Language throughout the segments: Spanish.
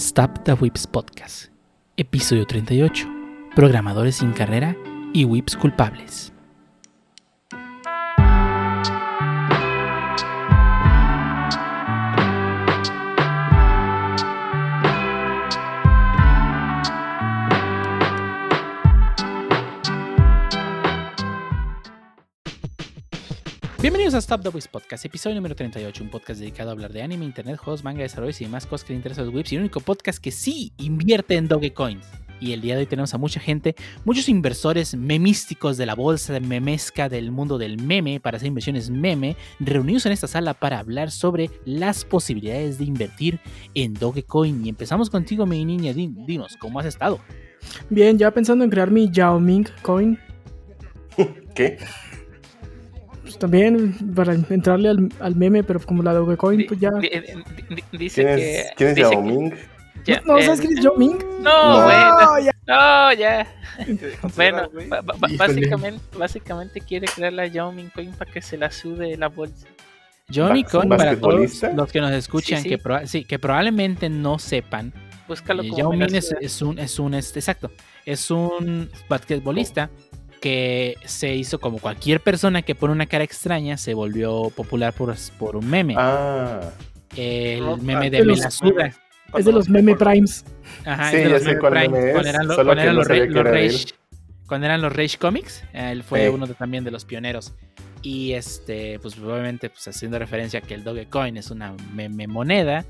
Stop the Whips Podcast, episodio 38, programadores sin carrera y whips culpables. Bienvenidos a Stop the Podcast, episodio número 38, un podcast dedicado a hablar de anime, internet, juegos, manga, desarrollos y demás cosas que le interesan a los whips y el único podcast que sí invierte en Dogecoins. Y el día de hoy tenemos a mucha gente, muchos inversores memísticos de la bolsa de memesca del mundo del meme para hacer inversiones meme, reunidos en esta sala para hablar sobre las posibilidades de invertir en Dogecoin. Y empezamos contigo, mi niña, Din- dinos, ¿cómo has estado? Bien, ya pensando en crear mi Yao Ming coin, ¿Qué? Pues también para entrarle al, al meme, pero como la Dogecoin, pues ya. Di- di- di- Dice ¿Quién que. es, ¿quién es dice Yao que- Ming? ya, No, eh, ¿sabes quién es Yao Ming? No, No. bueno, ya. no, ya. Bueno, básicamente, básicamente quiere crear la Yao Ming Coin para que se la sude la bolsa. Mi coin, para todos los que nos escuchan, Sí, sí. Que, proba- sí, que probablemente no sepan, Búscalo Eh, como Yao me la Ming es, es un, es un, este, exacto, es un basquetbolista que se hizo como cualquier persona que pone una cara extraña, se volvió popular por, por un meme. Ah, el Ah, meme de de los Me la suda. Es de los meme primes. Ajá, Sí, es de ya los sé meme cuál Prime, meme es, cuando eran, lo- cuando eran no los, los. Rage, cuando eran los Rage Comics, él fue Sí. uno de- también de los pioneros. Y este, pues obviamente, pues haciendo referencia a que el Dogecoin es una meme moneda,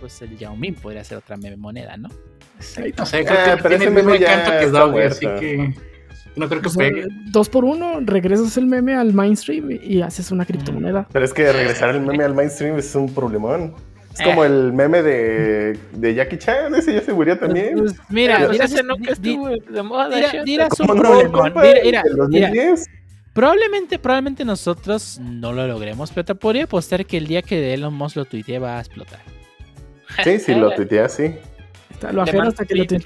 pues el Yao Ming podría ser otra meme moneda, ¿no? No sé, creo que pero tiene ese el mismo meme ya encanto que está Doge, así que no creo que O sea, pegue. dos por uno, regresas el meme al mainstream y haces una criptomoneda. pero es que regresar el meme al mainstream es un problemón. Es Eh. como el meme de, de Jackie Chan, ese ya se murió también. Pues, mira, Pero mira, ese nunca di- estuvo de moda. mira, dirás un ¿Cómo no, problemón. compa? Mira, mira, ¿Del mira, 2010? Probablemente, probablemente nosotros no lo logremos, pero te podría apostar que el día que Elon Musk lo tuitee va a explotar. Sí, sí, lo tuiteé así. Está- Lo ajeno hasta que lo tweet.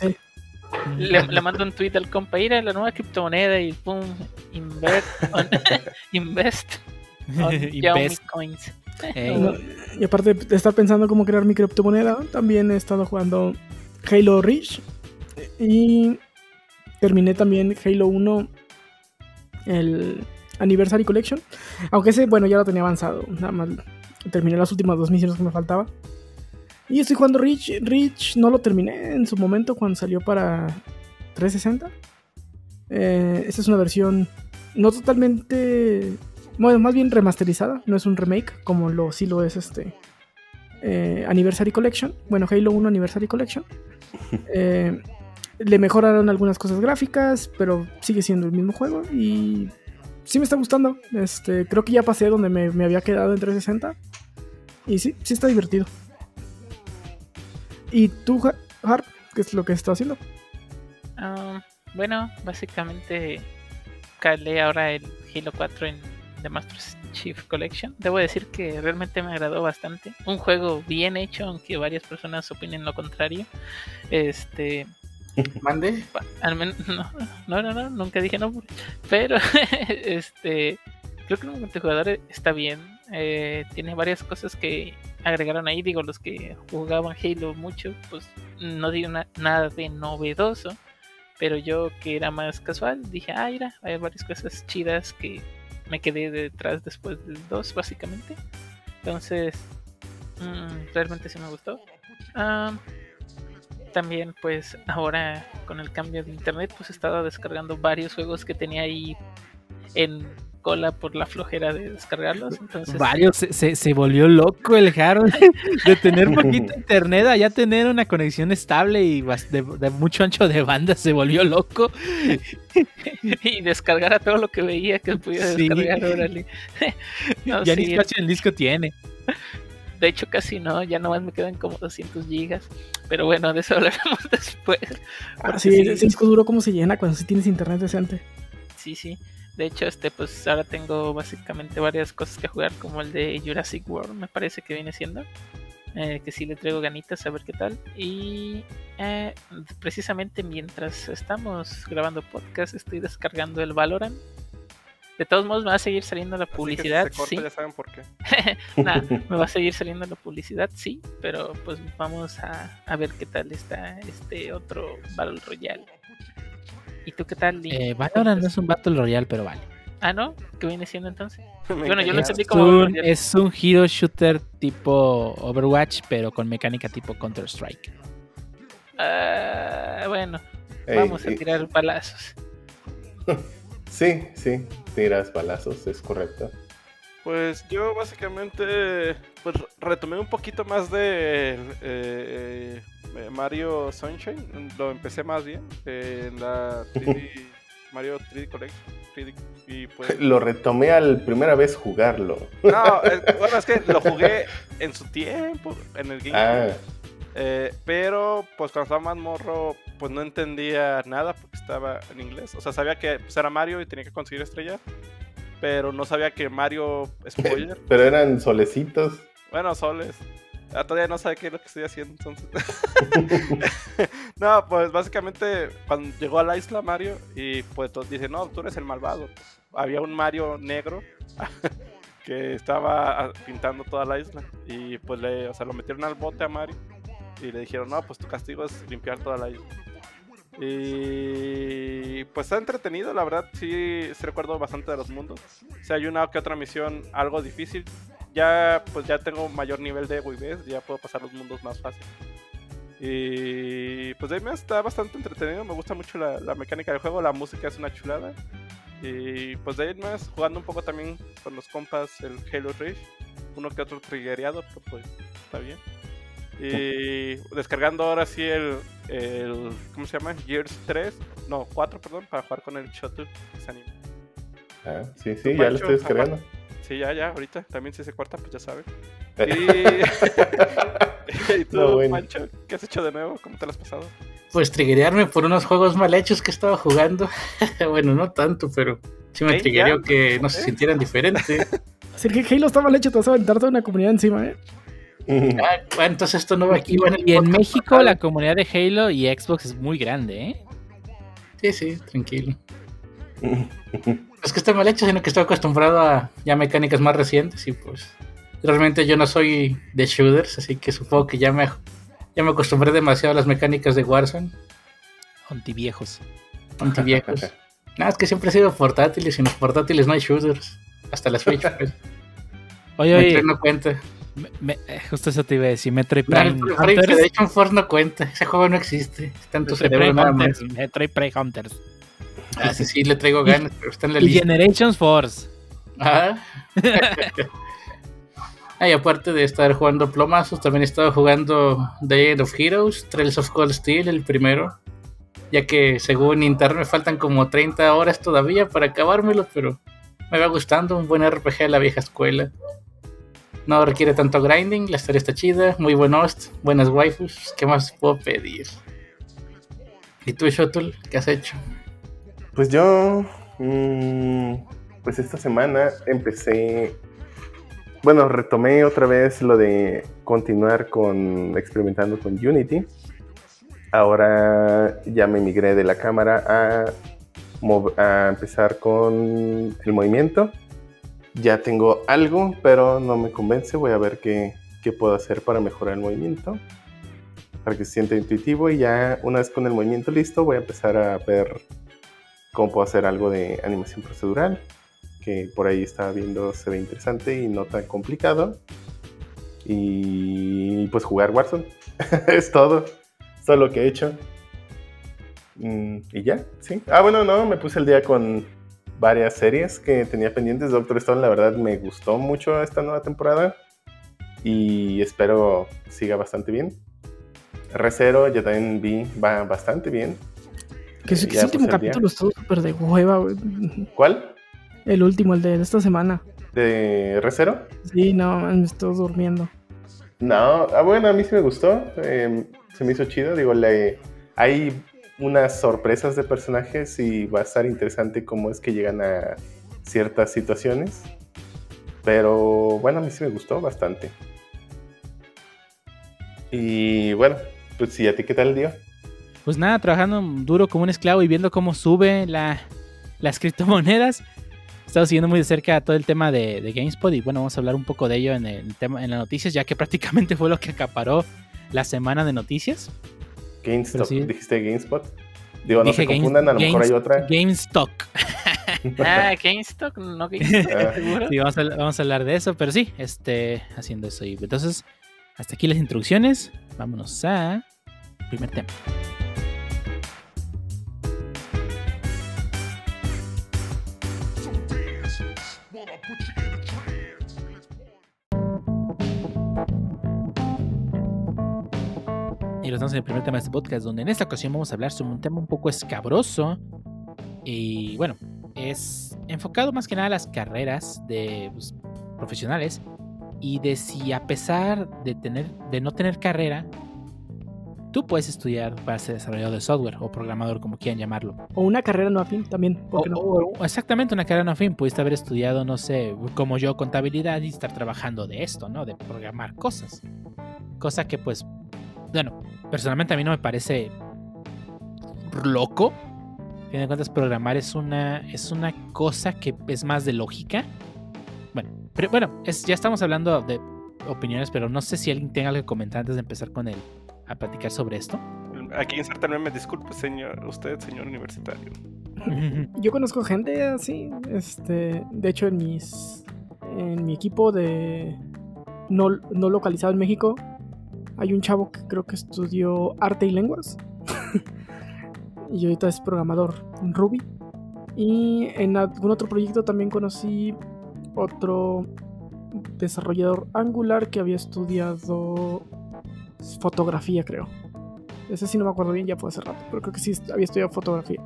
Tenté. Le, le mando un tweet al compa, la nueva criptomoneda y pum, invest on, invest on Invest. Coins. No, y aparte de estar pensando cómo crear mi criptomoneda, también he estado jugando Halo Reach. Y terminé también Halo 1, el Anniversary Collection. Aunque ese, bueno, ya lo tenía avanzado. Nada más terminé las últimas dos misiones que me faltaba. Y estoy jugando Reach. Reach no lo terminé en su momento cuando salió para 360. Eh, esta es una versión no totalmente. Bueno, más bien remasterizada. No es un remake como lo sí lo es este. eh, Anniversary Collection. Bueno, Halo 1 Anniversary Collection. Eh, le mejoraron algunas cosas gráficas, pero sigue siendo el mismo juego. Y sí me está gustando. Este, creo que ya pasé donde me, me había quedado en 360. Y sí, sí está divertido. ¿Y tú, Ha- Harp? ¿Qué es lo que estás haciendo? Ah, bueno, básicamente calé ahora el Halo 4 en The Master Chief Collection. Debo decir que realmente me agradó bastante. Un juego bien hecho, aunque varias personas opinen lo contrario. Este, Mande. al menos, no, no, no, no, nunca dije no. Pero, este, creo que el multijugador está bien. Eh, tiene varias cosas que agregaron ahí. Digo, los que jugaban Halo mucho, pues no digo na- nada de novedoso. Pero yo que era más casual, dije, ah, mira, hay varias cosas chidas que me quedé detrás después del 2, básicamente. Entonces, mm, realmente sí me gustó. Ah, también, pues, ahora con el cambio de internet, pues he estado descargando varios juegos que tenía ahí en cola por la flojera de descargarlos. Entonces, Varios, se, se- se volvió loco el Harold de tener poquito internet a ya tener una conexión estable y de, de mucho ancho de banda, se volvió loco. y descargar a todo lo que veía que pudiera Sí. descargar, órale. No, ya ni sí, espacio en el disco tiene. De hecho, casi no, ya nomás me quedan como 200 gigas. Pero bueno, de eso hablaremos después. Ah, sí, sí. ese disco duro, ¿cómo se llena cuando sí tienes internet decente? Sí, sí. De hecho, este, pues ahora tengo básicamente varias cosas que jugar, como el de Jurassic World, me parece que viene siendo. eh, que sí le traigo ganitas a ver qué tal. Y eh, precisamente mientras estamos grabando podcast, estoy descargando el Valorant. De todos modos, me va a seguir saliendo la Así que si publicidad, se corta, sí. ya saben por qué. Nah, me va a seguir saliendo la publicidad, sí. Pero pues vamos a, a ver qué tal está este otro Battle Royale. ¿Y tú qué tal? Eh, Valorant no es un Battle Royale, pero vale. Ah, ¿no? ¿Qué viene siendo entonces? Bueno, yo lo entendí como un, es un hero shooter tipo Overwatch, pero con mecánica tipo Counter-Strike. Ah, bueno, Ey, vamos a y- tirar balazos. Sí, sí, tiras balazos, es correcto. Pues yo básicamente pues retomé un poquito más de eh, eh, Mario Sunshine, lo empecé más bien eh, en la 3D, Mario 3D Collection. 3D, y pues Lo retomé al primera vez jugarlo. no, eh, bueno es que lo jugué en su tiempo en el Game Ah, Eh, pero pues cuando estaba más morro, pues no entendía nada porque estaba en inglés. O sea, sabía que pues, era Mario y tenía que conseguir estrella. Pero no sabía que Mario, spoiler. pero eran solecitos. bueno, soles. Ah, todavía no sabía qué es lo que estoy haciendo entonces. no, pues básicamente cuando llegó a la isla Mario y pues dice, no, tú eres el malvado. Había un Mario negro que estaba ah, pintando toda la isla. Y pues le, o sea, lo metieron al bote a Mario y le dijeron, no, pues tu castigo es limpiar toda la isla. Y pues está entretenido, la verdad, sí, sí recuerdo bastante de los mundos. O sea, hay una que otra misión algo difícil. Ya, pues ya tengo mayor nivel de WebS, ya puedo pasar los mundos más fácil. Y pues de ahí me está bastante entretenido, me gusta mucho la, la mecánica del juego, la música es una chulada. Y pues de ahí más jugando un poco también con los compas el Halo Reach, uno que otro triggereado, pero pues está bien. Y descargando ahora sí el, el ¿cómo se llama? Gears 3, no, 4, perdón, para jugar con el Shuttle que se anima. Ah, sí, sí, ya lo estoy descargando. Sí, ya, ya, ahorita también si se corta, pues ya saben. Eh, Y, ¿Y tú, No, bueno. Qué has hecho de nuevo? ¿Cómo te lo has pasado? Pues triggerearme por unos juegos mal hechos que estaba jugando. bueno, no tanto, pero sí me triggereó ¿Ya? que no se ¿Eh? sintieran diferentes. Así que Halo está mal hecho, te vas a aventar toda una comunidad encima, ¿eh? Ah, bueno, entonces esto no va aquí. el Y en México la comunidad de Halo y Xbox es muy grande, ¿eh? Sí, sí, tranquilo. Es que está mal hecho, sino que estoy acostumbrado a ya mecánicas más recientes y pues realmente yo no soy de shooters, así que supongo que ya me, ya me acostumbré demasiado a las mecánicas de Warzone, Antiviejos. antiviejos. Nada, es que siempre he sido portátiles y en los portátiles no hay shooters. Hasta las fechas, pues. Oye, oye, Metroid no cuenta. me- me- eh, justo eso te iba a decir. Metroid No, Prime Hunters. de hecho, un Force no cuenta. Ese juego no existe. Está en tu Metroid cerebro Prime nada más. Hunters. Metroid Prime Hunters. Ah, sí, sí, le traigo ganas, pero está en la Y lista. Generations Force. Ah. Y aparte de estar jugando plomazos, también he estado jugando The End of Heroes, Trails of Cold Steel, el primero. Ya que según internet me faltan como 30 horas todavía para acabármelo, pero me va gustando, un buen RPG de la vieja escuela. No requiere tanto grinding, la historia está chida, muy buen host, buenas waifus, ¿qué más puedo pedir? ¿Y tú, Shotul, qué has hecho? Pues yo, mm, pues esta semana empecé, bueno, retomé otra vez lo de continuar con experimentando con Unity. Ahora ya me migré de la cámara a, a empezar con el movimiento. Ya tengo algo, pero no me convence. Voy a ver qué, qué puedo hacer para mejorar el movimiento. Para que se sienta intuitivo. Y ya una vez con el movimiento listo, voy a empezar a ver cómo puedo hacer algo de animación procedural, que por ahí estaba viendo se ve interesante y no tan complicado. Y pues jugar Warzone. es todo. Es todo lo que he hecho. Mm, y ya, sí. Ah, bueno, no, me puse el día con varias series que tenía pendientes. Doctor Stone, la verdad, me gustó mucho esta nueva temporada. Y espero siga bastante bien. Recero, ya también vi, va bastante bien. Que ese, que ese último día. capítulo estuvo súper de hueva, güey. ¿Cuál? El último, el de esta semana. ¿De Recero? Sí, no, me estoy durmiendo. No, ah, bueno, a mí sí me gustó. eh, se me hizo chido. Digo, le, hay unas sorpresas de personajes y va a estar interesante cómo es que llegan a ciertas situaciones. Pero bueno, a mí sí me gustó bastante. Y bueno, pues sí, ¿a ti qué tal el día? Pues nada, trabajando duro como un esclavo y viendo cómo sube la, las criptomonedas. estado siguiendo muy de cerca todo el tema de, de GameSpot y bueno, vamos a hablar un poco de ello en el tema en las noticias, ya que prácticamente fue lo que acaparó la semana de noticias. GameStop, sí. dijiste GameSpot. Digo, no Dije se confundan, a lo mejor hay otra. GameStop. Ah, GameStop, no GameStop, Ah. seguro. Sí, vamos a, vamos a hablar de eso, pero sí, este, haciendo eso. Y entonces, hasta aquí las introducciones. Vámonos a primer tema. Y lo estamos en el primer tema de este podcast, donde en esta ocasión vamos a hablar sobre un tema un poco escabroso. Y bueno, es enfocado más que nada a las carreras de pues, profesionales y de si a pesar de tener de no tener carrera tú puedes estudiar para ser desarrollador de software o programador como quieran llamarlo O una carrera no afín también, ¿por qué o, no? o- exactamente una carrera no fin pudiste haber estudiado no sé como yo contabilidad y estar trabajando de esto no de programar cosas cosa que pues bueno personalmente a mí no me parece loco. A fin de cuentas programar es una es una cosa que es más de lógica. Bueno pero bueno es, ya estamos hablando de opiniones pero no sé si alguien tenga algo que comentar antes de empezar con él a platicar sobre esto. Aquí insertarme, me disculpe, señor, usted, señor universitario. Yo conozco gente así, este, de hecho en mis, en mi equipo de no, no localizado en México, hay un chavo que creo que estudió arte y lenguas y ahorita es programador en Ruby. Y en algún otro proyecto también conocí otro desarrollador Angular que había estudiado fotografía, creo. Ese sí no me acuerdo bien, ya fue hace rato, pero creo que sí había estudiado fotografía.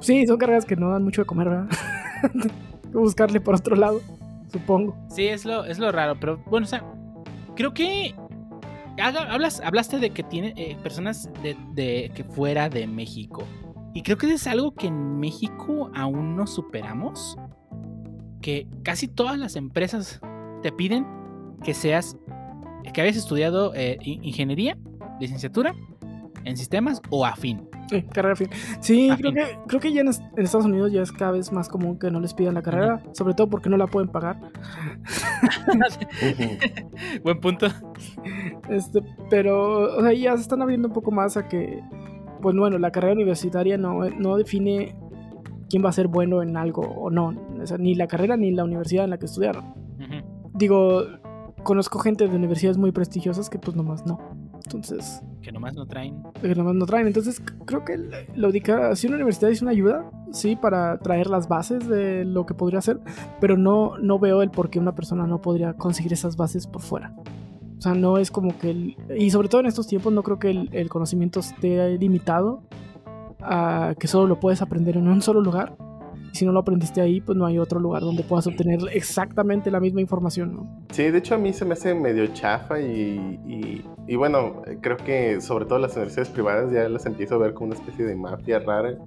Sí, son carreras que no dan mucho de comer, ¿verdad? Buscarle por otro lado, supongo. Sí, es lo, es lo raro, pero bueno, o sea, creo que hablas, hablaste de que tiene eh, personas de, que fuera de México. Y creo que es algo que en México aún no superamos. Que casi todas las empresas te piden que seas, que hayas estudiado eh, in- ingeniería, licenciatura en sistemas o afín. Sí, carrera afín. Sí, Afín. creo que, creo que ya en, es- en Estados Unidos ya es cada vez más común que no les pidan la carrera, sobre todo porque no la pueden pagar. Buen punto. Este, pero, o sea, ya se están abriendo un poco más a que, pues bueno, la carrera universitaria no, no define quién va a ser bueno en algo o no. O sea, ni la carrera ni la universidad en la que estudiaron. Digo, conozco gente de universidades muy prestigiosas que pues nomás no. Entonces, Que nomás no traen. que nomás no traen. Entonces, creo que la ubicación universitaria es una ayuda, sí, para traer las bases de lo que podría ser, pero no, no veo el por qué una persona no podría conseguir esas bases por fuera. O sea, no es como que... el- y sobre todo en estos tiempos no creo que el, el conocimiento esté limitado a que solo lo puedes aprender en un solo lugar. Y si no lo aprendiste ahí, pues no hay otro lugar donde puedas obtener exactamente la misma información, ¿no? Sí, de hecho a mí se me hace medio chafa y, y, y bueno, creo que sobre todo las universidades privadas ya las empiezo a ver como una especie de mafia rara.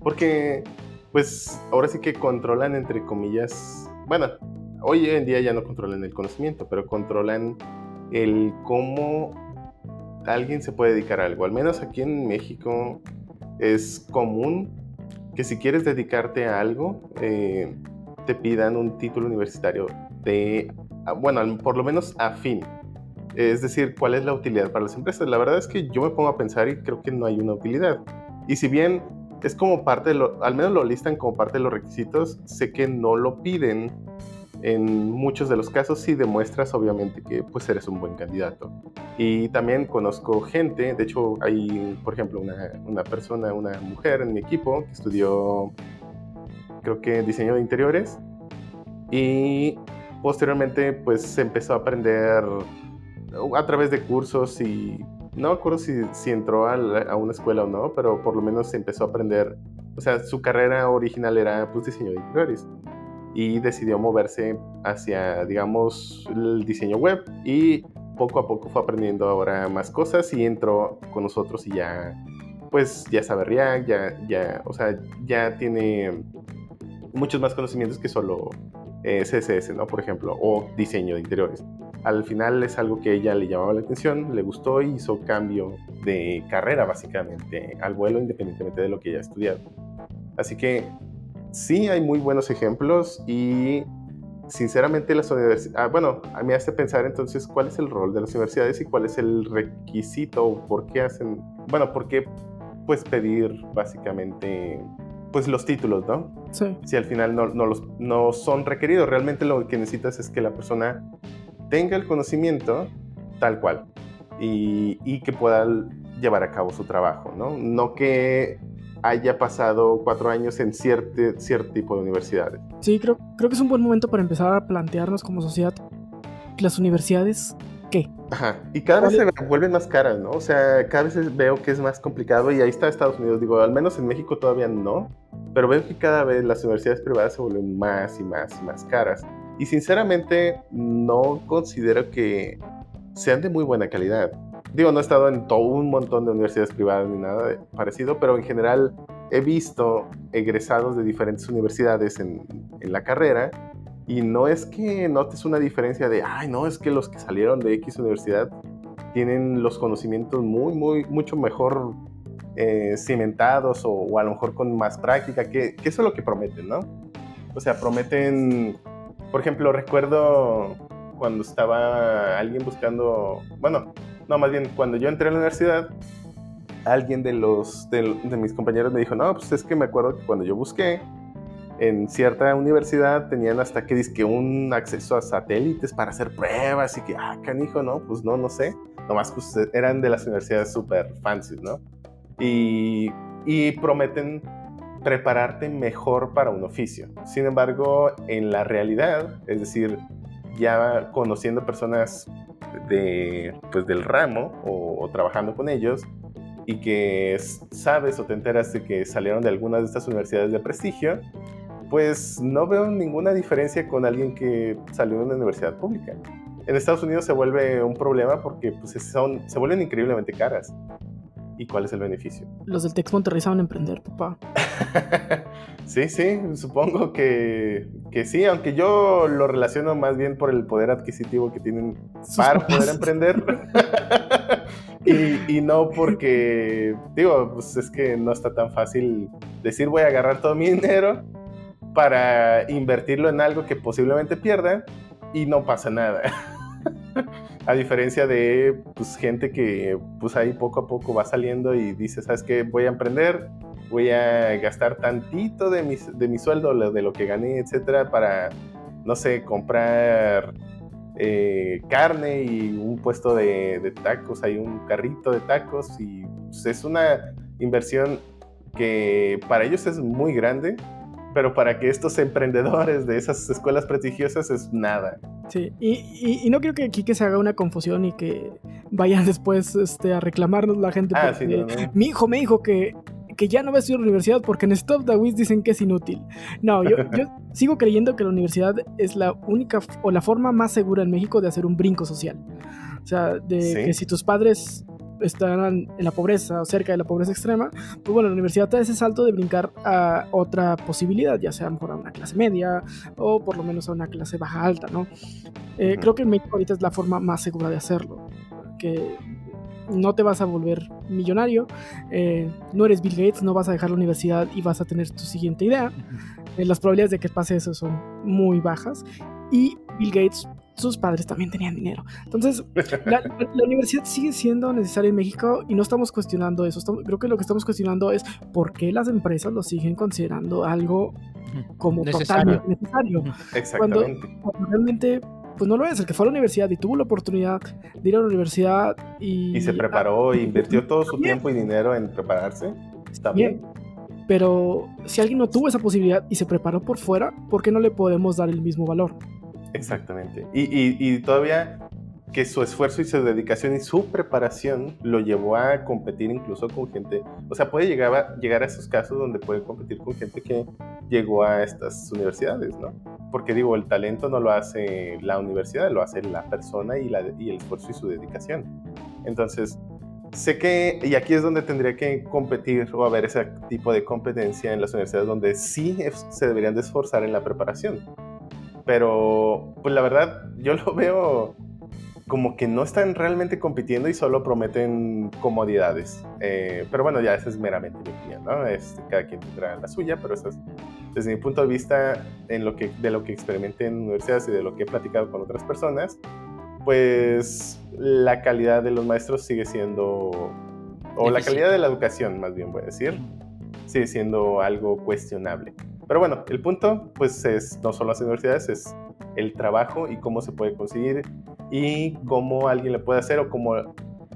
Porque, pues, ahora sí que controlan, entre comillas, bueno, hoy en día ya no controlan el conocimiento, pero controlan el cómo alguien se puede dedicar a algo. Al menos aquí en México es común que si quieres dedicarte a algo, eh, te pidan un título universitario de ah, bueno, por lo menos afín. Es decir, ¿cuál es la utilidad para las empresas? La verdad es que yo me pongo a pensar y creo que no hay una utilidad. Y si bien es como parte al menos lo listan como parte de los requisitos, sé que no lo piden en muchos de los casos si demuestras obviamente que pues eres un buen candidato. Y también conozco gente, de hecho hay, por ejemplo, una, una persona, una mujer en mi equipo que estudió, creo que diseño de interiores y posteriormente pues se empezó a aprender a través de cursos y no me acuerdo si, si entró a, la- a una escuela o no, pero por lo menos se empezó a aprender, o sea, su carrera original era pues diseño de interiores y decidió moverse hacia, digamos, el diseño web y poco a poco fue aprendiendo ahora más cosas y entró con nosotros y ya, pues ya sabe React, ya, ya, o sea, ya tiene muchos más conocimientos que solo eh, CSS, ¿no? Por ejemplo, o diseño de interiores. Al final es algo que ella le llamaba la atención, le gustó y hizo cambio de carrera básicamente al vuelo independientemente de lo que ella ha estudiado. Así que sí hay muy buenos ejemplos y sinceramente las universidades, ah, bueno, a mí me hace pensar entonces cuál es el rol de las universidades y cuál es el requisito o por qué hacen, bueno, por qué pues pedir básicamente pues los títulos, ¿no? Sí. Si al final no, no los, no son requeridos, realmente lo que necesitas es que la persona tenga el conocimiento tal cual y, y que pueda llevar a cabo su trabajo, ¿no? No que haya pasado cuatro años en cierto, cierto tipo de universidades. Sí, creo, creo que es un buen momento para empezar a plantearnos como sociedad las universidades, ¿qué? Ajá, y cada vez se vuelven más caras, ¿no? O sea, cada vez veo que es más complicado y ahí está Estados Unidos, digo, al menos en México todavía no, pero veo que cada vez las universidades privadas se vuelven más y más y más caras. Y sinceramente no considero que sean de muy buena calidad. Digo, no he estado en todo un montón de universidades privadas ni nada parecido, pero en general he visto egresados de diferentes universidades en, en la carrera y no es que notes una diferencia de, ay, no, es que los que salieron de X universidad tienen los conocimientos muy, muy, mucho mejor eh, cimentados o, o, a lo mejor con más práctica, que, que, eso es lo que prometen, ¿no? O sea, prometen, por ejemplo, recuerdo cuando estaba alguien buscando, bueno, no, más bien cuando yo entré a la universidad, alguien de los de, de mis compañeros me dijo, no, pues es que me acuerdo que cuando yo busqué, en cierta universidad tenían hasta que que un acceso a satélites para hacer pruebas y que, ah, canijo, ¿no? Pues no, no sé. Nomás pues eran de las universidades súper fancy, ¿no? Y, y prometen prepararte mejor para un oficio. Sin embargo, en la realidad, es decir, ya conociendo personas de, pues, del ramo o, trabajando con ellos, y que sabes o te enteras de que salieron de algunas de estas universidades de prestigio, pues no veo ninguna diferencia con alguien que salió de una universidad pública. En Estados Unidos se vuelve un problema porque pues, son, se vuelven increíblemente caras. ¿Y cuál es el beneficio? Los del Tex Monterrey saben emprender, papá. sí, sí, supongo que, que, sí, aunque yo lo relaciono más bien por el poder adquisitivo que tienen Sus para papás. poder emprender. y, y, no porque, digo, pues es que no está tan fácil decir voy a agarrar todo mi dinero para invertirlo en algo que posiblemente pierda y no pasa nada. a diferencia de pues, gente que pues ahí poco a poco va saliendo y dice, ¿sabes qué? Voy a emprender, voy a gastar tantito de mi, de mi sueldo, de lo que gané, etcétera, para, no sé, comprar eh, carne y un puesto de, tacos, hay un carrito de tacos y pues, es una inversión que para ellos es muy grande, pero para que estos emprendedores de esas escuelas prestigiosas es nada. Sí, y, y, y no creo que aquí que se haga una confusión y que vayan después este, a reclamarnos la gente. Ah, sí, no, no. Mi hijo me dijo que, que ya no va a estudiar universidad porque en Stop the Wiz dicen que es inútil. No, yo, yo sigo creyendo que la universidad es la única o la forma más segura en México de hacer un brinco social. O sea, de ¿Sí? que si tus padres están en la pobreza o cerca de la pobreza extrema, pues bueno, la universidad te da ese salto de brincar a otra posibilidad, ya sea por a una clase media o por lo menos a una clase baja alta, ¿no? Eh, creo que en México ahorita es la forma más segura de hacerlo, que no te vas a volver millonario, eh, no eres Bill Gates, no vas a dejar la universidad y vas a tener tu siguiente idea. Eh, las probabilidades de que pase eso son muy bajas y Bill Gates sus padres también tenían dinero. Entonces, la, la, universidad sigue siendo necesaria en México y no estamos cuestionando eso. Estamos, creo que lo que estamos cuestionando es por qué las empresas lo siguen considerando algo como necesario. totalmente necesario. Exactamente. Cuando, cuando, realmente, pues no lo es. El que fue a la universidad y tuvo la oportunidad de ir a la universidad y... Y se preparó e invirtió todo su bien. tiempo y dinero en prepararse. Está bien. bien. Pero si alguien no tuvo esa posibilidad y se preparó por fuera, ¿por qué no le podemos dar el mismo valor? Exactamente. Y, y, todavía que su esfuerzo y su dedicación y su preparación lo llevó a competir incluso con gente, o sea, puede llegar a, llegar a esos casos donde puede competir con gente que llegó a estas universidades, ¿no? Porque digo, el talento no lo hace la universidad, lo hace la persona y, la, y el esfuerzo y su dedicación. Entonces, sé que, y aquí es donde tendría que competir o haber ese tipo de competencia en las universidades donde sí se deberían de esforzar en la preparación pero pues la verdad yo lo veo como que no están realmente compitiendo y solo prometen comodidades. Eh, pero bueno, ya esa es meramente mi opinión, ¿no? Es, cada quien tendrá la suya, pero esa es, desde mi punto de vista, en lo que, de lo que experimenté en universidades y de lo que he platicado con otras personas, pues la calidad de los maestros sigue siendo, o la calidad de la educación, más bien voy a decir, sigue siendo algo cuestionable. Pero bueno, el punto, pues es no solo las universidades, es el trabajo y cómo se puede conseguir y cómo alguien le puede hacer o cómo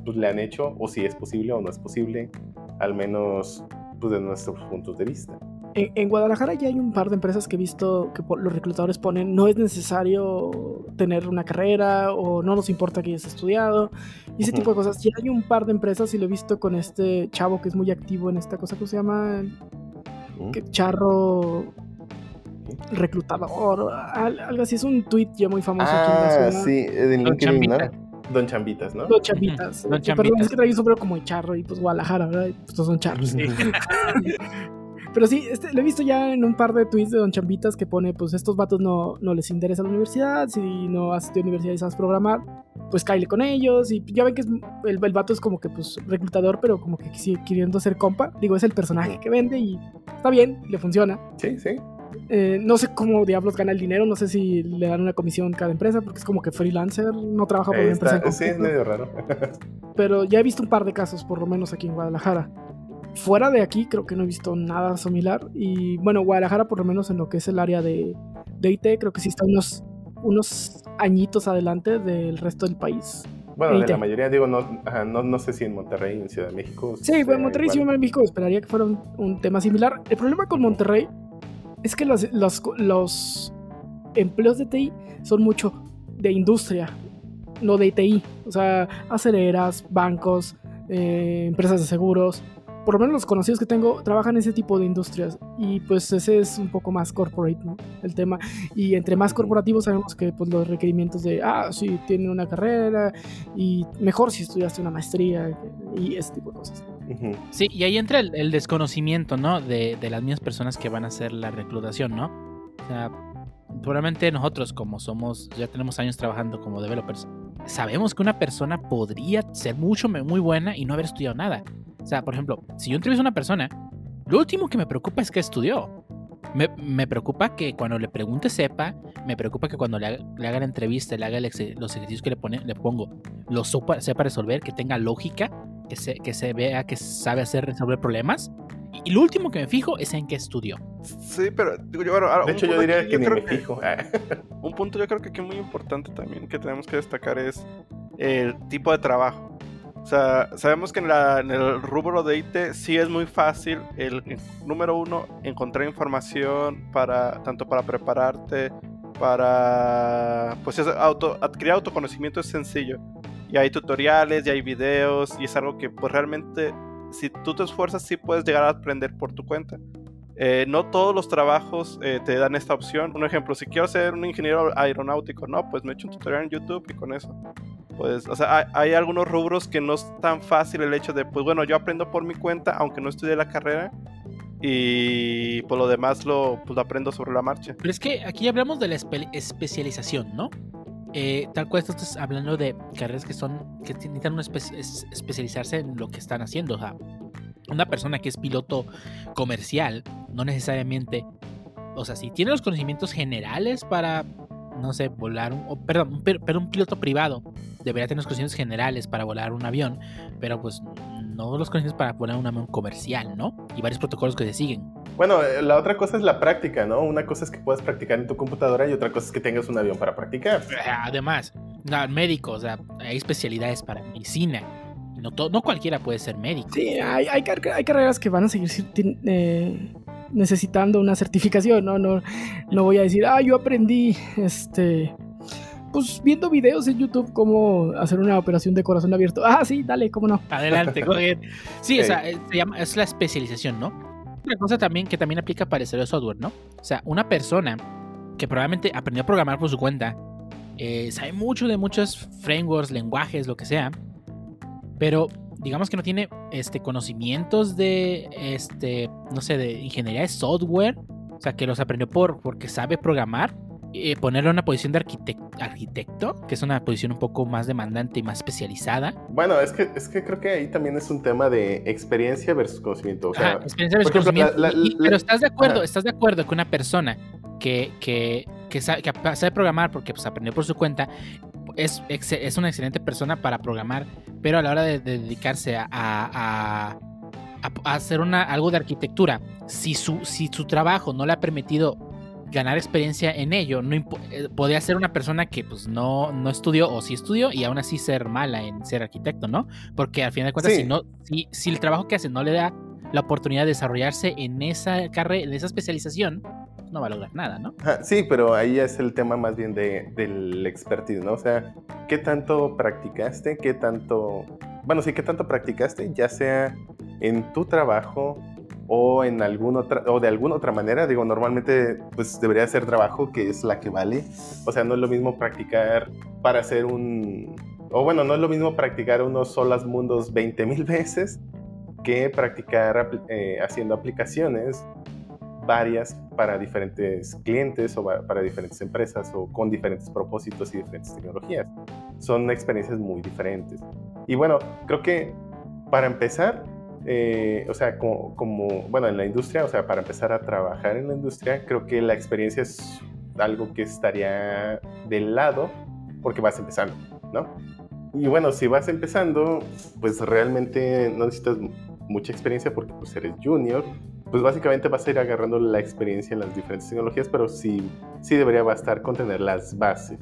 pues, le han hecho, o si es posible o no es posible, al menos pues, de nuestros puntos de vista. En, en Guadalajara ya hay un par de empresas que he visto que los reclutadores ponen no es necesario tener una carrera o no nos importa que hayas estudiado y ese Ujú. tipo de cosas. Ya hay un par de empresas y lo he visto con este chavo que es muy activo en esta cosa que se llama ¿Mm? que charro reclutador, al- algo así. Es un tweet ya muy famoso aquí en la Ah, ciudad. sí, de Don LinkedIn, ¿no? Chambita. Don Chambitas, ¿no? Don Chambitas. Don Eh, Perdón, es que trae un sombrero como de charro y pues Guadalajara, ¿verdad? Y, pues, todos son charros. Pero sí, este, lo he visto ya en un par de tweets de Don Chambitas que pone, pues estos vatos no, no les interesa la universidad, si no has estudiado universidad y sabes programar, pues cáile con ellos. Y ya ven que es, el, el vato es como que pues reclutador, pero como que sigue queriendo ser compa. Digo, es el personaje que vende y está bien, le funciona. Sí, sí. Eh, no sé cómo diablos gana el dinero, no sé si le dan una comisión cada empresa, porque es como que freelancer, no trabaja por una empresa. está. en Sí, es medio raro. pero ya he visto un par de casos, por lo menos aquí en Guadalajara. Fuera de aquí, creo que no he visto nada similar. Y bueno, Guadalajara, por lo menos en lo que es el área de, de IT, creo que sí está unos, unos añitos adelante del resto del país. Bueno, de la mayoría, digo, no, ajá, no, no sé si en Monterrey, en Ciudad de México. Sí, bueno, Monterrey, igual. Ciudad de México, esperaría que fuera un, un tema similar. El problema con Monterrey es que los, los, los empleos de TI son mucho de industria, no de TI. O sea, aceleras, bancos, eh, empresas de seguros. Por lo menos los conocidos que tengo trabajan en ese tipo de industrias. Y pues ese es un poco más corporate, ¿no? El tema. Y entre más corporativos sabemos que pues los requerimientos de, ah, sí, tiene una carrera y mejor si estudiaste una maestría y ese tipo de cosas. Sí, y ahí entra el, el desconocimiento, ¿no? De, de las mismas personas que van a hacer la reclutación, ¿no? O sea, probablemente nosotros, como somos, ya tenemos años trabajando como developers, sabemos que una persona podría ser mucho, muy buena y no haber estudiado nada. O sea, por ejemplo, si yo entrevisto a una persona, lo último que me preocupa es que estudió. Me, me preocupa que cuando le pregunte sepa, me preocupa que cuando le haga, le haga la entrevista, le haga el los ejercicios que le, pone, le pongo, lo sopa- sepa resolver, que tenga lógica, que se, que se vea que sabe hacer resolver problemas. Y, y lo último que me fijo es en qué estudió. Sí, pero digo yo, bueno, ahora, De hecho, yo diría que ni creo me fijo. Ah, Un punto yo creo que aquí muy importante también que tenemos que destacar es el tipo de trabajo. O sea, sabemos que en, la- en el rubro de IT sí es muy fácil, el, número uno, encontrar información para tanto para prepararte, para pues es auto, adquirir autoconocimiento es sencillo. Y hay tutoriales, y hay videos, y es algo que pues realmente si tú te esfuerzas sí puedes llegar a aprender por tu cuenta. Eh, no todos los trabajos eh, te dan esta opción. Un ejemplo, si quiero ser un ingeniero aeronáutico, no, pues me echo un tutorial en YouTube y con eso. Pues, o sea, hay, hay algunos rubros que no es tan fácil el hecho de, pues bueno, yo aprendo por mi cuenta, aunque no estudié la carrera, y por lo demás lo, pues, lo aprendo sobre la marcha. Pero es que aquí hablamos de la espe- especialización, ¿no? Eh, tal cual estás hablando de carreras que son que necesitan espe- es- especializarse en lo que están haciendo. O sea, una persona que es piloto comercial, no necesariamente, o sea, si tiene los conocimientos generales para, no sé, volar, un, perdón, pero un piloto privado debería tener los conocimientos generales para volar un avión, pero pues no los conocimientos para volar un avión comercial, ¿no? Y varios protocolos que se siguen. Bueno, eh, la otra cosa es la práctica, ¿no? Una cosa es que puedas practicar en tu computadora y otra cosa es que tengas un avión para practicar. Además, no, médico, o sea, hay especialidades para medicina. No, no cualquiera puede ser médico. Sí, hay, hay, car- hay carreras que van a seguir eh, necesitando una certificación, ¿no? ¿no? No voy a decir, ah, yo aprendí, este, pues viendo videos en YouTube cómo hacer una operación de corazón abierto. Ah, sí, dale, cómo no. Adelante. Sí, o sea, eh, se llama, es la especialización, ¿no? Otra cosa también que también aplica para el software, ¿no? O sea, una persona que probablemente aprendió a programar por su cuenta, eh, sabe mucho de muchos frameworks, lenguajes, lo que sea, pero digamos que no tiene este, conocimientos de, este, no sé, de ingeniería de software, o sea, que los aprendió por, porque sabe programar, eh, ponerlo en una posición de arquitec- arquitecto, que es una posición un poco más demandante y más especializada. Bueno, es que, es que creo que ahí también es un tema de experiencia versus conocimiento. O sea, Ajá, experiencia versus conocimiento. la- la- Y- y- la- pero estás de acuerdo, Ajá. estás de acuerdo que una persona que, que, que sabe, que sabe programar porque pues, aprendió por su cuenta es, es una excelente persona para programar, pero a la hora de, de dedicarse a, a- a- a hacer una, algo de arquitectura, si su, si su trabajo no le ha permitido ganar experiencia en ello, no eh, podría ser una persona que pues no, no estudió o sí estudió y aún así ser mala en ser arquitecto, ¿no? Porque al final de cuentas, Sí. si, no, si, si el trabajo que hace no le da la oportunidad de desarrollarse en esa carrera, en esa especialización, no va a lograr nada, ¿no? Sí, pero ahí es el tema más bien de, del expertise, ¿no? O sea, ¿qué tanto practicaste? ¿Qué tanto... Bueno, sí, ¿qué tanto practicaste? Ya sea en tu trabajo o en alguna otra, o de alguna otra manera. Digo, normalmente pues debería ser trabajo que es la que vale. O sea, no es lo mismo practicar para hacer un... O bueno, no es lo mismo practicar unos solas mundos 20 mil veces que practicar eh, haciendo aplicaciones varias para diferentes clientes o para diferentes empresas o con diferentes propósitos y diferentes tecnologías. Son experiencias muy diferentes. Y bueno, creo que para empezar, eh, o sea, como, como, bueno, en la industria, o sea, para empezar a trabajar en la industria, creo que la experiencia es algo que estaría del lado porque vas empezando, ¿no? Y bueno, si vas empezando, pues realmente no necesitas mucha experiencia porque pues eres junior, pues básicamente vas a ir agarrando la experiencia en las diferentes tecnologías, pero sí, sí debería bastar con tener las bases.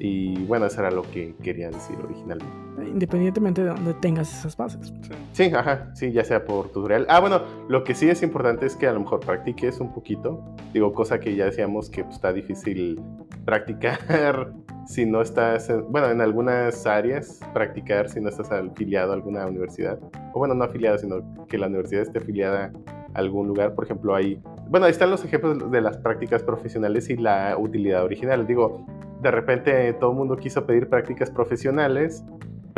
Y bueno, eso era lo que quería decir originalmente. Independientemente de donde tengas esas bases. Sí. Sí, ajá, sí, ya sea por tutorial. Ah, bueno, lo que sí es importante es que a lo mejor practiques un poquito. Digo, cosa que ya decíamos que pues, está difícil practicar si no estás, en- bueno, en algunas áreas, practicar si no estás afiliado a alguna universidad. O bueno, no afiliado, sino que la universidad esté afiliada a algún lugar. Por ejemplo, ahí, bueno, ahí están los ejemplos de las prácticas profesionales y la utilidad original. Digo, de repente todo el mundo quiso pedir prácticas profesionales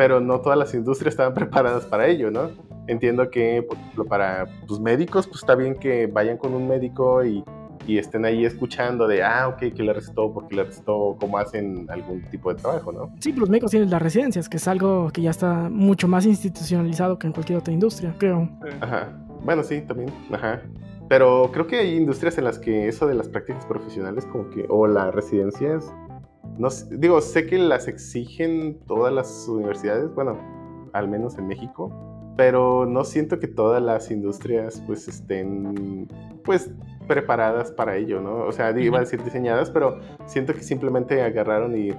pero no todas las industrias estaban preparadas para ello, ¿no? Entiendo que, por ejemplo, para pues, médicos, pues está bien que vayan con un médico y, y estén ahí escuchando de, ah, ok, que le recetó, porque le recetó, cómo hacen algún tipo de trabajo, ¿no? Sí, pero los médicos tienen las residencias, que es algo que ya está mucho más institucionalizado que en cualquier otra industria, creo. Sí. Ajá. Bueno, sí, también, ajá. Pero creo que hay industrias en las que eso de las prácticas profesionales, como que, o las residencias, no digo, sé que las exigen todas las universidades, bueno, al menos en México, pero no siento que todas las industrias pues estén pues preparadas para ello, ¿no? O sea, iba a decir diseñadas, pero siento que simplemente agarraron y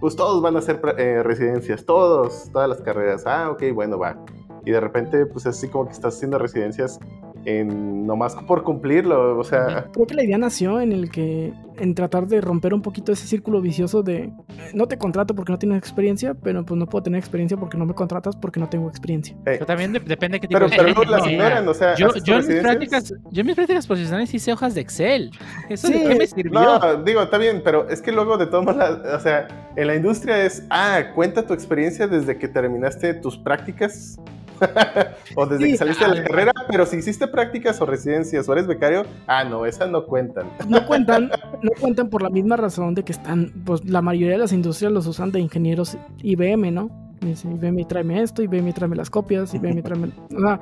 pues todos van a hacer eh, residencias, todos, todas las carreras. Ah, ok, bueno, va. Y de repente pues así como que estás haciendo residencias en nomás por cumplirlo, o sea, Creo que la idea nació en el que, en tratar de romper un poquito ese círculo vicioso de no te contrato porque no tienes experiencia, pero pues no puedo tener experiencia porque no me contratas porque no tengo experiencia. eh, Pero también de- depende de qué tipo pero, de pero luego las No, ignoran, o sea, Yo, yo, en mis prácticas, yo en mis prácticas profesionales hice hojas de Excel. ¿Eso Sí. de qué me sirvió? No, digo, está bien, pero es que luego de modos, la- o sea, en la industria es, ah, cuenta tu experiencia desde que terminaste tus prácticas o desde Sí. que saliste de la carrera, pero si hiciste prácticas o residencias o eres becario, ah, no, esas no cuentan. No cuentan, no cuentan por la misma razón de que están, pues la mayoría de las industrias los usan de ingenieros IBM, ¿no? Dice, IBM tráeme esto, IBM tráeme las copias, IBM tráeme... O sea,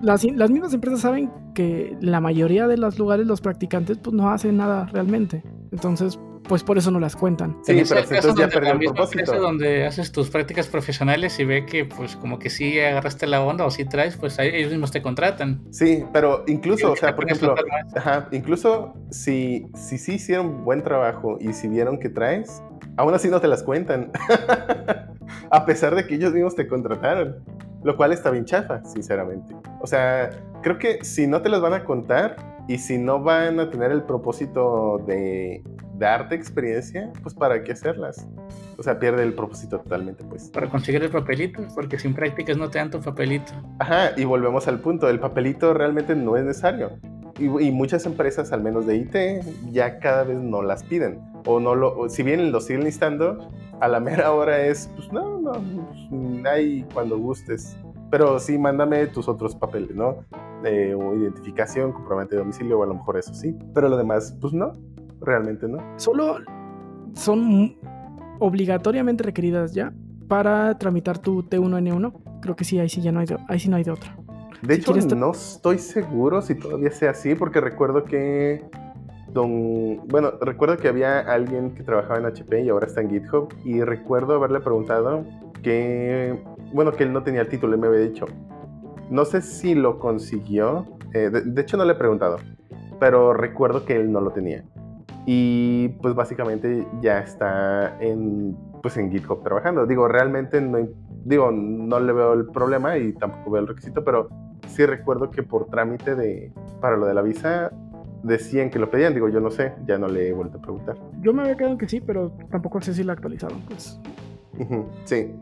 las, las mismas empresas saben que la mayoría de los lugares los practicantes pues no hacen nada realmente. Entonces, pues por eso no las cuentan. Sí, pero entonces ya perdió el propósito. empresa donde haces tus prácticas profesionales y ve que pues como que sí agarraste la onda o sí traes, pues ahí ellos mismos te contratan. Sí, pero incluso, o sea, por ejemplo, ajá, incluso si, si sí hicieron buen trabajo y si vieron que traes, aún así no te las cuentan. a pesar de que ellos mismos te contrataron. Lo cual está bien chafa, sinceramente. O sea, creo que si no te las van a contar y si no van a tener el propósito de darte experiencia, pues para qué hacerlas. O sea, pierde el propósito totalmente, pues. para conseguir el papelito, porque sin prácticas no te dan tu papelito. Ajá, y volvemos al punto, el papelito realmente no es necesario. Y, y muchas empresas, al menos de IT, ya cada vez no las piden. O no lo, o si bien lo siguen listando, a la mera hora es, pues no, no, pues, ahí cuando gustes. Pero sí, mándame tus otros papeles, ¿no? Eh, o identificación, comprobante de domicilio, o a lo mejor eso sí. Pero lo demás, pues no. Realmente no. Solo son obligatoriamente requeridas ya para tramitar tu T1N1. Creo que sí, ahí sí ya no hay de, ahí sí no hay de otra. De Si hecho, quieres no estoy seguro si todavía sea así, porque recuerdo que don, bueno, recuerdo que había alguien que trabajaba en HP y ahora está en GitHub y recuerdo haberle preguntado que, bueno, que él no tenía el título y me había dicho, no sé si lo consiguió, eh, de, de hecho no le he preguntado, pero recuerdo que él no lo tenía y pues básicamente ya está en, pues en GitHub trabajando. Digo, realmente no, digo, no le veo el problema y tampoco veo el requisito, pero sí recuerdo que por trámite de, para lo de la visa decían que lo pedían. Digo, yo no sé, ya no le he vuelto a preguntar. Yo me había quedado en que sí, pero tampoco sé si la actualizaron. Pues. Sí,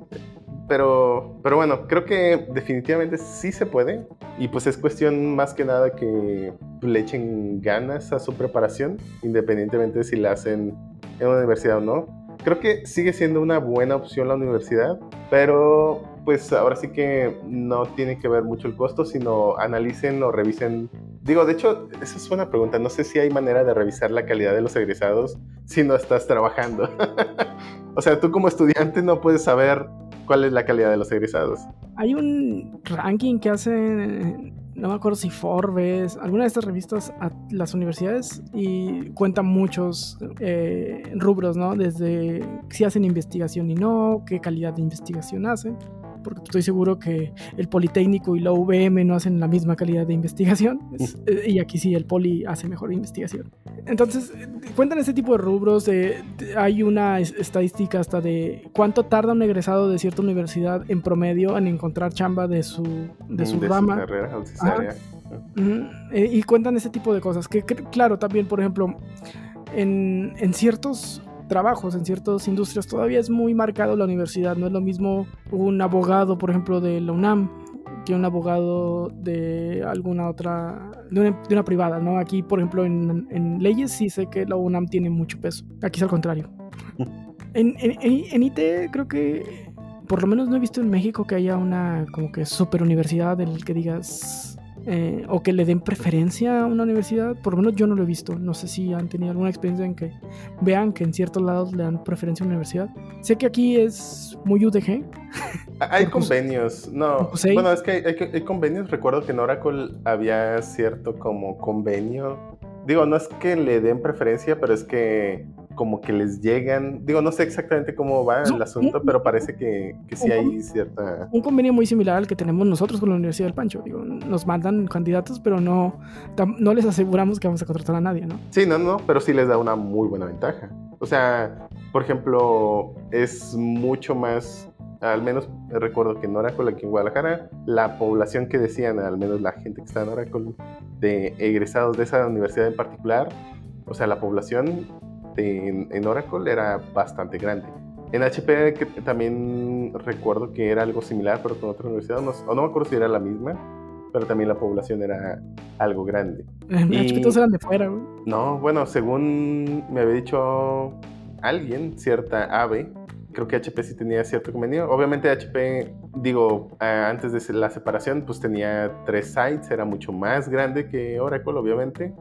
pero, pero bueno, creo que definitivamente sí se puede y pues es cuestión más que nada que le echen ganas a su preparación, independientemente de si la hacen en una universidad o no. Creo que sigue siendo una buena opción la universidad, pero pues ahora sí que no tiene que ver mucho el costo, sino analicen o revisen. Digo, de hecho, esa es una pregunta. No sé si hay manera de revisar la calidad de los egresados si no estás trabajando. o sea, tú como estudiante no puedes saber cuál es la calidad de los egresados. Hay un ranking que hace, no me acuerdo si Forbes, alguna de estas revistas a las universidades y cuenta muchos eh, rubros, ¿no? Desde si hacen investigación y no, qué calidad de investigación hacen. Porque estoy seguro que el Politécnico y la UVM no hacen la misma calidad de investigación. Es- eh, y aquí sí el Poli hace mejor investigación. Entonces, eh, cuentan este tipo de rubros. eh, hay una es- estadística hasta de cuánto tarda un egresado de cierta universidad en promedio en encontrar chamba de su, de su rama. carrera o de su Ajá. área. Ujú, eh, y cuentan ese tipo de cosas. Que, que, claro, también, por ejemplo, en, en ciertos trabajos, en ciertas industrias, todavía es muy marcado la universidad. No es lo mismo un abogado, por ejemplo, de la UNAM que un abogado de alguna otra, de una, de una privada, ¿no? Aquí, por ejemplo, en, en leyes sí sé que la UNAM tiene mucho peso. Aquí es al contrario. En, en, en- IT creo que, por lo menos no he visto en México que haya una como que super universidad del que digas, eh, o que le den preferencia a una universidad. Por lo menos yo no lo he visto. No sé si han tenido alguna experiencia en que vean que en ciertos lados le dan preferencia a una universidad. Sé que aquí es muy UDG. Hay convenios, no. pues, ¿sí? Bueno, es que hay, hay- hay convenios. Recuerdo que en Oracle había cierto como convenio. Digo, no es que le den preferencia, pero es que como que les llegan. Digo, no sé exactamente cómo va el asunto, pero parece que, que sí hay cierta. Un convenio muy similar al que tenemos nosotros con la Universidad del Pancho. Digo, nos mandan candidatos, pero no, no les aseguramos que vamos a contratar a nadie, ¿no? Sí, no, no, pero sí les da una muy buena ventaja. O sea, por ejemplo, es mucho más, al menos recuerdo que en Oracle, aquí en Guadalajara, la población que decían, al menos la gente que está en Oracle, de egresados de esa universidad en particular, o sea, la población en, en Oracle era bastante grande. En HP que también recuerdo que era algo similar, pero con otra universidad, no, o no me acuerdo si era la misma, pero también la población era algo grande. Y- HP todos eran de fuera, güey. No, bueno, según me había dicho alguien, cierta ave, creo que HP sí tenía cierto convenio. Obviamente HP, digo, antes de la separación, pues tenía tres sites, era mucho más grande que Oracle, obviamente.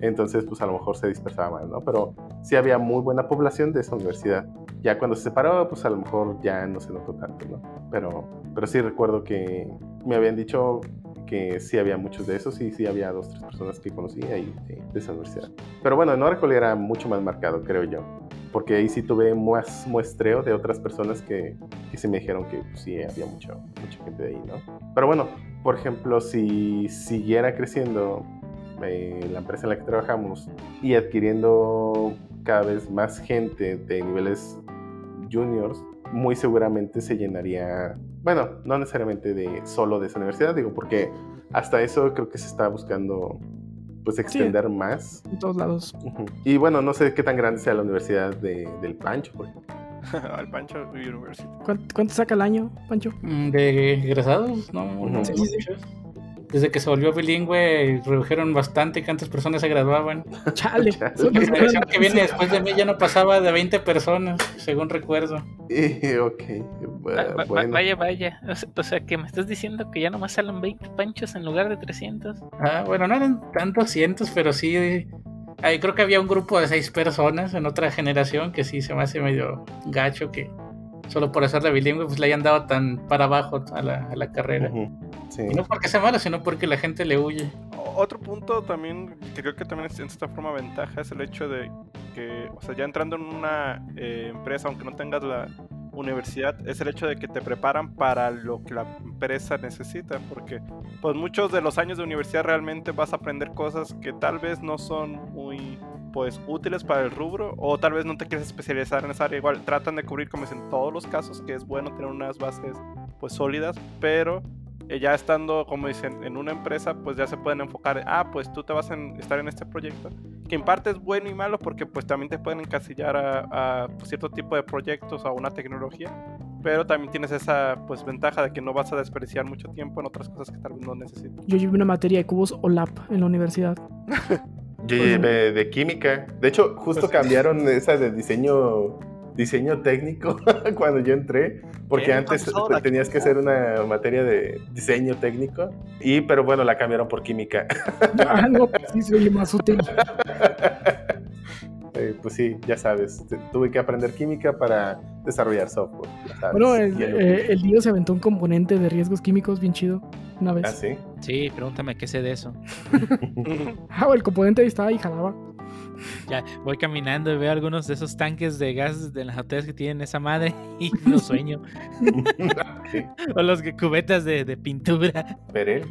Entonces, pues a lo mejor se dispersaba más, ¿no? Pero sí había muy buena población de esa universidad. Ya cuando se separó, pues a lo mejor ya no se notó tanto, ¿no? Pero, pero sí recuerdo que me habían dicho que sí había muchos de esos y sí había dos, tres personas que conocía ahí de, esa universidad. Pero bueno, en Oracle era mucho más marcado, creo yo. Porque ahí sí tuve más muestreo de otras personas que, que sí me dijeron que pues, sí había mucho, mucha gente de ahí, ¿no? Pero bueno, por ejemplo, si siguiera creciendo eh, la empresa en la que trabajamos y adquiriendo cada vez más gente de niveles juniors, muy seguramente se llenaría, bueno, no necesariamente de solo de esa universidad, digo, porque hasta eso creo que se está buscando pues extender más. En todos lados. Y bueno, no sé qué tan grande sea la universidad de- del Pancho, por ejemplo. Al Pancho University. ¿Cuánto, cuánto saca el año, Pancho? Mm, ¿De egresados? No, no, Sí, no sí, sí. Desde que se volvió bilingüe, redujeron bastante cuántas personas se graduaban. Chale. La generación que viene después de mí ya no pasaba de 20 personas, según recuerdo. Y, ok, Va- va-. Vaya, vaya. O se- O sea, que me estás diciendo que ya nomás salen 20 panchos en lugar de 300. Ah, bueno, no eran tan 200, pero sí Ahí creo que había un grupo de seis personas en otra generación que sí se me hace medio gacho que solo por hacer de bilingüe pues le hayan dado tan para abajo a la, a la carrera. Sí. Y no porque sea malo, sino porque la gente le huye. Otro punto también que creo que también es en cierta forma ventaja es el hecho de que, o sea, ya entrando en una eh, empresa, aunque no tengas la universidad, es el hecho de que te preparan para lo que la empresa necesita, porque pues muchos de los años de universidad realmente vas a aprender cosas que tal vez no son muy pues útiles para el rubro o tal vez no te quieres especializar en esa área igual tratan de cubrir como es en todos los casos que es bueno tener unas bases pues sólidas pero eh, ya estando, como dicen, en una empresa, pues ya se pueden enfocar, ah, pues tú te vas a estar en este proyecto, que en parte es bueno y malo porque pues también te pueden encasillar a, a, pues, cierto tipo de proyectos o a una tecnología, pero también tienes esa pues ventaja de que no vas a desperdiciar mucho tiempo en otras cosas que tal vez no necesitas. Yo llevé una materia de cubos OLAP en la universidad. Llevé de química. De hecho, justo Pues- cambiaron esa de diseño diseño técnico cuando yo entré, porque antes ¿Pasó la tenías que hacer una materia de diseño técnico y pero bueno, la cambiaron por química. Ah, no, pues sí, se oye más útil. Eh, pues sí, ya sabes, tuve que aprender química para desarrollar software. ya sabes. Bueno, el, eh, el Dio se aventó un componente de riesgos químicos bien chido una vez. Ah, sí. Sí, pregúntame qué sé de eso. Ah, el componente ahí estaba y jalaba. Ya voy caminando y veo algunos de esos tanques de gas de las hoteles que tienen esa madre y no sueño. sí. O los que cubetas de, de pintura. Perel.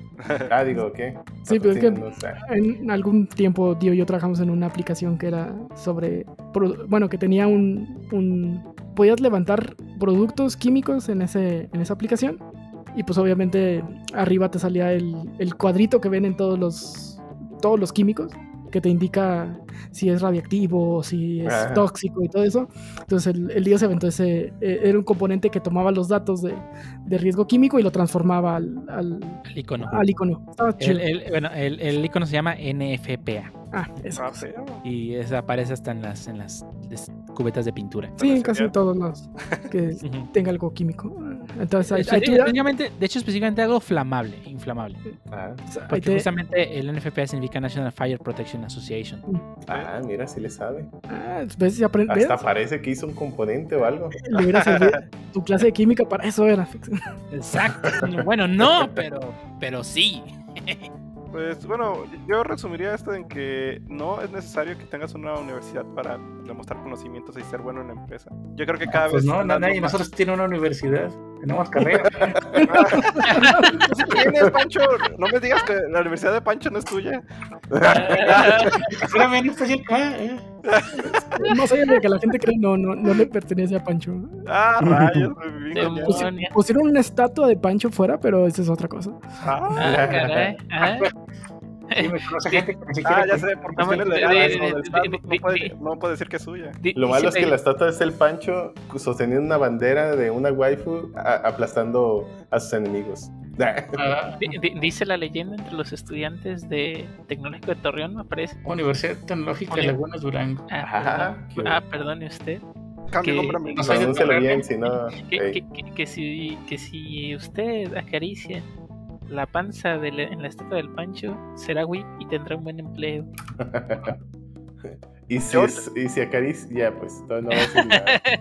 Ah, digo, ¿qué? Sí, pero es que- No sé. En algún tiempo Dio y yo trabajamos en una aplicación que era sobre, bueno, que tenía un, un- podías levantar productos químicos en, ese, en esa aplicación y pues obviamente arriba te salía el, el cuadrito que ven en todos los, todos los químicos que te indica si es radiactivo, si es Ajá. tóxico y todo eso. Entonces el, el Dio se aventó ese, eh, era un componente que tomaba los datos de, de riesgo químico y lo transformaba al, al, icono. al icono. El, el- bueno, el, el icono se llama NFPA Ah, eso. Ah, feo. y esa aparece hasta en las, en las cubetas de pintura. Sí, en casi todos los que tenga algo químico. Entonces ahí, Sí, ahí de hecho, específicamente algo flamable, inflamable. Ah, Porque te- justamente el NFPA significa National Fire Protection Association. ah, mira, sí le sabe. ah, ¿ves? Si aprendes, Hasta parece que hizo un componente o algo. le hubiera servido tu clase de química para eso era. Exacto. bueno, no, pero, pero sí. Pues bueno, yo resumiría esto en que no es necesario que tengas una universidad para demostrar conocimientos y ser bueno en la empresa. Yo creo que cada Pues vez... no, nadie de nosotros tiene una universidad. Tenemos carrera. ¿Tú sí tienes, Pancho? No me digas que la universidad de Pancho no es tuya. Espérame, no especial. Más allá de que la gente cree, no, no, no le pertenece a Pancho. Ah, rayos. Pusieron una estatua de Pancho fuera, pero esa es otra cosa. Ah, Ah, caray. Ah, Sí, me conoce gente que ni siquiera. ah, ya sé, por No, cuestiones legales puede- decir que es suya. di- Lo malo es que la estatua es el Pancho sosteniendo una bandera de una waifu a- aplastando a sus enemigos. Ah, di- di- Dice la leyenda entre los estudiantes de Tecnológico de Torreón, me parece. Universidad Tecnológica de. Lagunas Durango. Ah, Ah, perdone usted. Que- nombre no bien, si no. Que, ey. que- que- que si, que si usted acaricia la panza de la- en la estatua del Pancho, será WIP y tendrá un buen empleo. y, si es, y si acaricia, pues no, no va a decir nada.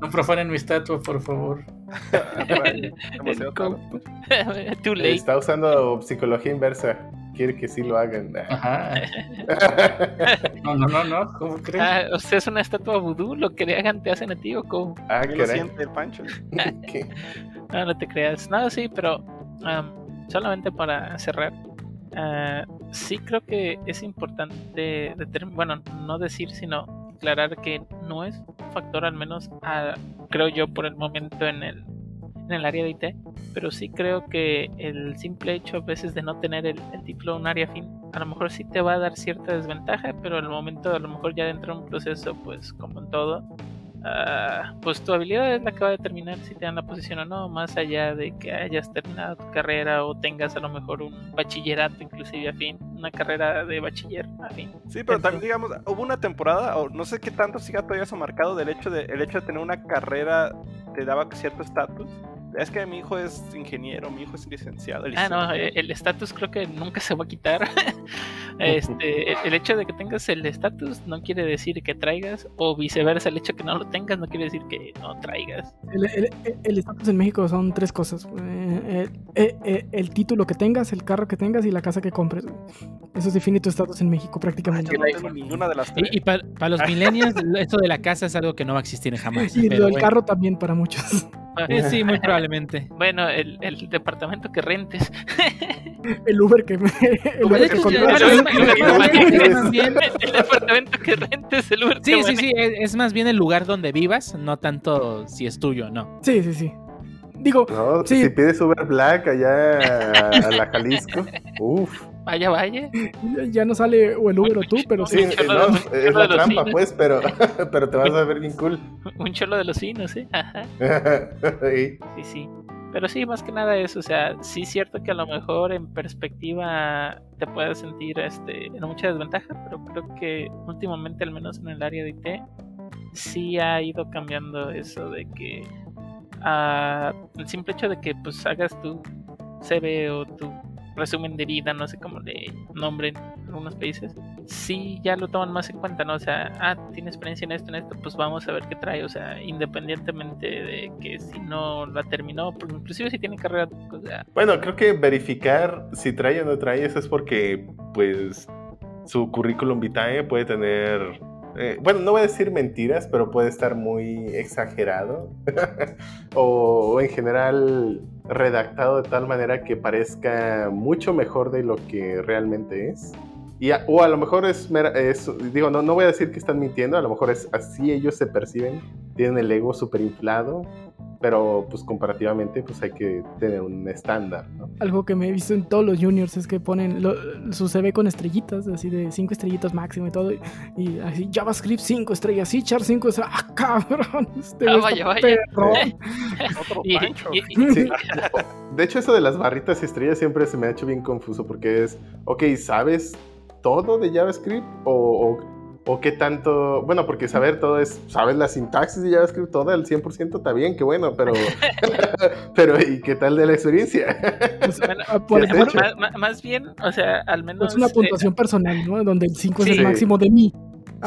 No profanen mi estatua, por favor. Too late. Está usando psicología inversa. Quiere que sí lo hagan. Ajá. No, no, no, no. ¿Cómo crees? Ah, ¿Usted es una estatua vudú? ¿Lo que le hagan te hacen a ti o cómo? ah, ¿Qué lo siente el Pancho? ¿Qué? No, no te creas. No, sí, pero am, solamente para cerrar. ah, sí creo que es importante, bueno, no decir, sino aclarar que no es un factor, al menos ah, creo yo por el momento en el, en el área de IT, pero sí creo que el simple hecho a veces de no tener el, el título un área fin, a lo mejor sí te va a dar cierta desventaja, pero al momento a lo mejor ya dentro de un proceso, pues como en todo, ah, pues tu habilidad es la que va a determinar si te dan la posición o no, más allá de que hayas terminado tu carrera o tengas a lo mejor un bachillerato inclusive afín, una carrera de bachiller afín. Sí, pero también digamos, hubo una temporada, o no sé qué tanto siga todavía eso marcado del hecho de, el hecho de tener una carrera te daba cierto estatus. Es que mi hijo es ingeniero, mi hijo es licenciado. Ah, no, eh, el estatus creo que nunca se va a quitar. Este, el, el hecho de que tengas el estatus no quiere decir que traigas, o viceversa, el hecho de que no lo tengas no quiere decir que no traigas. El el- el estatus en México son tres cosas. eh, eh, el título que tengas, el carro que tengas y la casa que compres. Eso define tu estatus en México prácticamente. Yo no tengo ninguna de las tres. Y, para los millennials, esto de la casa es algo que no va a existir jamás. Y pero lo del bueno. carro también para muchos. Eh, sí, muy probablemente. Bueno, el, el departamento que rentes. El Uber que me. El Uber que el- departamento que rentes, el Uber Sí, que sí, sí, es, es más bien el lugar donde vivas, no tanto si es tuyo o no. Sí, sí, sí. Digo, No, Sí. si pides Uber Black allá a, a la Jalisco, uff. Vaya, vaya. ya- ya no sale o el Uber o tú, pero Sí, cholo no, de- un es la los trampa, pues, pero, pero te vas a ver bien cool. Un cholo de los finos, ¿eh? Ajá. Sí. Sí, sí. Pero sí, más que nada eso, o sea, sí es cierto que a lo mejor en perspectiva te puedes sentir este, en mucha desventaja, pero creo que últimamente, al menos en el área de IT, sí ha ido cambiando eso de que ah, el simple hecho de que pues hagas tu CV o tu resumen de vida, no sé cómo le nombren en algunos países, sí ya lo toman más en cuenta, ¿no? O sea, ah, tiene experiencia en esto, en esto, pues vamos a ver qué trae, o sea, independientemente de que si no la terminó, pues, inclusive si tiene carrera, Bueno, creo que verificar si trae o no trae eso es porque, pues, su currículum vitae puede tener, eh, bueno, no voy a decir mentiras, pero puede estar muy exagerado o en general redactado de tal manera que parezca mucho mejor de lo que realmente es. Y a- o a lo mejor es, es- digo, no, no voy a decir que están mintiendo, a lo mejor es así ellos se perciben, tienen el ego súper inflado, pero pues comparativamente pues hay que tener un estándar, ¿no? Algo que me he visto en todos los juniors es que ponen lo- su CV con estrellitas, así de 5 estrellitas máximo y todo. Y, y así JavaScript 5 estrellas, C Char 5 estrellas. ¡Ah, cabrón! Este Ah, vaya, vaya. Otro Pancho. Sí. De hecho, eso de las barritas y estrellas siempre se me ha hecho bien confuso porque es, ok, ¿sabes todo de JavaScript? ¿O, o, o qué tanto? Bueno, porque saber todo es, ¿sabes la sintaxis de JavaScript toda al 100%? Está bien, qué bueno, pero, pero ¿y qué tal de la experiencia? Pues, Bueno, por más, bien, o sea, al menos... es una eh, puntuación personal, ¿no? Donde el 5 es el máximo de mi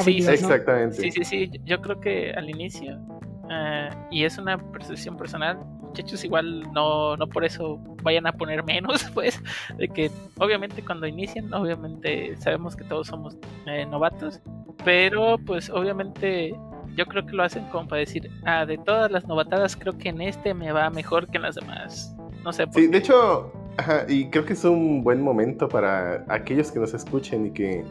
Sí. Exactamente. Sí, sí, sí. Yo creo que al inicio, eh, y es una percepción personal, muchachos, igual no, no por eso vayan a poner menos, pues, de que obviamente cuando inician, obviamente sabemos que todos somos eh, novatos, pero pues obviamente yo creo que lo hacen como para decir, ah, de todas las novatadas, creo que en este me va mejor que en las demás. No sé, por Sí, qué. de hecho, ajá, y creo que es un buen momento para aquellos que nos escuchen y que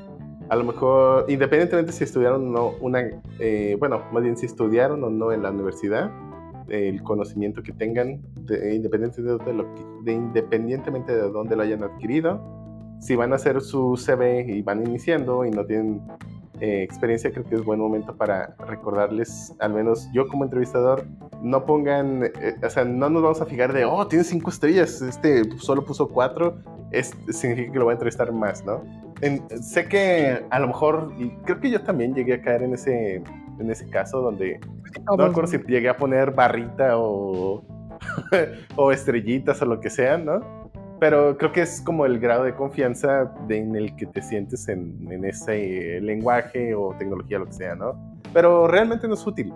a lo mejor, independientemente si estudiaron o no una, eh, bueno, más bien si estudiaron o no en la universidad, el conocimiento que tengan, de- independientemente, de, lo que- de- independientemente de dónde lo hayan adquirido, si van a hacer su CV y van iniciando y no tienen eh, experiencia, creo que es buen momento para recordarles, al menos yo como entrevistador, no pongan, eh, o sea, no nos vamos a fijar de, oh, tiene cinco estrellas, este solo puso cuatro, es, significa que lo va a entrevistar más, ¿no? En- sé que a lo mejor, y creo que yo también llegué a caer en ese, en ese caso donde, no me acuerdo si llegué a poner barrita o, o estrellitas o lo que sea, ¿no? Pero creo que es como el grado de confianza de- en el que te sientes en, en ese lenguaje o tecnología, lo que sea, ¿no? Pero realmente no es útil.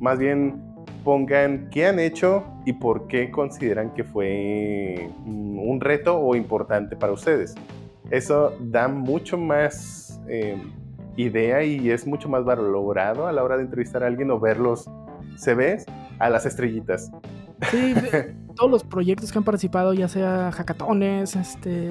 Más bien pongan qué han hecho y por qué consideran que fue mm, un reto o importante para ustedes. Eso da mucho más eh, idea y es mucho más valorado a la hora de entrevistar a alguien o ver los CVs a las estrellitas. Sí, todos los proyectos que han participado, ya sea hackatones, este,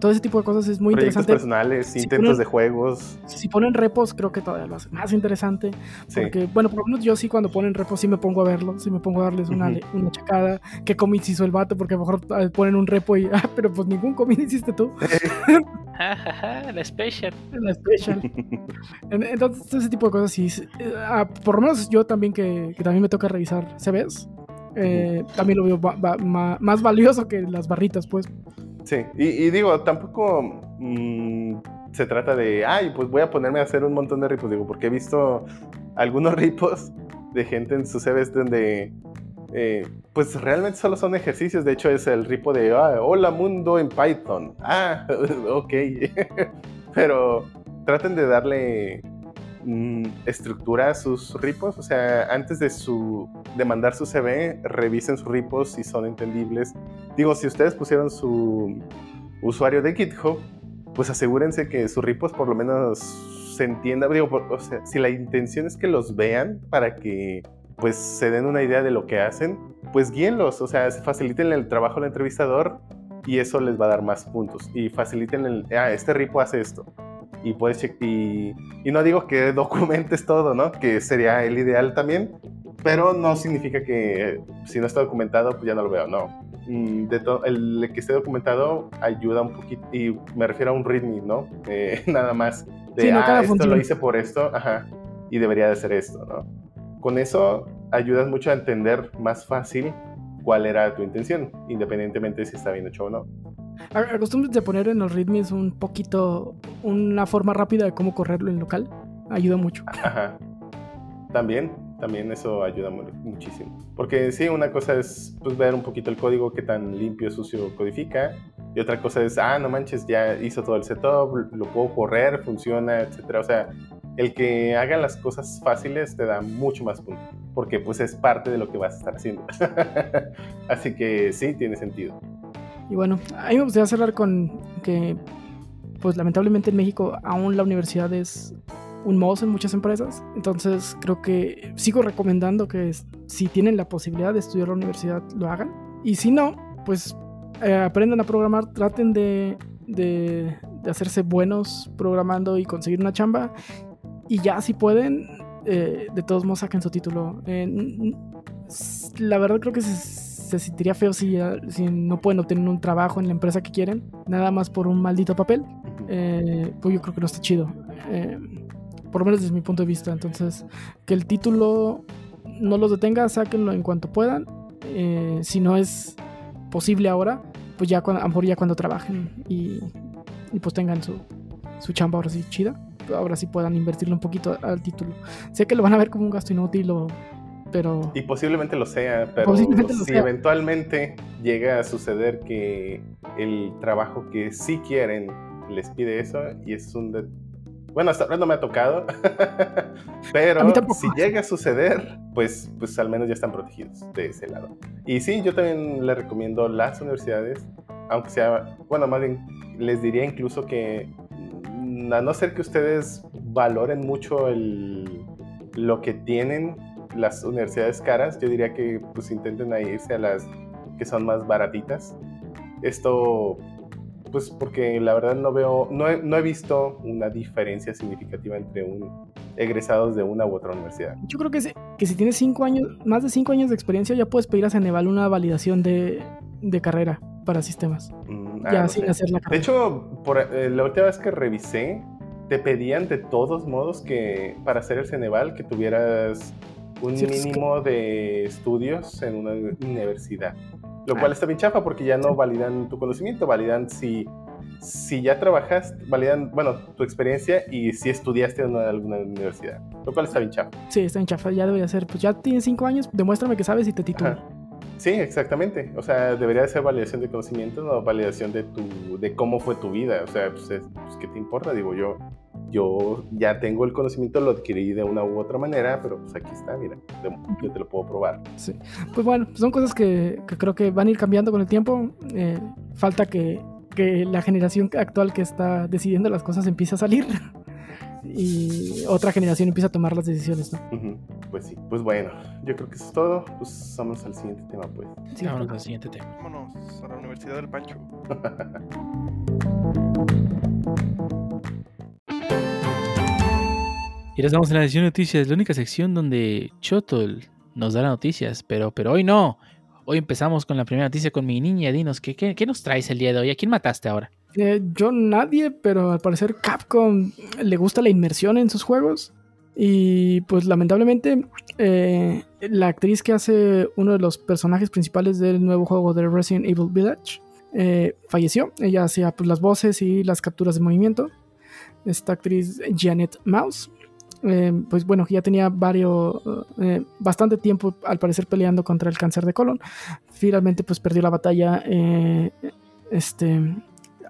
todo ese tipo de cosas es muy Proyectos interesante. personales, Si intentos ponen- de juegos. Si ponen repos, creo que todavía lo hace más interesante. Sí. Porque, bueno, por lo menos yo sí cuando ponen repos sí me pongo a verlos, sí me pongo a darles una, Ujú. le- una checada, qué commits hizo el vato, porque a lo mejor ah, ponen un repo y, ah, pero pues ningún commit hiciste tú, ja, la special. en la special. En- Entonces, ese tipo de cosas sí. eh, ah, por lo menos yo también que, que también me toca revisar CVs, eh, también lo veo va- va- ma- más valioso que las barritas, pues. Sí, y, y digo, tampoco mm, se trata de, ay, pues voy a ponerme a hacer un montón de ripos, digo, porque he visto algunos ripos de gente en sus CVs donde, eh, pues realmente solo son ejercicios, de hecho es el ripo de, ah, hola mundo en Python, ah, ok, pero traten de darle estructura sus ripos. O sea, antes de, su, de mandar su CV, revisen sus ripos si son entendibles. Digo, si ustedes pusieron su usuario de GitHub, pues asegúrense que sus ripos por lo menos se entienda. Digo, o sea, si la intención es que los vean para que pues se den una idea de lo que hacen, pues guíenlos, o sea, faciliten el trabajo al entrevistador y eso les va a dar más puntos. Y faciliten el, ah, este ripo hace esto. Y puedes y, y no digo que documentes todo, ¿no? Que sería el ideal también, pero no significa que si no está documentado, pues ya no lo veo, no. Mm, De el que esté documentado ayuda un poquito, y me refiero a un readme, ¿no? Eh, nada más. De, Sí, no, ah, esto función. lo hice por esto, ajá, y debería de ser esto, ¿no? Con eso ayudas mucho a entender más fácil cuál era tu intención, independientemente si está bien hecho o no. Acostumbres de poner en los readmes un poquito, una forma rápida de cómo correrlo en local. Ayuda mucho. Ajá. También, también eso ayuda mu- muchísimo. Porque sí, una cosa es pues, ver un poquito el código, qué tan limpio, sucio codifica. Y otra cosa es, ah, no manches, ya hizo todo el setup, lo puedo correr, funciona, etcétera. O sea, el que haga las cosas fáciles te da mucho más puntos. Porque pues es parte de lo que vas a estar haciendo. Así que sí, tiene sentido. Y bueno, a mí me gustaría cerrar con que, pues lamentablemente en México aún la universidad es un modo en muchas empresas. Entonces creo que sigo recomendando que si tienen la posibilidad de estudiar la universidad, lo hagan. Y si no, pues eh, aprendan a programar, traten de, de, de hacerse buenos programando y conseguir una chamba. Y ya si pueden, eh, de todos modos saquen su título. Eh, la verdad creo que se, se sentiría feo si, si no pueden obtener un trabajo en la empresa que quieren, nada más por un maldito papel. Eh, pues yo creo que no está chido. Eh, por lo menos desde mi punto de vista. Entonces, que el título no los detenga, sáquenlo en cuanto puedan. Eh, si no es posible ahora, pues ya cuando, a lo mejor ya cuando trabajen y, y pues tengan su, su chamba ahora sí chida, ahora sí puedan invertirle un poquito al título. Sé que lo van a ver como un gasto inútil, o, pero Y posiblemente lo sea, pero Posiblemente lo si sea. eventualmente llega a suceder que el trabajo que sí quieren les pide eso y es un... de- Bueno, hasta ahora no me ha tocado, pero si llega a suceder, pues, pues al menos ya están protegidos de ese lado. Y sí, yo también le recomiendo las universidades, aunque sea, bueno, más bien les diría incluso que mm, a no ser que ustedes valoren mucho el, lo que tienen las universidades caras, yo diría que pues intenten a irse a las que son más baratitas. Esto, pues porque la verdad no veo, no he, no he visto una diferencia significativa entre un egresados de una u otra universidad. yo creo que, si- que si tienes cinco años, más de 5 años de experiencia, ya puedes pedir a Ceneval una validación de, de carrera para sistemas. Mm, ah, ya no sin sé. hacer la De carrera. hecho, por, eh, la última vez que revisé, te pedían de todos modos que para hacer el Ceneval que tuvieras un Sí, pues, es que- mínimo de estudios en una universidad. Lo Ah. cual está bien chafa porque ya no validan tu conocimiento, validan si, si ya trabajas, validan, bueno, tu experiencia y si estudiaste en una- alguna universidad. Lo cual está bien chafa. Sí, está en chafa, ya debería ser. Pues ya tienes 5 años, demuéstrame que sabes y te titulo. Sí, exactamente. O sea, debería de ser validación de conocimiento, no validación de tu, de cómo fue tu vida. O sea, pues, es- pues, ¿qué te importa? Digo, yo, yo ya tengo el conocimiento, lo adquirí de una u otra manera, pero pues aquí está, mira, yo te lo puedo probar. Pues bueno, son cosas que, que creo que van a ir cambiando con el tiempo. Eh, falta que, que la generación actual que está decidiendo las cosas empiece a salir y otra generación empiece a tomar las decisiones, ¿no? Pues sí, pues bueno, yo creo que eso es todo. Pues vamos al siguiente tema, pues. Sí, Vámonos al siguiente tema. Vámonos a la Universidad del Pancho. Y ahora estamos en la sección de noticias, la única sección donde Chotol nos da las noticias, pero, pero hoy no. Hoy empezamos con la primera noticia con mi niña. Dinos, ¿qué, qué, qué nos traes el día de hoy? ¿A quién mataste ahora? Eh, yo nadie, pero al parecer Capcom le gusta la inmersión en sus juegos. Y pues lamentablemente eh, la actriz que hace uno de los personajes principales del nuevo juego de Resident Evil Village eh, falleció. Ella hacía pues, las voces y las capturas de movimiento. Esta actriz Janet Mouse. eh, pues bueno, ya tenía varios, bastante tiempo al parecer peleando contra el cáncer de colon. Finalmente pues perdió la batalla este,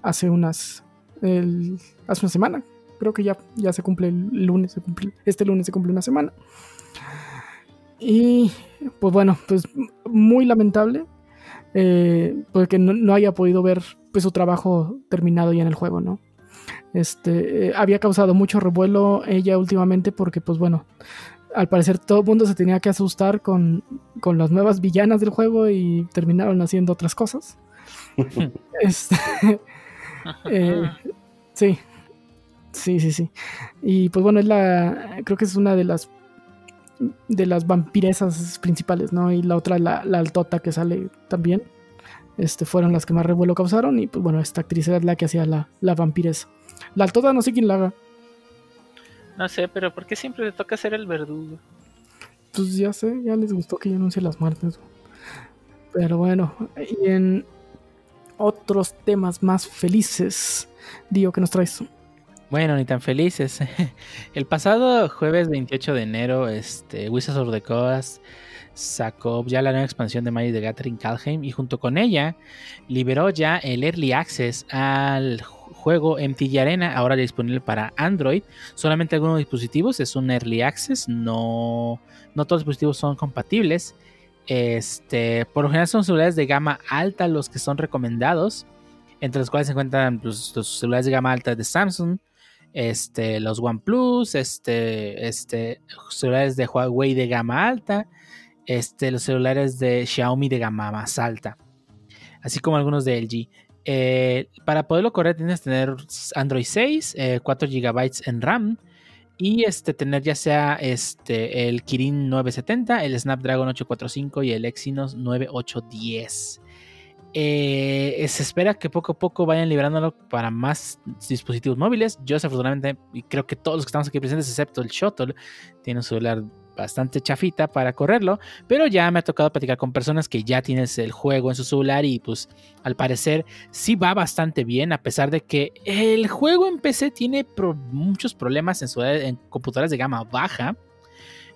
hace unas el- hace una semana. Creo que ya, ya se cumple el lunes, se cumple- este lunes se cumple una semana. Y pues bueno, pues muy lamentable eh, porque no, no haya podido ver pues, su trabajo terminado ya en el juego, ¿no? Este, eh, había causado mucho revuelo ella últimamente porque pues bueno, al parecer todo el mundo se tenía que asustar con, con las nuevas villanas del juego y terminaron haciendo otras cosas. Este, eh, sí, sí, sí, sí. Y pues bueno, es la, creo que es una de las de las vampiresas principales, ¿no? Y la otra, la, la altota que sale también. Este, fueron las que más revuelo causaron. Y pues bueno, esta actriz era la que hacía la, la vampiresa. La altota no sé quién la haga. No sé, pero ¿por qué siempre le toca ser el verdugo? Pues ya sé, ya les gustó que yo anuncie las muertes. Pero bueno, y en otros temas más felices, Dio, ¿qué nos traes? Bueno, ni tan felices. El pasado jueves 28 de enero, este, Wizards of the Coast sacó ya la nueva expansión de Magic the Gathering Calheim y junto con ella liberó ya el Early Access al ju- juego MTG Arena, ahora disponible para Android. Solamente algunos dispositivos, es un Early Access, no, no todos los dispositivos son compatibles. Este, por lo general son celulares de gama alta los que son recomendados, entre los cuales se encuentran pues, los celulares de gama alta de Samsung, este, los OnePlus, este, este, celulares de Huawei de gama alta, los celulares de Xiaomi de gama más alta, así como algunos de LG. Eh, para poderlo correr tienes que tener Android 6, eh, 4 GB en RAM y este, tener ya sea este, el Kirin 970, el Snapdragon 845 y el Exynos 9810. Eh, se espera que poco a poco vayan liberándolo para más dispositivos móviles. Yo desafortunadamente, y creo que todos los que estamos aquí presentes, excepto el Shuttle, tienen un celular bastante chafita para correrlo, pero ya me ha tocado platicar con personas que ya tienes el juego en su celular y pues al parecer sí va bastante bien, a pesar de que el juego en PC tiene muchos problemas en computadoras de gama baja,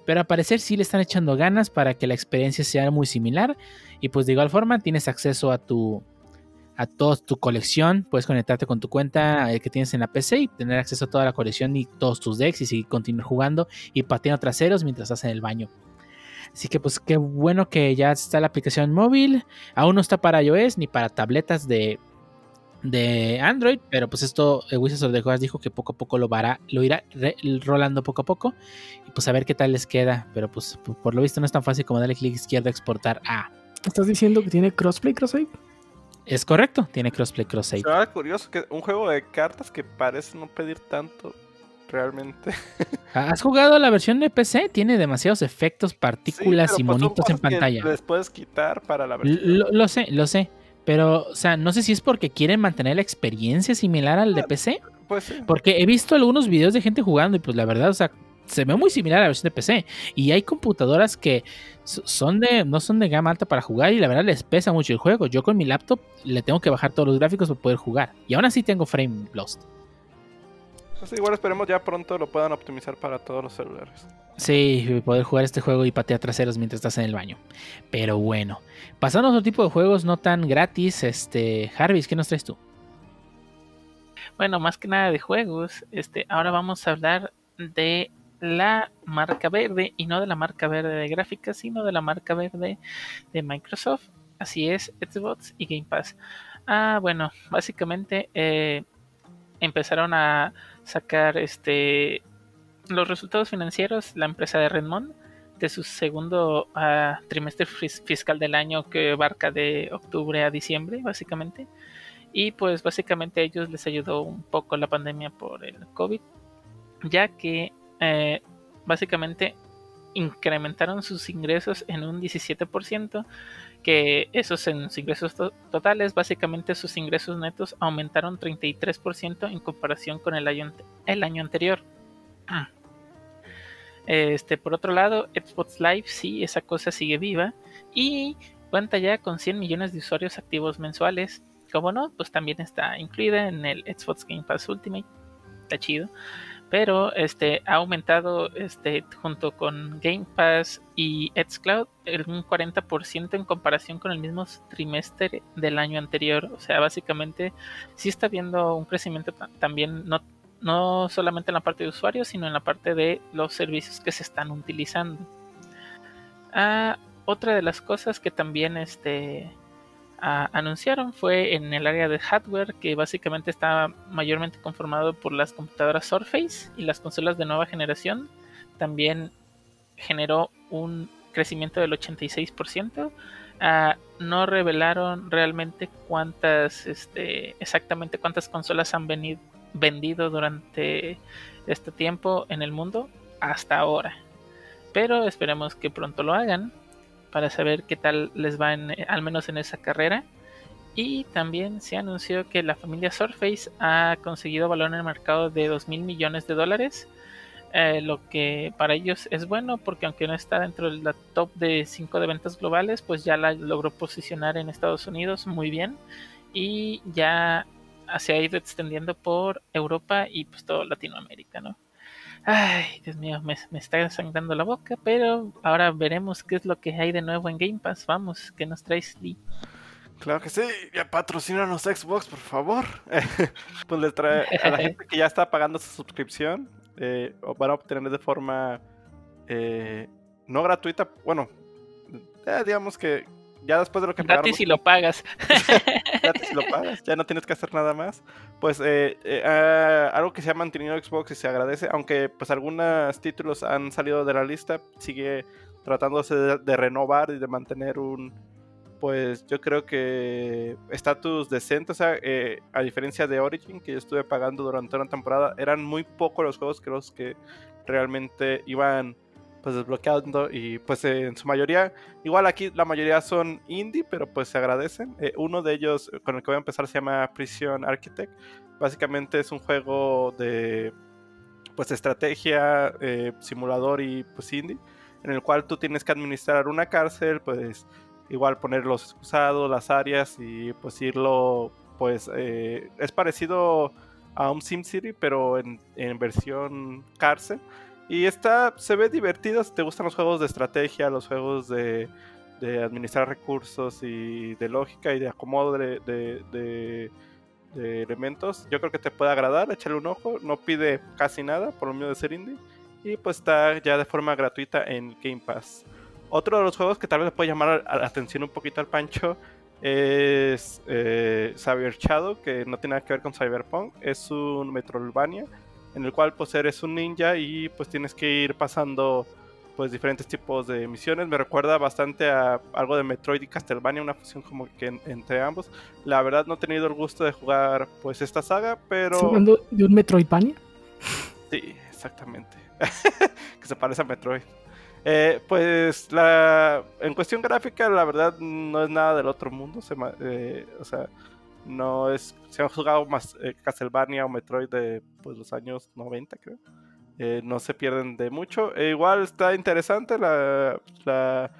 pero al parecer sí le están echando ganas para que la experiencia sea muy similar y pues de igual forma tienes acceso a tu a toda tu colección, puedes conectarte con tu cuenta eh, que tienes en la PC y tener acceso a toda la colección y todos tus decks y seguir continuar jugando y pateando traseros mientras estás en el baño. Así que pues qué bueno que ya está la aplicación móvil. Aún no está para iOS ni para tabletas de, de Android, pero pues esto eh, Wizards of the Coast dijo que poco a poco lo, vará- lo irá rolando poco a poco y pues a ver qué tal les queda. Pero pues por, lo visto no es tan fácil como darle clic izquierdo a exportar a. ¿Estás diciendo que tiene crossplay, cross-save? Es correcto, tiene crossplay cross save. Curioso que un juego de cartas que parece no pedir tanto realmente. ¿Has jugado la versión de PC? Tiene demasiados efectos, partículas Sí, y pues, monitos en pantalla. Les puedes quitar para la versión. Lo, lo sé, lo sé. Pero, o sea, no sé si es porque quieren mantener la experiencia similar al de PC. Pues sí. Porque he visto algunos videos de gente jugando y pues la verdad, o sea, se ve muy similar a la versión de PC. Y hay computadoras que son de, no son de gama alta para jugar y la verdad les pesa mucho el juego. Yo con mi laptop le tengo que bajar todos los gráficos para poder jugar. Y aún así tengo frame lost. Pues igual esperemos ya pronto lo puedan optimizar para todos los celulares. Sí, poder jugar este juego y patear traseros mientras estás en el baño. Pero bueno, pasando a otro tipo de juegos no tan gratis, este, Jarvis, ¿qué nos traes tú? Bueno, más que nada de juegos, este, ahora vamos a hablar de la marca verde y no de la marca verde de gráficas, sino de la marca verde de Microsoft. Así es, Xbox y Game Pass. Ah, bueno, básicamente eh, empezaron a sacar este los resultados financieros la empresa de Redmond de su segundo ah, trimestre fis- fiscal del año que abarca de octubre a diciembre, básicamente. Y pues básicamente a ellos les ayudó un poco la pandemia por el COVID, ya que eh, básicamente incrementaron sus ingresos en un 17%, que esos en sus ingresos to- totales, básicamente sus ingresos netos aumentaron 33% en comparación con el año, el año anterior. Este, por otro lado, Xbox Live sí, esa cosa sigue viva y cuenta ya con 100 millones de usuarios activos mensuales. Como no, pues también está incluida en el Xbox Game Pass Ultimate. Está chido. Pero este ha aumentado este junto con Game Pass y Xcloud un 40% en comparación con el mismo trimestre del año anterior. O sea, básicamente sí está viendo un crecimiento también no no solamente en la parte de usuarios, sino en la parte de los servicios que se están utilizando. Ah, otra de las cosas que también este, anunciaron fue en el área de hardware que básicamente está mayormente conformado por las computadoras Surface y las consolas de nueva generación. También generó un crecimiento del 86%. Ah, no revelaron realmente cuántas, este, exactamente cuántas consolas han vendido durante este tiempo en el mundo hasta ahora. Pero esperemos que pronto lo hagan para saber qué tal les va en, al menos en esa carrera. Y también se anunció que la familia Surface ha conseguido valor en el mercado de 2 mil millones de dólares. Eh, lo que para ellos es bueno porque aunque no está dentro de la top de 5 de ventas globales, pues ya la logró posicionar en Estados Unidos muy bien y ya se ha ido extendiendo por Europa y pues todo Latinoamérica, ¿no? Ay, Dios mío, me, está sangrando la boca, pero ahora veremos qué es lo que hay de nuevo en Game Pass. Vamos, ¿qué nos traes, Lee? Claro que sí, ya patrocinanos Xbox, por favor. pues le trae a la gente que ya está pagando su suscripción, eh, van a obtener de forma eh, no gratuita, bueno, digamos que ya después de lo que Gratis si lo pagas. Gratis si lo pagas, ya no tienes que hacer nada más. Pues eh, eh ah, algo que se ha mantenido Xbox y se agradece, aunque pues algunos títulos han salido de la lista, sigue tratándose de, renovar y de mantener un, pues yo creo que estatus decente, o sea, eh, a diferencia de Origin, que yo estuve pagando durante una temporada, eran muy pocos los juegos que los que realmente iban pues desbloqueando y pues en su mayoría, igual aquí la mayoría son indie, pero pues se agradecen. Eh, uno de ellos con el que voy a empezar se llama Prison Architect. Básicamente es un juego de pues estrategia, eh, simulador y pues indie, en el cual tú tienes que administrar una cárcel, pues igual poner los excusados, las áreas y pues irlo, pues eh, es parecido a un SimCity, pero en, en versión cárcel y está, se ve divertido si te gustan los juegos de estrategia, los juegos de, administrar recursos y de lógica y de acomodo de, elementos. Yo creo que te puede agradar, échale un ojo. No pide casi nada, por lo menos de ser indie. Y pues está ya de forma gratuita en Game Pass. Otro de los juegos que tal vez le puede llamar la atención un poquito al Pancho es eh, Cyber Shadow, que no tiene nada que ver con Cyberpunk. Es un Metroidvania en el cual pues eres un ninja y pues tienes que ir pasando pues diferentes tipos de misiones. Me recuerda bastante a algo de Metroid y Castlevania, una fusión como que entre ambos. La verdad no he tenido el gusto de jugar pues esta saga, pero... ¿Estás hablando de un Metroidvania? Sí, exactamente. que se parece a Metroid. Eh, pues la en cuestión gráfica la verdad no es nada del otro mundo. Se, eh, o sea, no es. Se han jugado más eh, Castlevania o Metroid de pues, los años 90, creo. Eh, no se pierden de mucho. E igual está interesante la, la,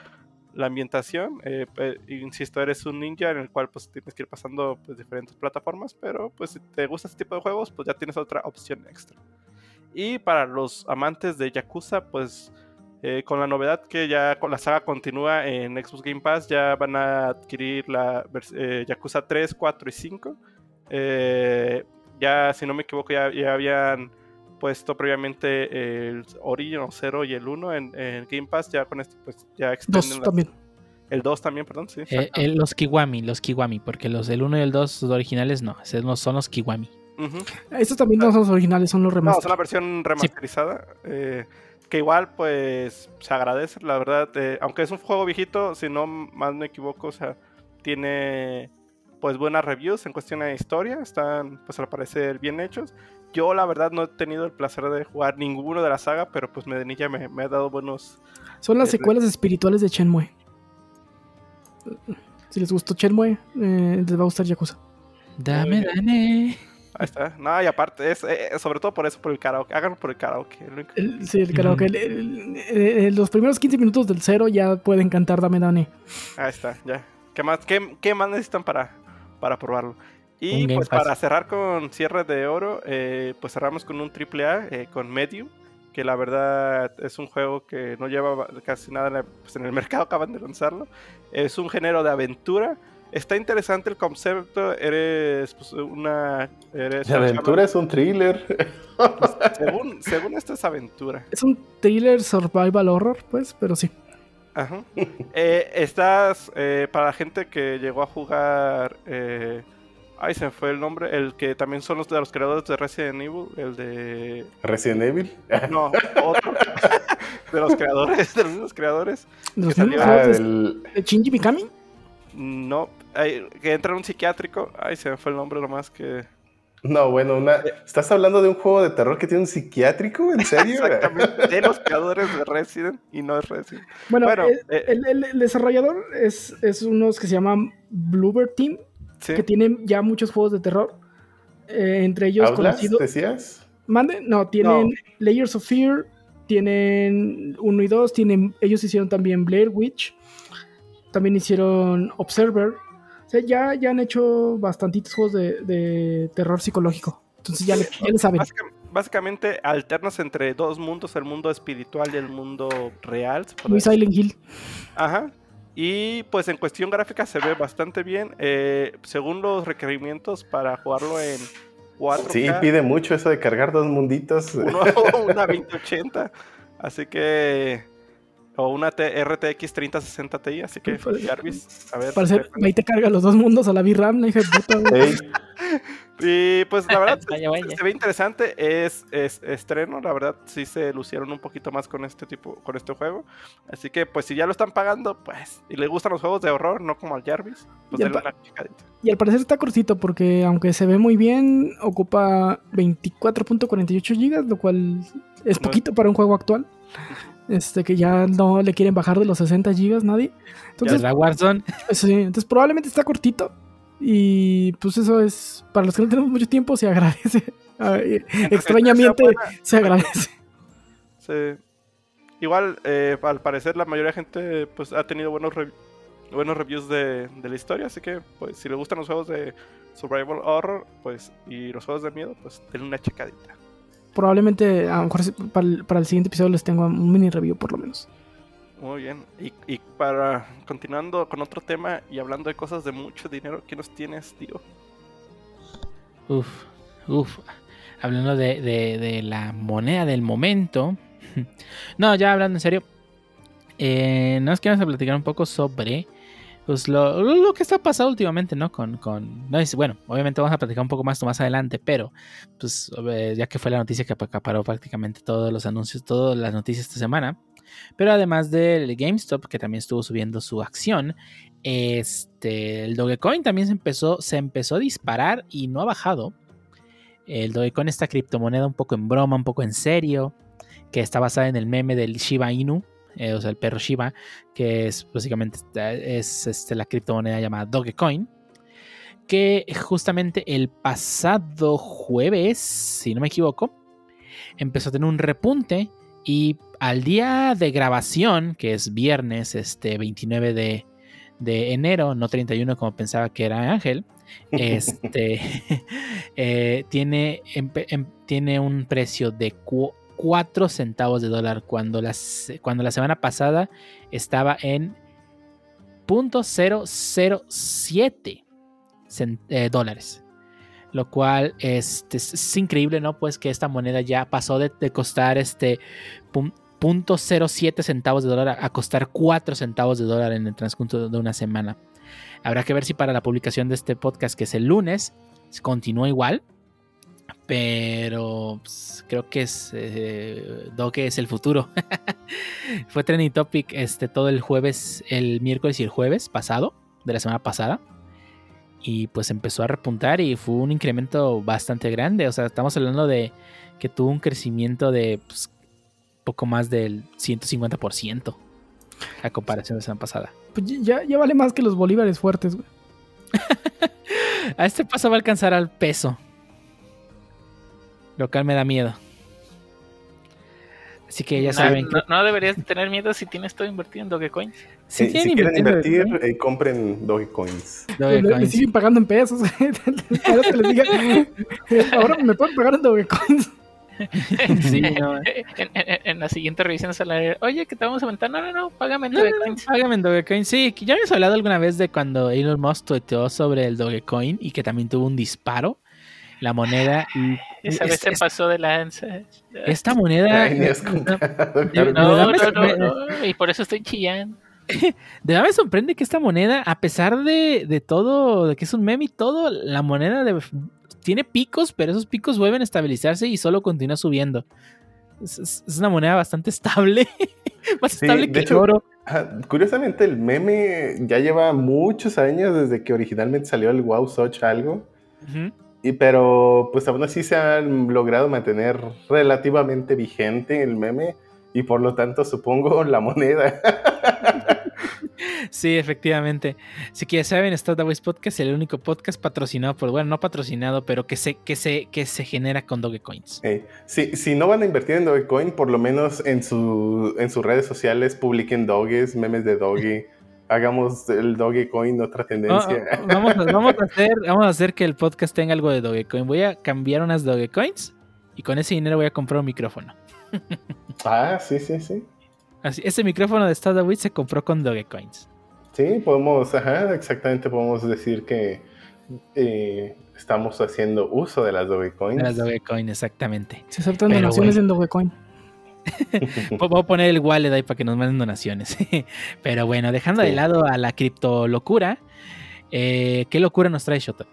ambientación. Eh, insisto, eres un ninja en el cual pues tienes que ir pasando pues, diferentes plataformas. Pero pues si te gusta este tipo de juegos, pues ya tienes otra opción extra. Y para los amantes de Yakuza, pues eh, con la novedad que ya con la saga continúa en Xbox Game Pass, ya van a adquirir la eh, Yakuza 3, 4 y 5. Eh, ya, si no me equivoco, ya, habían puesto previamente el Origin 0 y el 1 en, Game Pass. Ya con esto, pues ya extienden. también. El 2 también, perdón, sí. los Kiwami, los Kiwami, porque los del 1 y el 2 los originales no, no son los Kiwami. Estos también no son los originales, son los remasterizada. No, son la versión remasterizada que igual pues se agradece, la verdad, eh, aunque es un juego viejito, si no más me equivoco, o sea, tiene pues buenas reviews en cuestión de historia, están pues al parecer bien hechos. Yo la verdad no he tenido el placer de jugar ninguno de la saga, pero pues Medenilla me, me ha dado buenos... Son las eh, secuelas espirituales de Shenmue. Si les gustó Shenmue, eh, les va a gustar Yakuza. Dame, dame. Ahí está. No, y aparte, es, eh, sobre todo por eso, por el karaoke. Háganlo por el karaoke. sí, el karaoke. los primeros 15 minutos del cero ya pueden cantar Dame Dame. Ahí está, ya. ¿Qué más, qué, qué más necesitan para, para probarlo? Y pues Pass. para cerrar con cierre de oro, eh, pues cerramos con un AAA, eh, con Medium, que la verdad es un juego que no lleva casi nada en, la- pues, en el mercado, acaban de lanzarlo. Es un género de aventura. Está interesante el concepto, eres pues, una... Eres La aventura es un thriller. Según, según esto es aventura. Es un thriller survival horror, pues, pero sí. Ajá. Eh, estás, eh, para la gente que llegó a jugar... eh, ay, se me fue el nombre. El que también son los de los creadores de Resident Evil. El de... Resident Evil. No, otro. de los creadores, de los mismos creadores. Los Que mismos salió- Ah, el- de Shinji Mikami. No, ay, que entra en un psiquiátrico. Ay, se me fue el nombre nomás que... No, bueno, una... ¿estás hablando de un juego de terror que tiene un psiquiátrico? ¿En serio? Exactamente, de los creadores de Resident y no es Resident. Bueno, Bueno, el, eh, el- el- el desarrollador es, es unos que se llaman Bluebird Team, Sí. que tienen ya muchos juegos de terror. Eh, entre ellos ¿Outlast, conocido. decías? ¿Mande? No, tienen Layers of Fear, tienen 1 y 2, tienen, ellos hicieron también Blair Witch, también hicieron Observer. O sea, ya, ya han hecho bastantitos juegos de, de terror psicológico. Entonces ya le, ya le saben. Básica- básicamente alternas entre dos mundos, el mundo espiritual y el mundo real. Muy Silent Hill. Ajá. Y pues en cuestión gráfica se ve bastante bien. eh, según los requerimientos para jugarlo en 4K, Sí, pide mucho eso de cargar dos munditos. uno- una 2080. Así que. O una T- RTX 3060 Ti. Así que, Jarvis, a ver. Parece, ahí te carga los dos mundos a la VRAM, la hija de puta. Y pues la verdad Vaya, vaya. se ve interesante. Es, es estreno. La verdad sí se lucieron un poquito más con este tipo, con este juego. Así que pues si ya lo están pagando, pues. Y le gustan los juegos de horror, no como al Jarvis. Pues denle una checadita. Y al parecer está cortito porque aunque se ve muy bien, ocupa 24.48 GB, lo cual es poquito para un juego actual. Este que ya no le quieren bajar de los 60 GB nadie. Entonces, será Warzone. sí, entonces probablemente está cortito. Y pues eso es, para los que no tenemos mucho tiempo, se agradece. Ay, Extrañamente se agradece. Sí. Igual, eh, al parecer, la mayoría de gente pues, ha tenido buenos, buenos reviews de, de la historia. Así que, pues, si les gustan los juegos de survival horror pues, y los juegos de miedo, pues denle una checadita. Probablemente, a lo mejor para el, para el siguiente episodio les tengo un mini review por lo menos. Muy bien. Y, y para continuando con otro tema y hablando de cosas de mucho dinero, ¿qué nos tienes, tío? Uf, uf. Hablando de, de- de la moneda del momento. No, ya hablando en serio. Eh, nos queremos platicar un poco sobre pues, lo, lo que está pasando últimamente, ¿no? Con, con no es, bueno, obviamente vamos a platicar un poco más más adelante, pero pues eh, ya que fue la noticia que acaparó prácticamente todos los anuncios, todas las noticias esta semana. Pero además del GameStop, que también estuvo subiendo su acción, este, el Dogecoin también se empezó, se empezó a disparar y no ha bajado. El Dogecoin, esta criptomoneda un poco en broma, un poco en serio, que está basada en el meme del Shiba Inu, eh, o sea, el perro Shiba, que es básicamente es, este, la criptomoneda llamada Dogecoin, que justamente el pasado jueves, si no me equivoco, empezó a tener un repunte y al día de grabación, que es viernes, este 29 de, de enero, no 31 como pensaba que era Ángel, este eh, tiene, em- tiene un precio de 4 centavos de dólar cuando, las, cuando la semana pasada estaba en .007 cen- eh, dólares. Lo cual este, es, increíble, ¿no? Pues que esta moneda ya pasó de, costar este pun- .07 centavos de dólar a costar 4 centavos de dólar en el transcurso de una semana. Habrá que ver si para la publicación de este podcast, que es el lunes, continúa igual. Pero pues, creo que es eh, Doge es el futuro. Fue trending topic este, todo el jueves, el miércoles y el jueves pasado, de la semana pasada. Y pues empezó a repuntar y fue un incremento bastante grande. O sea, estamos hablando de que tuvo un crecimiento de pues, poco más del 150% a comparación de la semana pasada. Pues ya, ya vale más que los bolívares fuertes, güey. A este paso va a alcanzar al peso. Lo cual me da miedo. Así que ya No, saben que no, no deberías tener miedo si tienes todo invertido en Dogecoin. si, Eh, tienen si quieren invertir, eh, compren Dogecoins. Dogecoins. siguen pagando en pesos. Ahora que les diga, ahora me pueden pagar en Dogecoins. Sí, no, En, en- en la siguiente revisión salarial, oye, que te vamos a aumentar. No, no, no, págame en No, no, no, Dogecoins. págame en Dogecoin. Sí, ya habíamos hablado alguna vez de cuando Elon Musk tuiteó sobre el Dogecoin y que también tuvo un disparo. La moneda. Y Esa es- vez se es- pasó de lanza. esta moneda. Ay, no, no. No, y por eso estoy chillando. De verdad me sorprende que esta moneda, a pesar de, de todo, de que es un meme y todo, la moneda de- tiene picos, pero esos picos vuelven a estabilizarse y solo continúa subiendo. Es, es- es una moneda bastante estable. Más Sí, estable de que el oro. Ah, Curiosamente, el meme ya lleva muchos años desde que originalmente salió el Wow Soch algo. Ujú. Y, pero pues aún así se han logrado mantener relativamente vigente el meme y por lo tanto supongo la moneda. Sí, efectivamente. Así que ya saben, Startups Podcast es el único podcast patrocinado por, bueno, no patrocinado, pero que se, que se, que se genera con Dogecoins. Eh, si, si no van a invertir en Dogecoin, por lo menos en, su, en sus redes sociales publiquen doges, memes de doge. Hagamos el Dogecoin otra tendencia. oh, vamos, a, vamos, a hacer, vamos a hacer que el podcast tenga algo de Dogecoin. Voy a cambiar unas Dogecoins y con ese dinero voy a comprar un micrófono. Ah, sí, sí, sí. Así, ese micrófono de Startup se compró con Dogecoins. Sí, podemos, ajá, exactamente podemos decir que eh, estamos haciendo uso de las Dogecoins. De las Dogecoin, exactamente. Se aceptan donaciones bueno. en Dogecoin. Voy a poner el wallet ahí para que nos manden donaciones. Pero bueno, dejando de lado a la cripto locura, eh, ¿qué locura nos trae Shoto?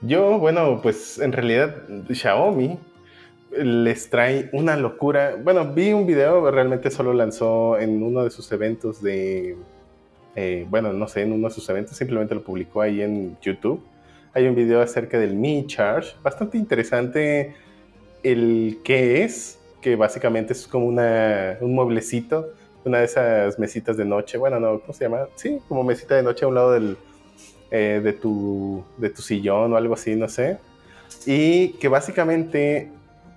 Yo, bueno, pues en realidad Xiaomi les trae una locura. Bueno, vi un video, realmente solo lanzó en uno de sus eventos de, eh, bueno, no sé, en uno de sus eventos, simplemente lo publicó ahí en YouTube. Hay un video acerca del Mi Charge, bastante interesante el qué es, que básicamente es como una, un mueblecito, una de esas mesitas de noche, bueno, no, ¿cómo se llama? Sí, como mesita de noche a un lado del, eh, de, tu, de tu sillón o algo así, no sé. Y que básicamente,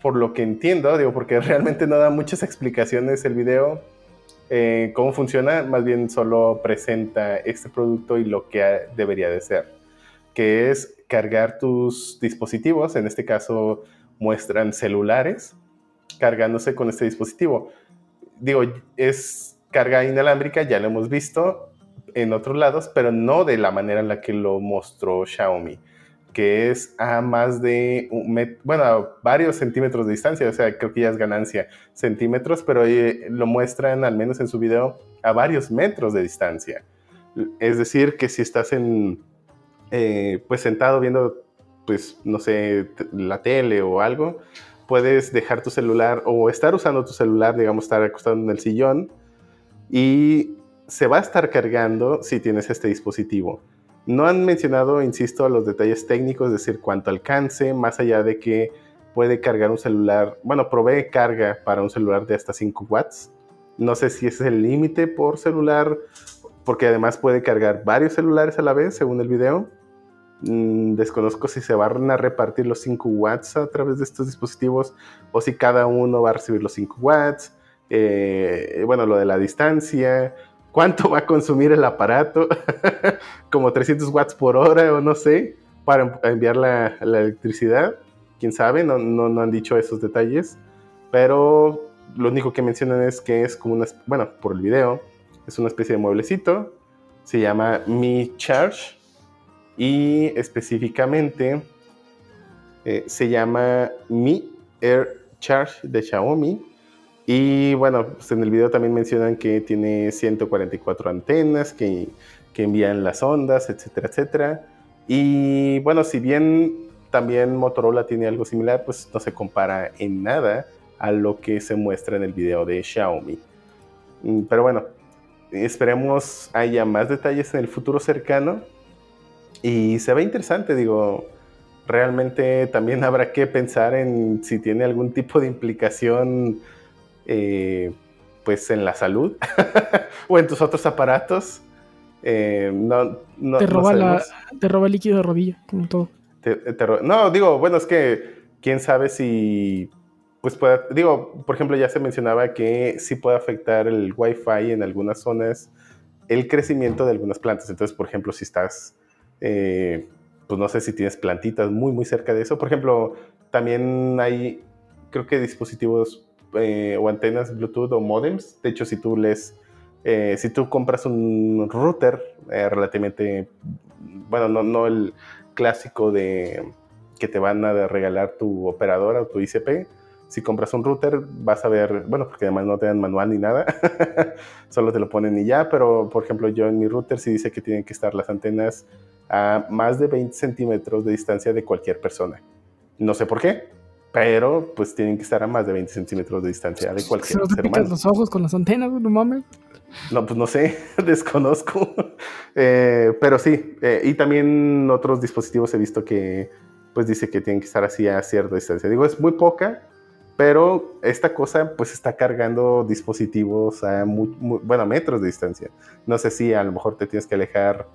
por lo que entiendo, digo, porque realmente no da muchas explicaciones el video, eh, cómo funciona, más bien solo presenta este producto y lo que debería de ser, que es cargar tus dispositivos, en este caso muestran celulares, cargándose con este dispositivo. Digo, es carga inalámbrica, ya lo hemos visto en otros lados, pero no de la manera en la que lo mostró Xiaomi, que es a más de, un bueno, a varios centímetros de distancia, o sea, creo que ya es ganancia, centímetros, pero eh, lo muestran, al menos en su video, a varios metros de distancia. Es decir, que si estás en, eh, pues sentado viendo, pues, no sé, la tele o algo, puedes dejar tu celular o estar usando tu celular, digamos, estar acostado en el sillón y se va a estar cargando si tienes este dispositivo. No han mencionado, insisto, los detalles técnicos, es decir, cuánto alcance, más allá de que puede cargar un celular, bueno, provee carga para un celular de hasta 5 watts. No sé si ese es el límite por celular, porque además puede cargar varios celulares a la vez, según el video. Mm, desconozco si se van a repartir los 5 watts a través de estos dispositivos o si cada uno va a recibir los 5 watts. Eh, bueno, lo de la distancia, cuánto va a consumir el aparato, como 300 watts por hora o no sé, para enviar la, la electricidad. Quién sabe, no, no, no han dicho esos detalles, pero lo único que mencionan es que es como una, bueno, por el video, es una especie de mueblecito, se llama Mi Charge y específicamente eh, se llama Mi Air Charge de Xiaomi. Y bueno, pues en el video también mencionan que tiene 144 antenas que, que envían las ondas, etcétera, etcétera. Y bueno, si bien también Motorola tiene algo similar, pues no se compara en nada a lo que se muestra en el video de Xiaomi. Mm, Pero bueno, esperemos haya más detalles en el futuro cercano. Y se ve interesante, digo, realmente también habrá que pensar en si tiene algún tipo de implicación, eh, pues en la salud o en tus otros aparatos. Eh, no, no, Te no roba, la, sabemos. te roba el líquido de rodilla, como todo. Te- te ro- no, digo, bueno, es que quién sabe si pues pueda, digo, por ejemplo, ya se mencionaba que sí puede afectar el Wi-Fi en algunas zonas, el crecimiento de algunas plantas. Entonces, por ejemplo, si estás, eh, pues no sé si tienes plantitas muy, muy cerca de eso. Por ejemplo, también hay, creo que dispositivos eh, o antenas Bluetooth o modems. De hecho, si tú les, eh, si tú compras un router relativamente, bueno, no, no el clásico de que te van a regalar tu operadora o tu ICP, si compras un router, vas a ver, bueno, porque además no te dan manual ni nada, solo te lo ponen y ya, pero por ejemplo yo en mi router sí dice que tienen que estar las antenas a más de 20 centímetros de distancia de cualquier persona. No sé por qué, pero pues tienen que estar a más de 20 centímetros de distancia de cualquier ¿Se ser humano. los ojos con las antenas, no mames? No, pues no sé, desconozco. Eh, pero sí, eh, y también otros dispositivos he visto que pues dice que tienen que estar así a cierta distancia. Digo, es muy poca, pero esta cosa pues está cargando dispositivos a muy, muy, bueno, metros de distancia. No sé si a lo mejor te tienes que alejar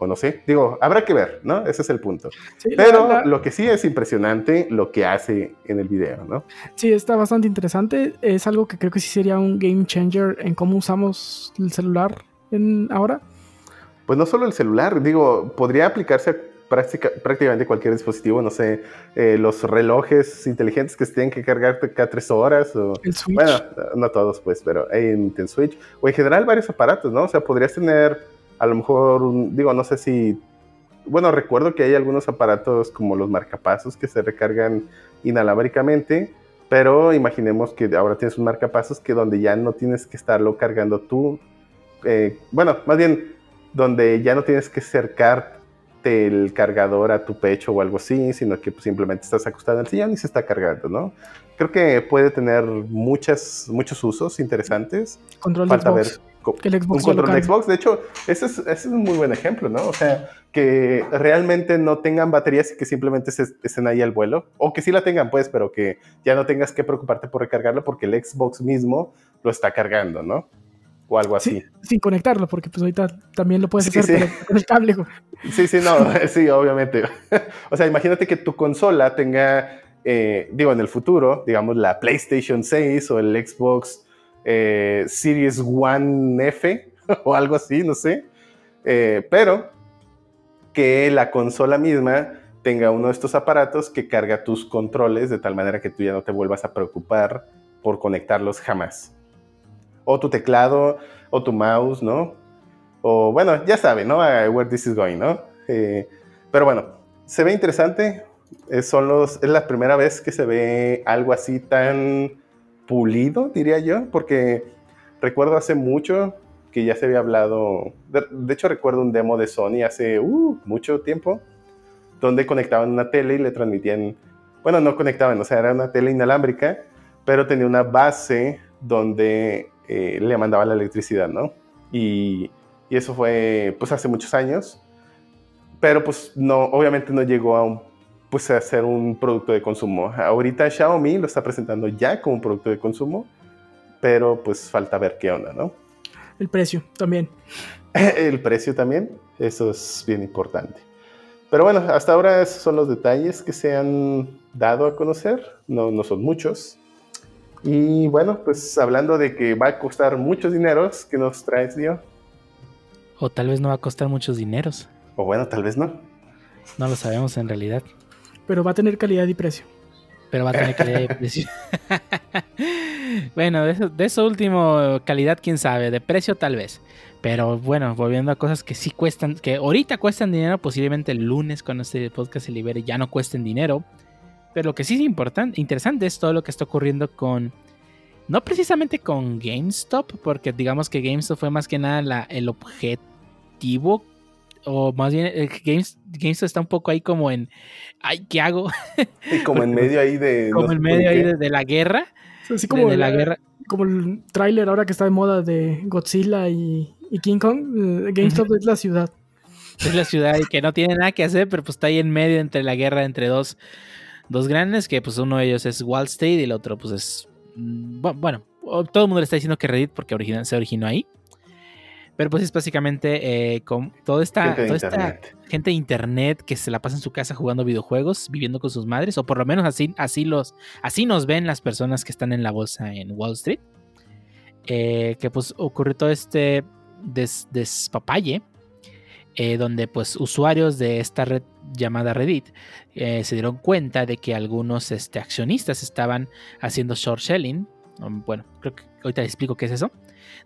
o no sé. Digo, habrá que ver, ¿no? Ese es el punto. Sí, Pero la- la- lo que sí es impresionante lo que hace en el video, ¿no? sí, está bastante interesante. Es algo que creo que sí sería un game changer en cómo usamos el celular en ahora. Pues no solo el celular, digo, podría aplicarse a práctica- prácticamente cualquier dispositivo, no sé, eh, los relojes inteligentes que se tienen que cargar cada tres horas o... El Switch. Bueno, no todos, pues, pero en Nintendo Switch. O en general varios aparatos, ¿no? O sea, podrías tener a lo mejor, un- digo, no sé si... Bueno, recuerdo que hay algunos aparatos como los marcapasos que se recargan inalámbricamente, pero imaginemos que ahora tienes un marcapasos que donde ya no tienes que estarlo cargando tú. eh, bueno, más bien, donde ya no tienes que acercarte el cargador a tu pecho o algo así, sino que pues, simplemente estás acostado en el sillón y se está cargando, ¿no? Creo que puede tener muchas, muchos usos interesantes. control de Falta ver Xbox. co- Que el Xbox un control de. Xbox. De hecho, ese es, ese es un muy buen ejemplo, ¿no? O sea, que realmente no tengan baterías y que simplemente se- estén ahí al vuelo. O que sí la tengan, pues, pero que ya no tengas que preocuparte por recargarlo porque el Xbox mismo lo está cargando, ¿no? O algo así. Sí, sin conectarlo, porque pues ahorita también lo puedes Sí, hacer sí. pero con el cable. güey. Sí, sí, no, sí, obviamente. o sea, imagínate que tu consola tenga, eh, digo, en el futuro, digamos, la PlayStation 6 o el Xbox eh, Series One F o algo así, no sé. Eh, pero que la consola misma tenga uno de estos aparatos que carga tus controles de tal manera que tú ya no te vuelvas a preocupar por conectarlos jamás. O tu teclado, o tu mouse, ¿no? O bueno, ya saben, ¿no? A where this is going, ¿no? Eh, pero bueno, se ve interesante. Eh, son los, es la primera vez que se ve algo así tan pulido, diría yo, porque recuerdo hace mucho que ya se había hablado. De, de hecho, recuerdo un demo de Sony hace uh, mucho tiempo, donde conectaban una tele y le transmitían. Bueno, no conectaban, o sea, era una tele inalámbrica, pero tenía una base donde eh, le mandaba la electricidad, ¿no? Y, y eso fue pues hace muchos años, pero pues no, obviamente no llegó a un, pues a ser un producto de consumo. Ahorita Xiaomi lo está presentando ya como un producto de consumo, pero pues falta ver qué onda, ¿no? El precio también. El precio también, eso es bien importante. Pero bueno, hasta ahora esos son los detalles que se han dado a conocer, no, no son muchos. Y bueno, pues hablando de que va a costar muchos dineros, ¿qué nos traes, Dio? O tal vez no va a costar muchos dineros. O bueno, tal vez no. No lo sabemos en realidad. Pero va a tener calidad y precio. Pero va a tener calidad de precio. bueno, de eso, de eso último, calidad, quién sabe. De precio, tal vez. Pero bueno, volviendo a cosas que sí cuestan, que ahorita cuestan dinero, posiblemente el lunes cuando este podcast se libere ya no cuesten dinero. Pero lo que sí es importante, interesante es todo lo que está ocurriendo con, no precisamente con GameStop, porque digamos que GameStop fue más que nada la- el objetivo, o más bien Games- GameStop está un poco ahí como en, ay, ¿qué hago? Y como en medio ahí de... como en medio ahí de, de la guerra. Así como, de la la- guerra. como el tráiler ahora que está de moda de Godzilla y, y King Kong. eh, GameStop es la ciudad. Es la ciudad y que no tiene nada que hacer, pero pues está ahí en medio entre la guerra entre dos, dos grandes, que pues uno de ellos es Wall Street y el otro pues es... mm, bu- Bueno, todo el mundo le está diciendo que Reddit porque se originó ahí. Pero pues es básicamente eh, con toda esta, Gente de toda esta internet. gente de internet que se la pasa en su casa jugando videojuegos, viviendo con sus madres, o por lo menos así, así los, así nos ven las personas que están en la bolsa en Wall Street. Eh, que pues ocurrió todo este des- despapalle. Eh, donde pues usuarios de esta red llamada Reddit eh, se dieron cuenta de que algunos este, accionistas estaban haciendo short selling. um, Bueno, creo que ahorita les explico qué es eso.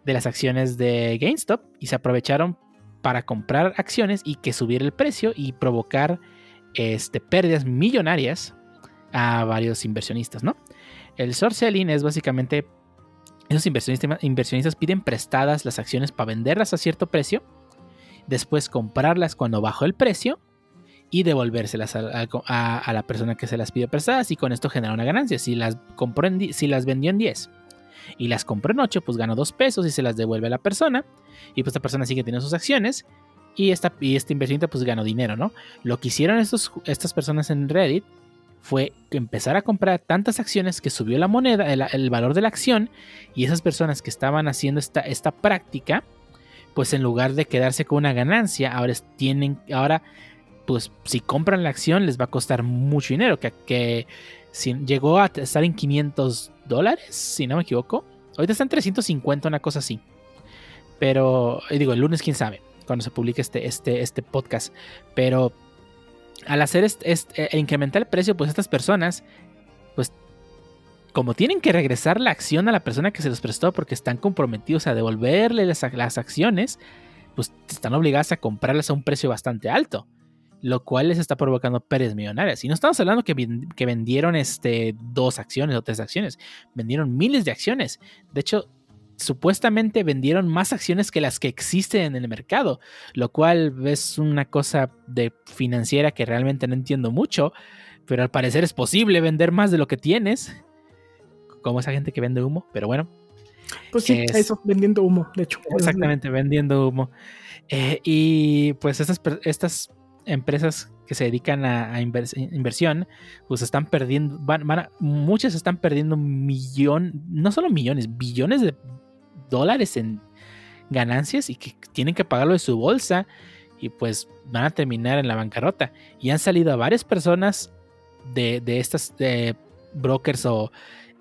De las acciones de GameStop y se aprovecharon para comprar acciones y que subiera el precio y provocar este, pérdidas millonarias a varios inversionistas, ¿no? El short selling es básicamente esos inversionistas, inversionistas piden prestadas las acciones para venderlas a cierto precio, después comprarlas cuando bajó el precio y devolvérselas a, la persona que se las pidió prestadas y con esto genera una ganancia. Si las, compró en si las vendió en 10 y las compró en 8, pues ganó 2 pesos y se las devuelve a la persona y pues esta persona sigue teniendo sus acciones y esta, y este inversionista pues ganó dinero, ¿no? Lo que hicieron estos, estas personas en Reddit fue empezar a comprar tantas acciones que subió la moneda, el, el valor de la acción, y esas personas que estaban haciendo esta, esta práctica, pues en lugar de quedarse con una ganancia, ahora tienen, ahora, pues si compran la acción les va a costar mucho dinero, que, que si, llegó a estar en 500 dólares, si no me equivoco. Ahorita está en 350, una cosa así. Pero, eh, digo, el lunes, quién sabe, cuando se publique este, este, este podcast. Pero al hacer este, este- incrementar el precio, pues estas personas, pues como tienen que regresar la acción a la persona que se los prestó porque están comprometidos a devolverle las, acciones, pues están obligadas a comprarlas a un precio bastante alto. Lo cual les está provocando pérdidas millonarias. Y no estamos hablando que, que vendieron este, dos acciones o tres acciones. Vendieron miles de acciones. De hecho, supuestamente vendieron más acciones que las que existen en el mercado, lo cual es una cosa de financiera que realmente no entiendo mucho, pero al parecer es posible vender más de lo que tienes, como esa gente que vende humo, pero bueno, Pues sí, Es- eso, vendiendo humo, de hecho. exactamente, vendiendo humo. Eh, y pues estas, estas empresas que se dedican a, a invers- inversión, pues están perdiendo, van, van a- muchas están perdiendo millón, no solo millones, billones de dólares en ganancias y que tienen que pagarlo de su bolsa y pues van a terminar en la bancarrota. Y han salido a varias personas de, de estas eh, brokers o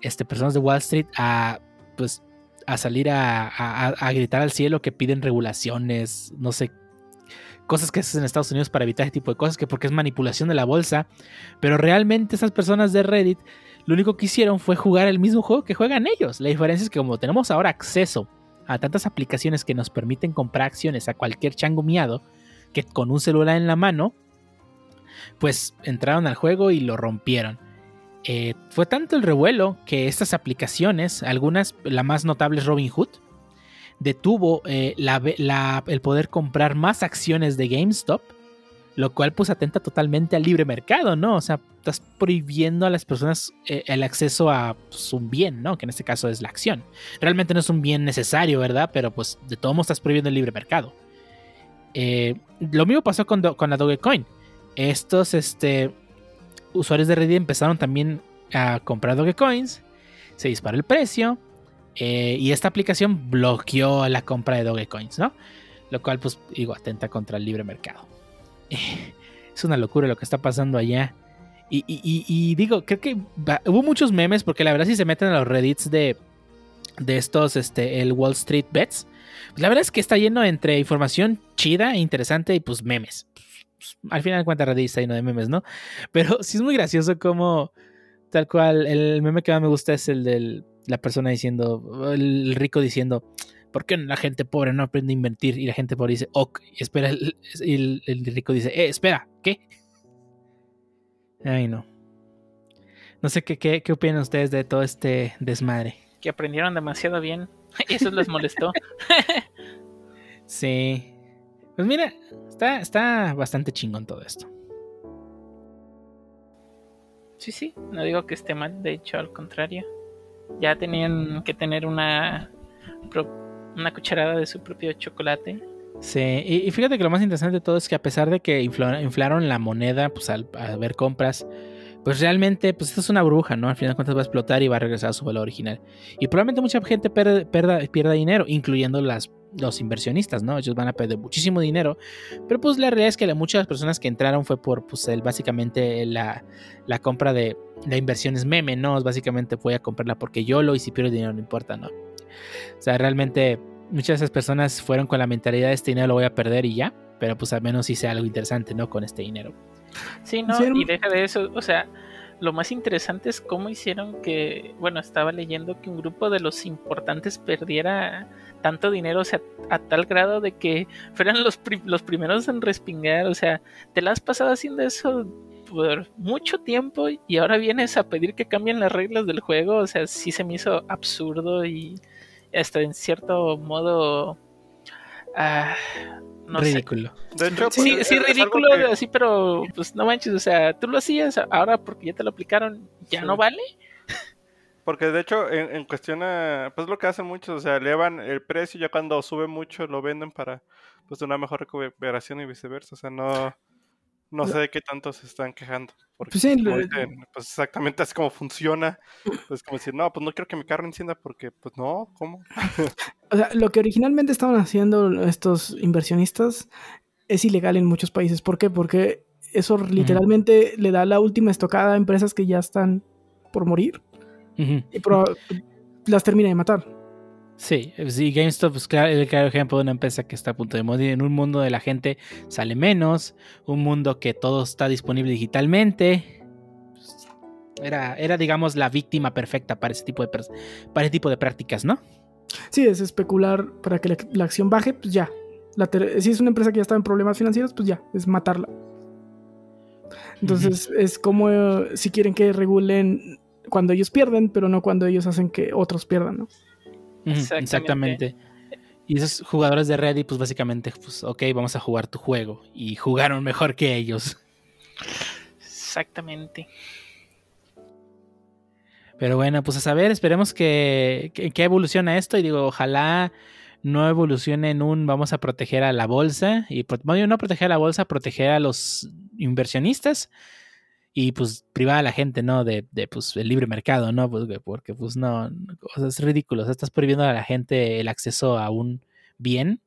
este, personas de Wall Street a pues a salir a, a- gritar al cielo que piden regulaciones, no sé, cosas que hacen en Estados Unidos para evitar ese tipo de cosas, que porque es manipulación de la bolsa, pero realmente esas personas de Reddit lo único que hicieron fue jugar el mismo juego que juegan ellos. La diferencia es que como tenemos ahora acceso a tantas aplicaciones que nos permiten comprar acciones a cualquier chango miado, que con un celular en la mano, pues entraron al juego y lo rompieron. Eh, fue tanto el revuelo que estas aplicaciones, algunas, la más notable es Robinhood, detuvo eh, el poder comprar más acciones de GameStop, lo cual pues atenta totalmente al libre mercado, ¿no? O sea, estás prohibiendo a las personas eh, el acceso a pues, un bien, ¿no? Que en este caso es la acción. Realmente no es un bien necesario, ¿verdad? Pero pues de todo modo estás prohibiendo el libre mercado. Lo mismo pasó con, con la Dogecoin. Estos este, usuarios de Reddit empezaron también a comprar Dogecoins. Se disparó el precio. eh, y esta aplicación bloqueó la compra de Dogecoins, ¿no? Lo cual, pues, digo, atenta contra el libre mercado. Es una locura lo que está pasando allá. Y, digo, creo que hubo muchos memes, porque la verdad, si se meten a los Reddits de, de estos, este, el Wall Street Bets, la verdad es que está lleno entre información chida e interesante y pues memes. Pues, Al final de cuentas, Reddit está lleno de memes, ¿no? Pero sí es muy gracioso como tal cual el meme que más me gusta es el de la persona diciendo, el rico diciendo, ¿por qué la gente pobre no aprende a invertir? Y la gente pobre dice, ok, y espera, el, el- el rico dice, eh, espera, ¿qué? Ay, no. No sé qué, qué, qué opinan ustedes de todo este desmadre. Que aprendieron demasiado bien. Eso les molestó. Sí. Pues mira, está, está bastante chingón todo esto. Sí, sí, no digo que esté mal, de hecho, al contrario. Ya tenían que tener una, una cucharada de su propio chocolate. Sí, y, y fíjate que lo más interesante de todo es que a pesar de que infla- inflaron la moneda, pues al, al ver compras, pues realmente, pues esto es una burbuja, ¿no? Al final de cuentas va a explotar y va a regresar a su valor original. Y probablemente mucha gente perda, perda- pierda dinero, incluyendo las, los inversionistas, ¿no? Ellos van a perder muchísimo dinero. Pero pues la realidad es que la- muchas personas que entraron fue por, pues, básicamente la, la compra de la inversión meme, ¿no? Básicamente voy a comprarla porque yo lo y si pierdo dinero no importa, ¿no? O sea, realmente muchas de esas personas fueron con la mentalidad de este dinero lo voy a perder y ya. Pero pues al menos hice algo interesante, ¿no? Con este dinero. Sí, no, y deja de eso, o sea, lo más interesante es cómo hicieron que, bueno, estaba leyendo que un grupo de los importantes perdiera tanto dinero, o sea, a tal grado de que fueran los, pri- los primeros en respingar, o sea, te la has pasado haciendo eso por mucho tiempo y ahora vienes a pedir que cambien las reglas del juego, o sea, sí se me hizo absurdo y hasta en cierto modo... ah, no sé, Ridículo. De hecho, pues, Sí, es- sí, es ridículo, que- así, pero pues no manches, o sea, tú lo hacías, ahora porque ya te lo aplicaron, ya Sí. no vale. Porque de hecho, en, en cuestión a, pues lo que hacen muchos, o sea, elevan el precio y ya cuando sube mucho lo venden para pues una mejor recuperación y viceversa. O sea, no, no sé de qué tanto se están quejando. Porque Pues sí, lo- dicen, pues exactamente así como funciona. Pues como decir, no, pues no quiero que mi carro encienda porque, pues no, ¿cómo? O sea, lo que originalmente estaban haciendo estos inversionistas es ilegal en muchos países. ¿Por qué? Porque eso literalmente le da la última estocada a empresas que ya están por morir y las termina de matar. Sí, sí, GameStop es claro, el claro ejemplo de una empresa que está a punto de morir. En un mundo de la gente sale menos, un mundo que todo está disponible digitalmente. Pues, Era, era, digamos, la víctima perfecta para ese tipo de, para ese tipo de prácticas, ¿no? Sí, es especular para que la, la acción baje, pues ya. La si es una empresa que ya está en problemas financieros, pues ya, es matarla. Entonces, es como eh, si quieren que regulen cuando ellos pierden, pero no cuando ellos hacen que otros pierdan, ¿no? Exactamente. Exactamente. Y esos jugadores de Reddit, pues básicamente, pues, ok, vamos a jugar tu juego. Y jugaron mejor que ellos. Exactamente. Pero bueno, pues a saber, esperemos que, que, que evoluciona esto. Y digo, ojalá no evolucione en un vamos a proteger a la bolsa. Y no proteger a la bolsa, proteger a los inversionistas. Y pues privar a la gente, ¿no? De, de pues el libre mercado, ¿no? Porque, porque pues no, o sea, es ridículo. O sea, estás prohibiendo a la gente el acceso a un bien.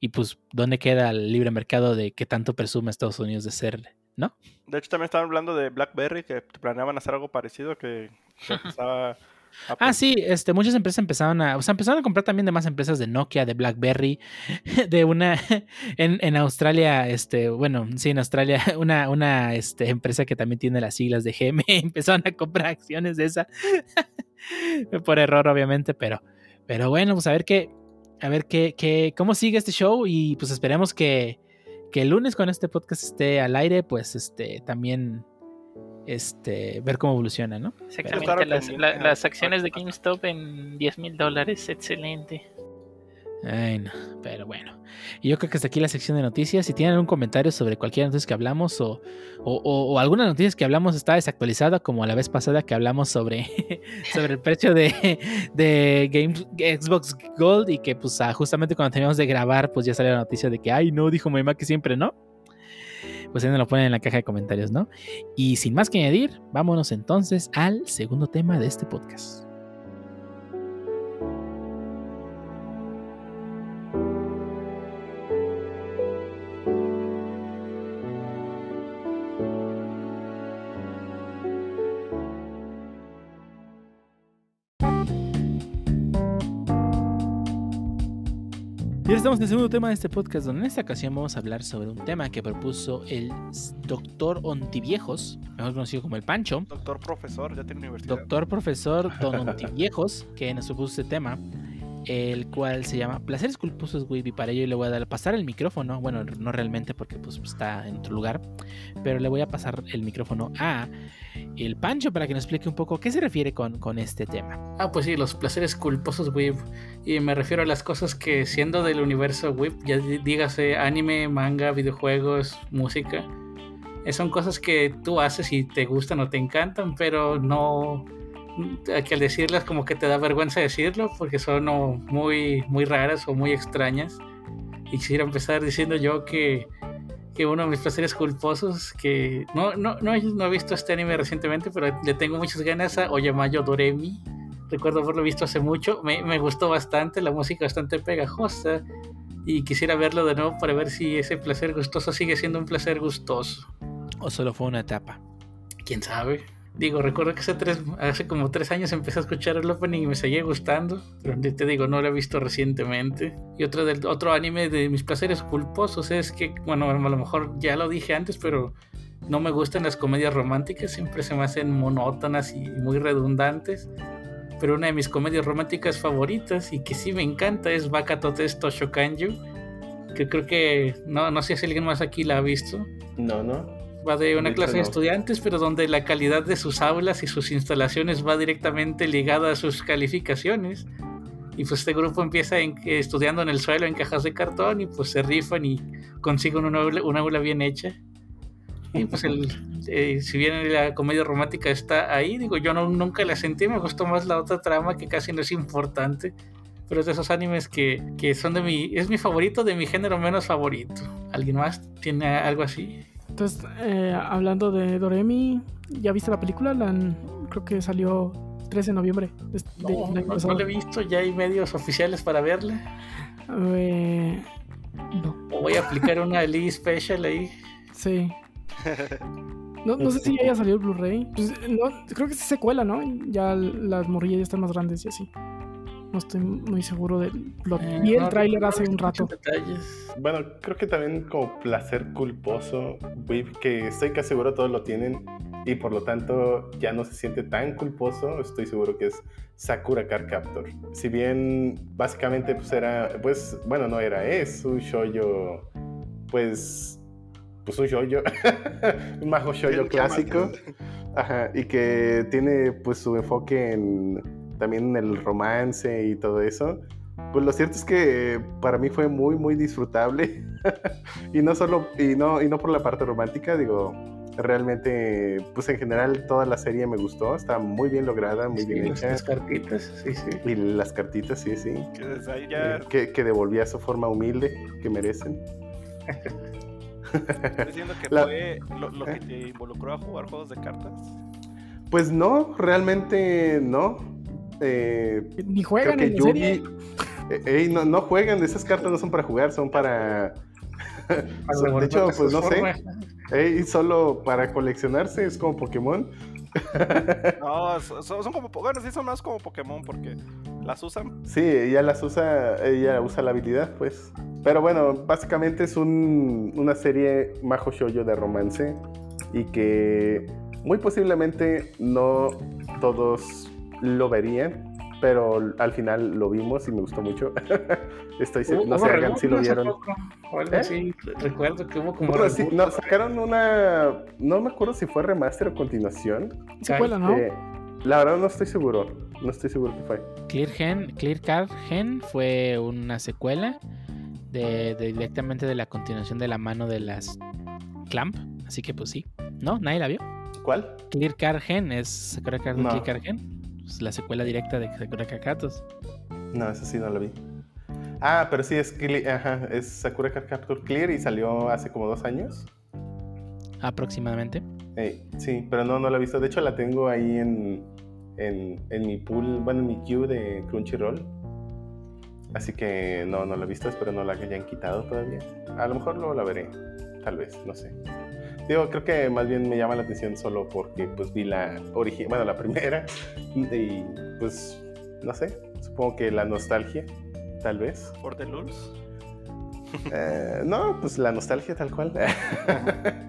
Y pues, ¿dónde queda el libre mercado de que tanto presume Estados Unidos de ser, ¿no? De hecho, también estaban hablando de BlackBerry, que planeaban hacer algo parecido, que, que empezaba Ah, sí, este, muchas empresas empezaron a, o sea, empezaron a comprar también de más empresas de Nokia, de BlackBerry, de una, en, en Australia, este, bueno, sí, en Australia, una, una, este, empresa que también tiene las siglas de GM, empezaron a comprar acciones de esa, por error, obviamente, pero, pero bueno, pues a ver qué, a ver qué, qué, cómo sigue este show y pues esperemos que, que el lunes con este podcast esté al aire, pues, este, también, este, ver cómo evoluciona, ¿no? Exactamente. Claro, las, la- acciones de. GameStop en 10 mil dólares. Excelente. Ay, no, pero bueno. Y yo creo que hasta aquí la sección de noticias. Si tienen algún comentario sobre cualquier noticia que hablamos o, o, o- o alguna noticia que hablamos está desactualizada, como la vez pasada que hablamos sobre, sobre el precio de, de Game- Xbox Gold y que pues ah, justamente cuando terminamos de grabar pues ya salió la noticia de que, ay no, dijo mi mamá que siempre no. Pues ahí nos lo ponen en la caja de comentarios, ¿no? Y sin más que añadir, vámonos entonces al segundo tema de este podcast. Estamos en el segundo tema de este podcast, donde en esta ocasión vamos a hablar sobre un tema que propuso el doctor Ontiviejos, mejor conocido como el Pancho, Doctor profesor, ya tiene universidad. doctor profesor Don Ontiviejos, que nos propuso este tema, el cual se llama Placeres culposos, güey, y para ello le voy a pasar el micrófono, bueno, no realmente porque pues está en otro lugar, pero le voy a pasar el micrófono a el Pancho para que nos explique un poco qué se refiere con, con este tema. Ah, pues sí, los placeres culposos whip. Y me refiero a las cosas que siendo del universo whip, ya dígase anime, manga, videojuegos, música, eh, son cosas que tú haces y te gustan o te encantan, pero no que al decirlas como que te da vergüenza decirlo porque son o muy muy raras o muy extrañas. Y quisiera empezar diciendo yo que que uno de mis placeres culposos, que no, no, no, no he visto este anime recientemente, pero le tengo muchas ganas a Oyamayo Doremi. Recuerdo haberlo visto hace mucho, me, me gustó bastante, la música bastante pegajosa y quisiera verlo de nuevo para ver si ese placer gustoso sigue siendo un placer gustoso. O solo fue una etapa. ¿Quién sabe? Digo, recuerdo que hace, tres, hace como tres años empecé a escuchar el opening y me seguía gustando, pero te digo, no lo he visto recientemente. Y otro, del, otro anime de mis placeres culposos es que, bueno, a lo mejor ya lo dije antes, pero no me gustan las comedias románticas, siempre se me hacen monótonas y muy redundantes. Pero una de mis comedias románticas favoritas y que sí me encanta es Bakato Testo Shokanju, que creo que no, no sé si alguien más aquí la ha visto. No, no. Va de una clase de estudiantes, pero donde la calidad de sus aulas y sus instalaciones va directamente ligada a sus calificaciones. Y pues este grupo empieza en- estudiando en el suelo en cajas de cartón y pues se rifan y consiguen una aula, una aula bien hecha. Y pues el, eh, si bien la comedia romántica está ahí, digo, yo no, nunca la sentí, me gustó más la otra trama que casi no es importante. Pero es de esos animes que, que son de mi... Es mi favorito de mi género menos favorito. ¿Alguien más tiene algo así? Entonces, eh, hablando de Doremi, ¿ya viste la película? La, creo que salió 13 de noviembre. de- de- No, no, lo he visto, ya hay medios oficiales para verla. Eh, no, O voy a aplicar una Lee Special ahí. sí. No, no sé si ya haya salido el Blu-ray. Pues, no, creo que es secuela, ¿no? Ya las morrillas ya están más grandes y así. No estoy muy seguro del plot. Eh, Vi el no tráiler hace un rato. detalles. Bueno, creo que también como placer culposo, que estoy casi seguro todos lo tienen y por lo tanto ya no se siente tan culposo, estoy seguro que es Sakura Card Captor. Si bien básicamente pues era, pues bueno, no era, es un shoyo, pues, pues un shoyo, un majo shoyo clásico, ajá, y que tiene pues su enfoque en también en el romance y todo eso. Pues lo cierto es que para mí fue muy, muy disfrutable. y no solo, y no, y no por la parte romántica, digo, realmente, pues en general toda la serie me gustó, está muy bien lograda, muy Sí, bien las, hecha. las cartitas, sí, sí. Y las cartitas, sí, sí. Que ya eh, que, que devolvía su forma humilde que merecen. estoy diciendo que La- fue lo, lo que te involucró a jugar juegos de cartas. Pues no, realmente no. Eh, Ni creo juegan que en la Yugi. serie. eh, ey, no, no juegan, esas cartas no son para jugar, son para. Para son- de hecho, pues no sé. solo para coleccionarse, es como Pokémon. No, so- so- son, como. Bueno, sí son más como Pokémon porque las usan. Sí, ella las usa, ella usa la habilidad, pues. Pero bueno, básicamente es un- una serie majo shoujo de romance y que muy posiblemente no todos lo verían, pero al final lo vimos y me gustó mucho. Estoy Hubo- no sé, hagan si lo vieron. poco, ¿Eh? Recuerdo que hubo como. Bueno, sí, reboot. no, sacaron una, no me acuerdo si fue remaster o continuación. Secuela, ¿no? Eh, la verdad no estoy seguro, no estoy seguro que fue. Clear, Gen, Clear Card Gen fue una secuela de, de- directamente de la continuación de la mano de las Clamp. Así que pues sí. ¿No? ¿Nadie la vio? ¿Cuál? Clear Card Gen es Sakura Card No. Clear Card Gen. Es la secuela directa de Sakura Captors. No, eso sí no lo vi. Ah, pero sí es, ajá, es Sakura Capture Clear y salió hace como dos años. Aproximadamente. Sí, pero no, no la he visto. De hecho, la tengo ahí en, en, en mi pool, bueno, en mi queue de Crunchyroll. Así que no, no la he visto, espero no la hayan quitado todavía. A lo mejor luego la veré, tal vez, no sé. Digo, creo que más bien me llama la atención solo porque pues vi la original, bueno, la primera y pues, no sé, supongo que la nostalgia, tal vez. Por The Lulz. Eh, no, pues la nostalgia tal cual.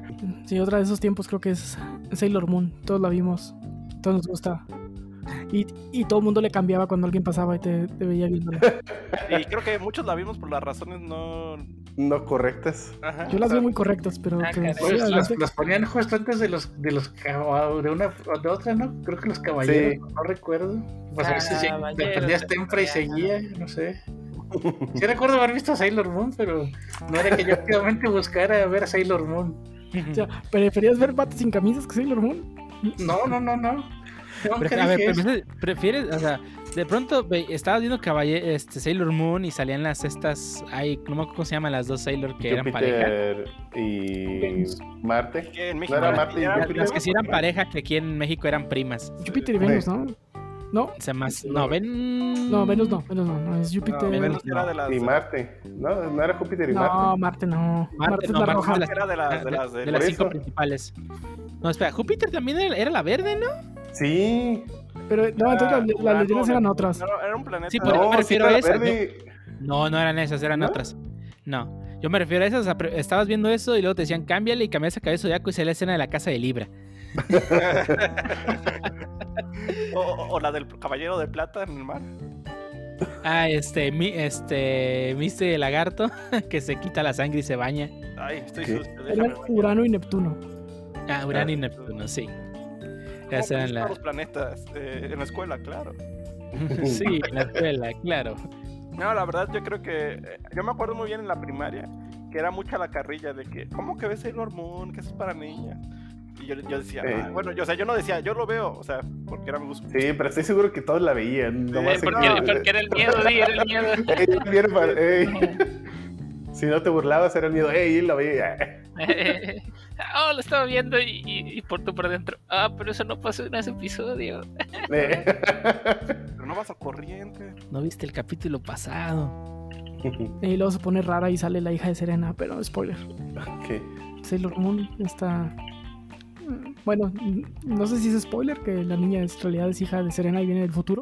Sí, otra de esos tiempos creo que es Sailor Moon. Todos la vimos. Todos nos gusta. Y, y todo el mundo le cambiaba cuando alguien pasaba y te, te veía viéndola. Y creo que muchos la vimos por las razones no. No correctas. Ajá, Yo las veo muy correctas, pero, Ah, Pues, las, adelante. las ponían justo antes de los de los de una o de otra, ¿no? Creo que los caballeros, Sí. no recuerdo. Pues a veces ya- Caballeros te prendías de temprano y seguía, no sé. Sí recuerdo haber visto a Sailor Moon, pero no era que yo activamente buscara ver a Sailor Moon. O sea, ¿preferías ver patas sin camisas que Sailor Moon? No, no, no, no. Pref- a ver, prefieres, prefieres- o sea, De pronto ve- estaba viendo Caballe, este, Sailor Moon y salían las estas. Ay, no me acuerdo cómo se llaman las dos Sailor que eran pareja. Júpiter y Marte. En ¿No México era eran- Marte y Las, Júpiter? las que sí eran pareja, que aquí en México eran primas. Júpiter y Venus, ¿no? No, Se más. No, ven. no, Venus no, Venus no, no, es Júpiter. No, No, Venus era de las. Y Marte. No, no era Júpiter y Marte. Marte no. Marte, Marte, es no, la Marte roja. Era de las- de de- las de- de las por cinco eso. principales. No, espera, Júpiter también era, era la verde, ¿no? Sí. Pero no, entonces las, las Urano, leyendas eran otras. no, era un planeta. Sí, pero yo No, me sí refiero a era esa, verde. No, no eran esas, eran ¿No? otras. No. Yo me refiero a esas. Estabas viendo eso y luego te decían, cámbiale y cambiaste a cabeza zodiaco y se la escena de la casa de Libra. o, o- o la del caballero de plata en el mar. Ah, este, mi, este, Miste Lagarto, que se quita la sangre y se baña. Ay, estoy sucio. Urano y Neptuno. Ah, Urano y Ah. Neptuno, sí. ¿Cómo Esas eran conquistar la... los planetas eh, en la escuela, claro. sí, en la escuela, claro. No, la verdad yo creo que eh, yo me acuerdo muy bien en la primaria que era mucha la carrilla de que ¿cómo que ves Sailor Moon? Que eso es para niñas. Y yo, yo decía, bueno, yo, o sea, yo no decía, yo lo veo, o sea, porque era mi gusto. Sí, pero estoy seguro que todos la veían. nomás sé porque, que- porque era el miedo, sí, era el miedo. Ey, ey. Si no te burlabas, era el miedo. ¡Ey, la veía! oh, lo estaba viendo y, y, y por tú por dentro. Ah, pero eso no pasó en ese episodio. Pero no vas al corriente. ¿No viste el capítulo pasado? Y luego se pone rara y sale la hija de Serena, pero spoiler. ¿Qué? Sailor Moon está. Bueno, no sé si es spoiler que la niña en realidad es hija de Serena y viene del futuro.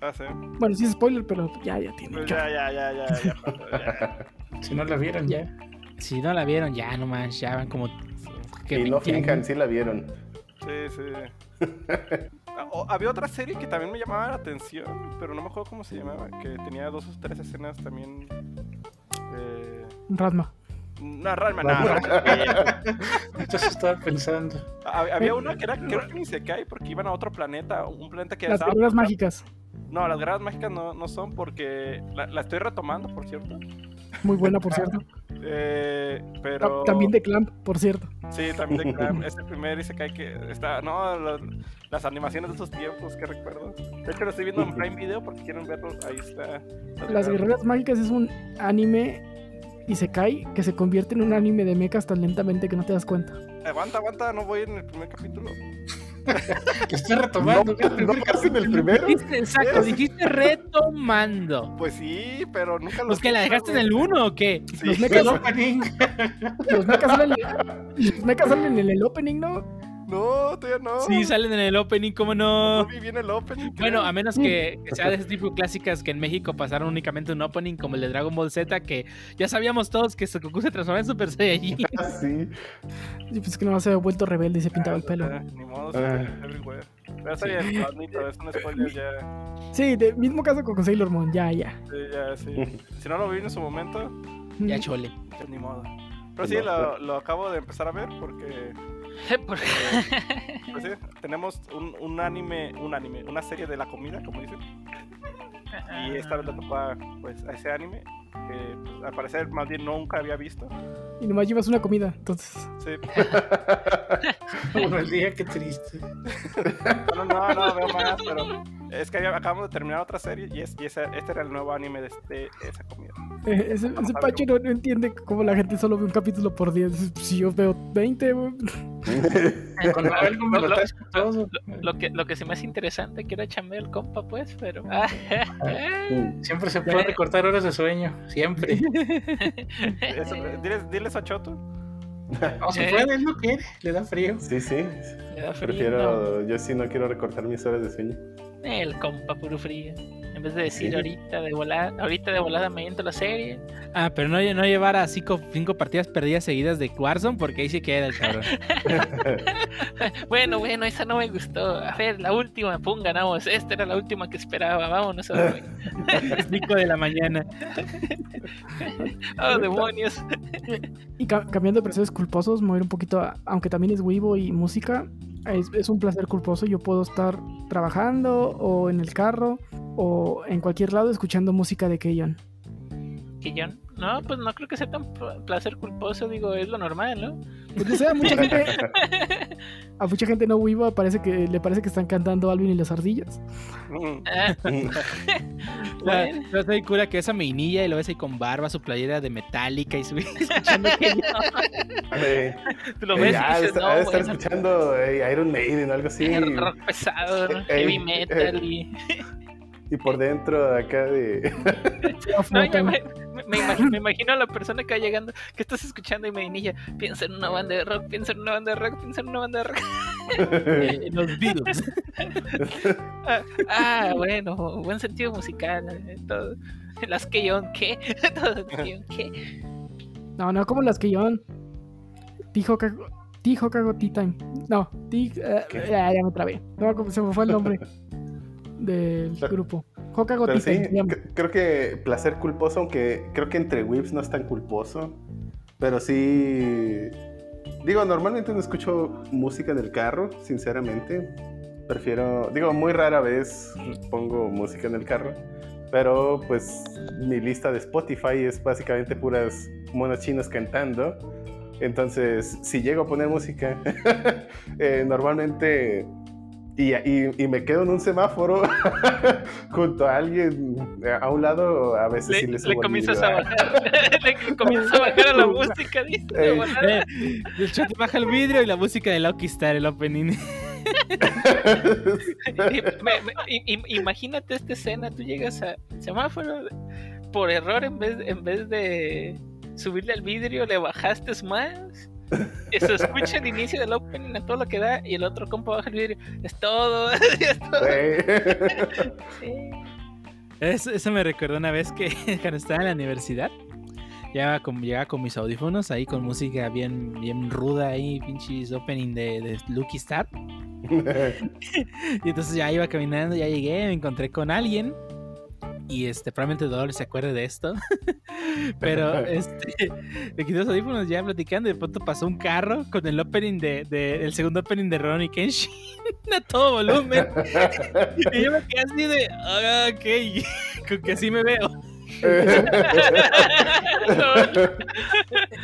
Ah, sí. Bueno, sí es spoiler, pero ya, ya tiene. Pues ya, ya, ya, ya, ya, ya. Si no la vieron ya. Si no la vieron, ya nomás, ya van como... que Y no 20 años. finjan, sí la vieron. Sí, sí. O- había otra serie que también me llamaba la atención, pero no me acuerdo cómo se llamaba, que tenía dos o tres escenas también. Eh... Rasma. No, es viejo. Entonces estaba pensando. Hab- Había una que era, creo que ni se cae porque iban a otro planeta, un planeta que Las estaba- mágicas. No, las guerras mágicas no, no son porque la, la estoy retomando, por cierto. Muy buena, por cierto. Eh, pero Ta- También de Clamp, por cierto. sí, también de Clamp. es el primer y se cae que está, no, las animaciones de esos tiempos que recuerdo. De hecho lo estoy viendo en Prime Video porque quieren verlo, ahí está. Las guerreras mágicas es un anime y se cae que se convierte en un anime de mechas tan lentamente que no te das cuenta. Aguanta, aguanta, no voy en el primer capítulo. Estoy ¿No, retomando. ¿no vas en el primero? Dijiste, exacto, dijiste retomando. Pues sí, pero nunca lo ¿Pues que la dejaste en el 1 o qué? Sí. Los El mechas, opening. los mechas salen en el opening, ¿no? No, todavía no. Sí, salen en el opening, ¿cómo No no? vi bien el opening. Bueno, a menos que, sea de ese tipo de clásicas que en México pasaron únicamente un opening como el de Dragon Ball Z, que ya sabíamos todos que Goku se transformaba en Super Saiyajin. Ah, sí. Y pues que no se había vuelto rebelde y se pintaba el pelo. Ah, Ni modo, Ah. everywhere. Admito, es un spoiler ya. Sí, de, mismo caso con Sailor Moon, ya, ya. Sí, ya, sí. Si no lo vi en su momento, ya chole. pues ni modo. Pero sí, lo acabo de empezar a ver porque Por- pues sí, tenemos un, un anime, un anime, una serie de la comida, como dicen. Y esta vez le tocó a, pues, a ese anime que pues, al parecer más bien nunca había visto. Y nomás llevas una comida, entonces. Sí. Bueno, el día, qué triste. No, no, no, veo más, pero es que acabamos de terminar otra serie y, es, y ese, este era el nuevo anime de este, esa comida. Eh, ese ese a Pacho no, no entiende cómo la gente solo ve un capítulo por día. Dice, Si yo veo 20, güey. Cuando algo me Lo- lo lo- que, lo que se me hace interesante que era chambear el compa, pues, pero. Siempre se puede recortar horas de sueño. Siempre. Eso, diles, diles a Choto. No se puede, él no quiere. Le da frío. Sí, sí. le da frío. Prefiero, yo sí no quiero recortar mis horas de sueño. El compa puro frío. En vez de decir Sí. ahorita de volada, ahorita de volada me entro la serie. Ah, pero no, no llevar a cinco, cinco partidas perdidas seguidas de Warzone porque ahí sí queda el cabrón. Bueno, bueno, esa no me gustó. A ver, la última, pum, ganamos. Esta era la última que esperaba. Vámonos a dormir. Es 5 de la mañana. Oh, demonios. Y ca- cambiando de personajes culposos, mover un poquito, a- aunque también es Weibo y música, es, es un placer culposo. Yo puedo estar trabajando o en el carro o en cualquier lado escuchando música de Keyon. Yo, no, pues no creo que sea tan pl- placer culposo. Digo, es lo normal, ¿no? Pues a mucha gente, a mucha gente no viva parece que le parece que están cantando Alvin y las ardillas. Ah, bueno, Yo soy cura que esa meinilla y lo ves ahí con barba, su playera de metálica y su escuchando que tú lo ves ya, y dices, está- no, ha de estar escuchando eh, Iron Maiden o algo así. rock pesado, ¿no? Heavy metal y... Y por dentro acá de. No, yo me, me- me imagino, me imagino a la persona que va llegando, que estás escuchando y me niña, piensa en una banda de rock, piensa en una banda de rock, piensa en una banda de rock. eh, los Beatles. Ah, ah, bueno, buen sentido musical, eh, todo. Las que yo, ¿qué? Todo, las que yo, ¿qué? No, no, como las que llevan. T-Hokago T-Hokago Tea Time. No, T. ¿Qué? ya, ya me trabé. No, como se me fue el nombre del Pero- grupo. Tea sí, creo que placer culposo, aunque creo que entre whips no es tan culposo. Pero sí. Digo, normalmente no escucho música en el carro, sinceramente. Prefiero. Digo, muy rara vez pongo música en el carro. Pero pues mi lista de Spotify es básicamente puras monos chinos cantando. Entonces, si llego a poner música, eh, normalmente. Y, y- y me quedo en un semáforo junto a alguien a un lado, a veces sí Le, le le subo el comienzas a bajar, le comienzas a bajar a la música, dice. Eh, el chat baja el vidrio y la música de Lucky Star, el opening. Y me- imagínate esta escena, tú llegas a semáforo, por error en vez, en vez de subirle al vidrio le bajaste más. Y se escucha el inicio del opening a todo lo que da y el otro compa baja el vidrio. Es todo. es todo. Sí. Eso, eso me recordó una vez que cuando estaba en la universidad, llegaba con, llegaba con mis audífonos ahí con música bien, bien ruda ahí, pinches opening de, de Lucky Star. Y entonces ya iba caminando, ya llegué, me encontré con alguien. Y este, probablemente Dolores se acuerde de esto. Pero este, me quité los audífonos ya platicando. Y de pronto pasó un carro con el opening de, de- el segundo opening de Ronnie Kenshin a todo volumen. Y yo me quedé así de, ah, ok, con que así me veo.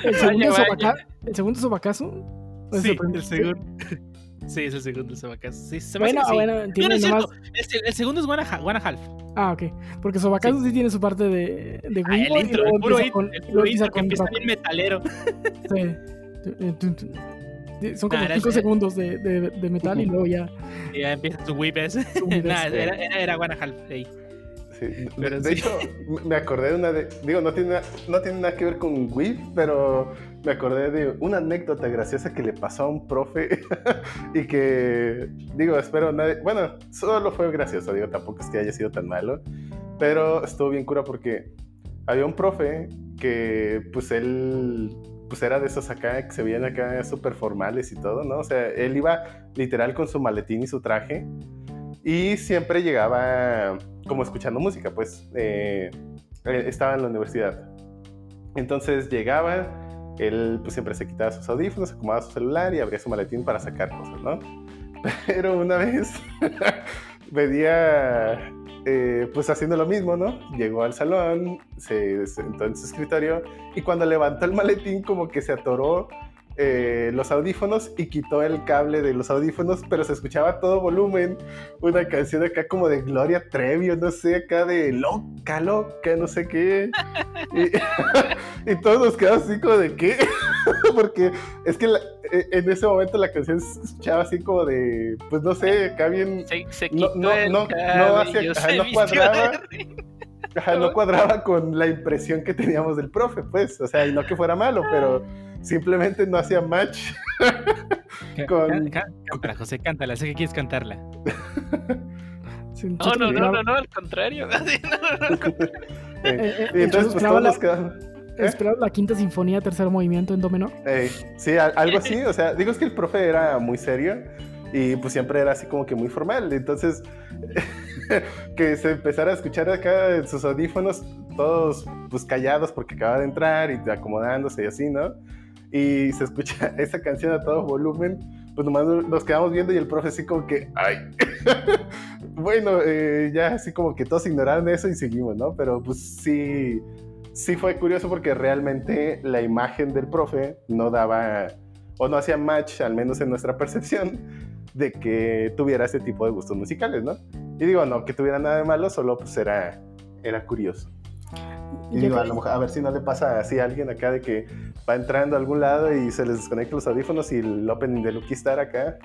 El segundo, Vaya, sobaca- el segundo sobacazo. ¿O es Sí, el segundo. Sí, es el segundo Sobacazo. Sí, se me Bueno, hace que sí. bueno, No, tiene no es nomás. cierto. El, el segundo es One and a- One and a Half. Ah, ok. Porque Sobacazo sí. tiene su parte de, de Ah, el intro, el puro intro, el puro intro que empieza bien metalero. Sí. Sí, Son como Nah, 5 es- segundos de, de, de metal y luego ya. Y ya empieza su whip ese. Nah, ese. era, era, era One and a Half. Sí. Pero de sí. hecho, me acordé de una de. Digo, no tiene, no tiene nada que ver con Wii, pero me acordé de una anécdota graciosa que le pasó a un profe y que. Digo, espero nadie. Bueno, solo fue gracioso, digo, tampoco es que haya sido tan malo, pero estuvo bien cura porque había un profe que, pues él. Pues era de esos acá que se veían acá súper formales y todo, ¿no? O sea, él iba literal con su maletín y su traje y siempre llegaba como escuchando música, pues eh, eh, estaba en la universidad. Entonces llegaba, él pues siempre se quitaba sus audífonos, acomodaba su celular y abría su maletín para sacar cosas, ¿no? Pero una vez venía eh, pues haciendo lo mismo, ¿no? Llegó al salón, se sentó en su escritorio y cuando levantó el maletín como que se atoró eh, los audífonos y quitó el cable de los audífonos, pero se escuchaba a todo volumen una canción acá como de Gloria Trevi, o no sé, acá de loca, loca, no sé qué. Y, y todos nos quedamos así como de qué, porque es que la- eh, en ese momento la canción se escuchaba así como de, pues no sé, acá bien, Se, se No, quitó no, el no, no ajá, se no cuadraba. ajá, no cuadraba con la impresión que teníamos del profe, pues, o sea, y no que fuera malo, pero simplemente no hacía match. Con- Cántala, José, cántala. Sé que quieres cantarla. No, no, no, no, no, al contrario. Así, no, no, no. Eh, eh, eh, y entonces, pues todos quedamos. esperaba la quinta sinfonía, tercer movimiento en do menor. Sí, algo así, o sea, digo es que el profe era muy serio y pues siempre era así como que muy formal, entonces que se empezara a escuchar acá en sus audífonos todos pues callados porque acaba de entrar y acomodándose y así, ¿no? Y se escucha esa canción a todo volumen, pues nomás nos quedamos viendo y el profe así como que, ay, bueno, eh, ya así como que todos ignoraron eso y seguimos, ¿no? Pero pues sí, sí fue curioso porque realmente la imagen del profe no daba o no hacía match, al menos en nuestra percepción, de que tuviera ese tipo de gustos musicales, ¿no? Y digo, no que tuviera nada de malo, solo pues era, era curioso. Y digo, a, lo mejor- a ver si no le pasa así a alguien acá de que va entrando a algún lado y se les desconecta los audífonos y el opening de Lucky Star acá.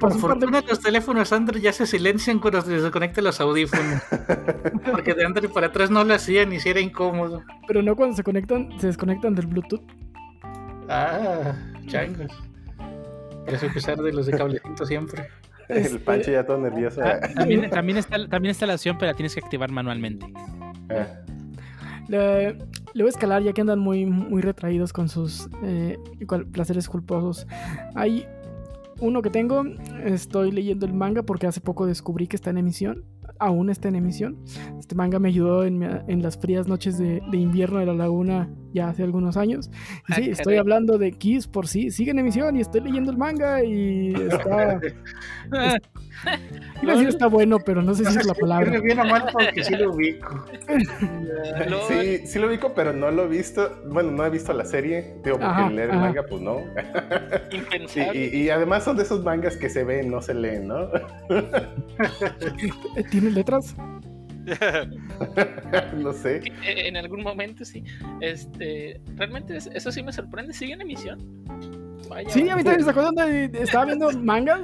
Por fortuna los teléfonos Android ya se silencian cuando se desconectan los audífonos. Porque de Android para atrás no lo hacían y si era incómodo. Pero no cuando se conectan, se desconectan del Bluetooth. Ah, changos. Eso hay que usar de los de cablecito siempre. Este- El Pancho ya todo nervioso. Ah, también, también, está, también está la opción, pero la tienes que activar manualmente. Ah. Le, le voy a escalar ya que andan muy, muy retraídos con sus eh, placeres culposos. Hay uno que tengo, estoy leyendo el manga porque hace poco descubrí que está en emisión. Aún está en emisión. Este manga me ayudó en, en las frías noches de, de invierno de la laguna ya hace algunos años. Y Ah, sí, caray. estoy hablando de Kiss por sí. Sigue en emisión y estoy leyendo el manga y está... Iba a decir está bueno, pero no sé si es la palabra. Bien o mal porque sí lo ubico. Sí, sí lo ubico, pero no lo he visto. Bueno, no he visto la serie. Digo, porque Ajá, leer el manga, pues no. Y, Impensable. y- y además son de esos mangas que se ven, no se leen, ¿no? ¿Tiene letras? no sé. Eh, En algún momento sí. Este, realmente es- eso sí me sorprende. ¿Sigue en emisión? Vaya, Sí, a mí también se acuerdan de- estaba viendo mangas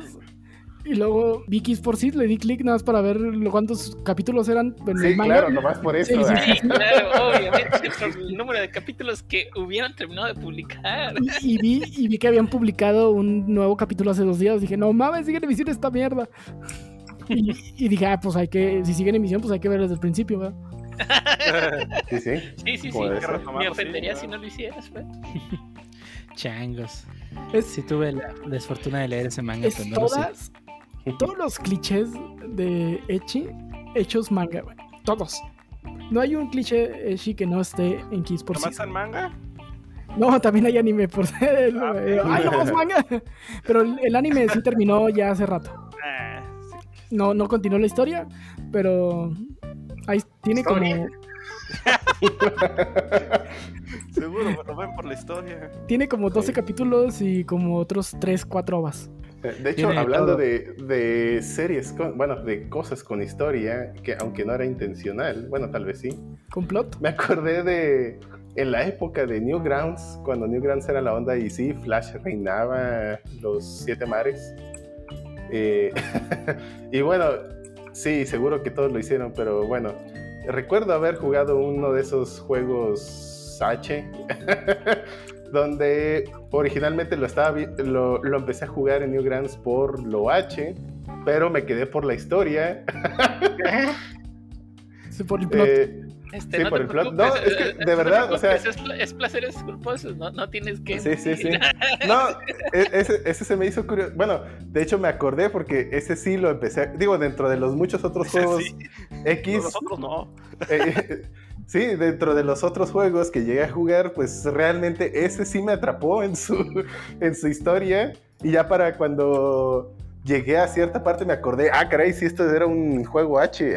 y luego vi Kiss for Seed, le di clic nada más para ver lo- cuántos capítulos eran en Sí, el manga. claro, nomás por eso. Sí, sí. Sí, claro, obviamente, por el número de capítulos que hubieran terminado de publicar. Y, y vi, y vi que habían publicado un nuevo capítulo hace dos días. Dije, no mames, sigue en emisión esta mierda. Y, y dije, ah, pues hay que, si sigue en emisión, pues hay que ver desde el principio, ¿verdad? Sí, sí. Sí, sí, sí. Me ofendería si no lo hicieras, pues. Changos. Es, Sí tuve la desfortuna de leer ese manga, es pero no lo sé. todas, todos los clichés de Echi hechos manga, güey. Todos. No hay un cliché Echi que no esté en Kiss por ¿Nomás Seed. en manga? No, también hay anime por ser. Ah, eh, ¡Ay, no, es manga! Pero el, el anime sí terminó ya hace rato. Sí. No, no continuó la historia, pero ahí tiene ¿Historia? como Seguro, lo ven por la historia. tiene como 12 Sí. capítulos y como otros 3, 4 ovas. De hecho, hablando de series, con- bueno, de cosas con historia, que aunque no era intencional, bueno, tal vez sí, Complot. me acordé de en la época de Newgrounds, cuando Newgrounds era la onda y sí, Flash reinaba los siete mares. Eh, y bueno, sí, seguro que todos lo hicieron, pero bueno, recuerdo haber jugado uno de esos juegos H, donde originalmente lo, estaba, lo, lo empecé a jugar en Newgrounds por lo H, pero me quedé por la historia. Sí, por el plot. Eh, Este, Sí, no por el plot. No, es que, de no verdad, o sea- Es, es placeres culposos, no, no tienes que. Sí, sí, sí. No, e- ese, ese se me hizo curioso. Bueno, de hecho me acordé porque ese sí lo empecé. a- Digo, dentro de los muchos otros juegos sí. X. Nosotros no. eh, sí, dentro de los otros juegos que llegué a jugar, pues realmente ese sí me atrapó en su, en su historia. Y ya para cuando llegué a cierta parte me acordé, ah, caray, si esto era un juego H.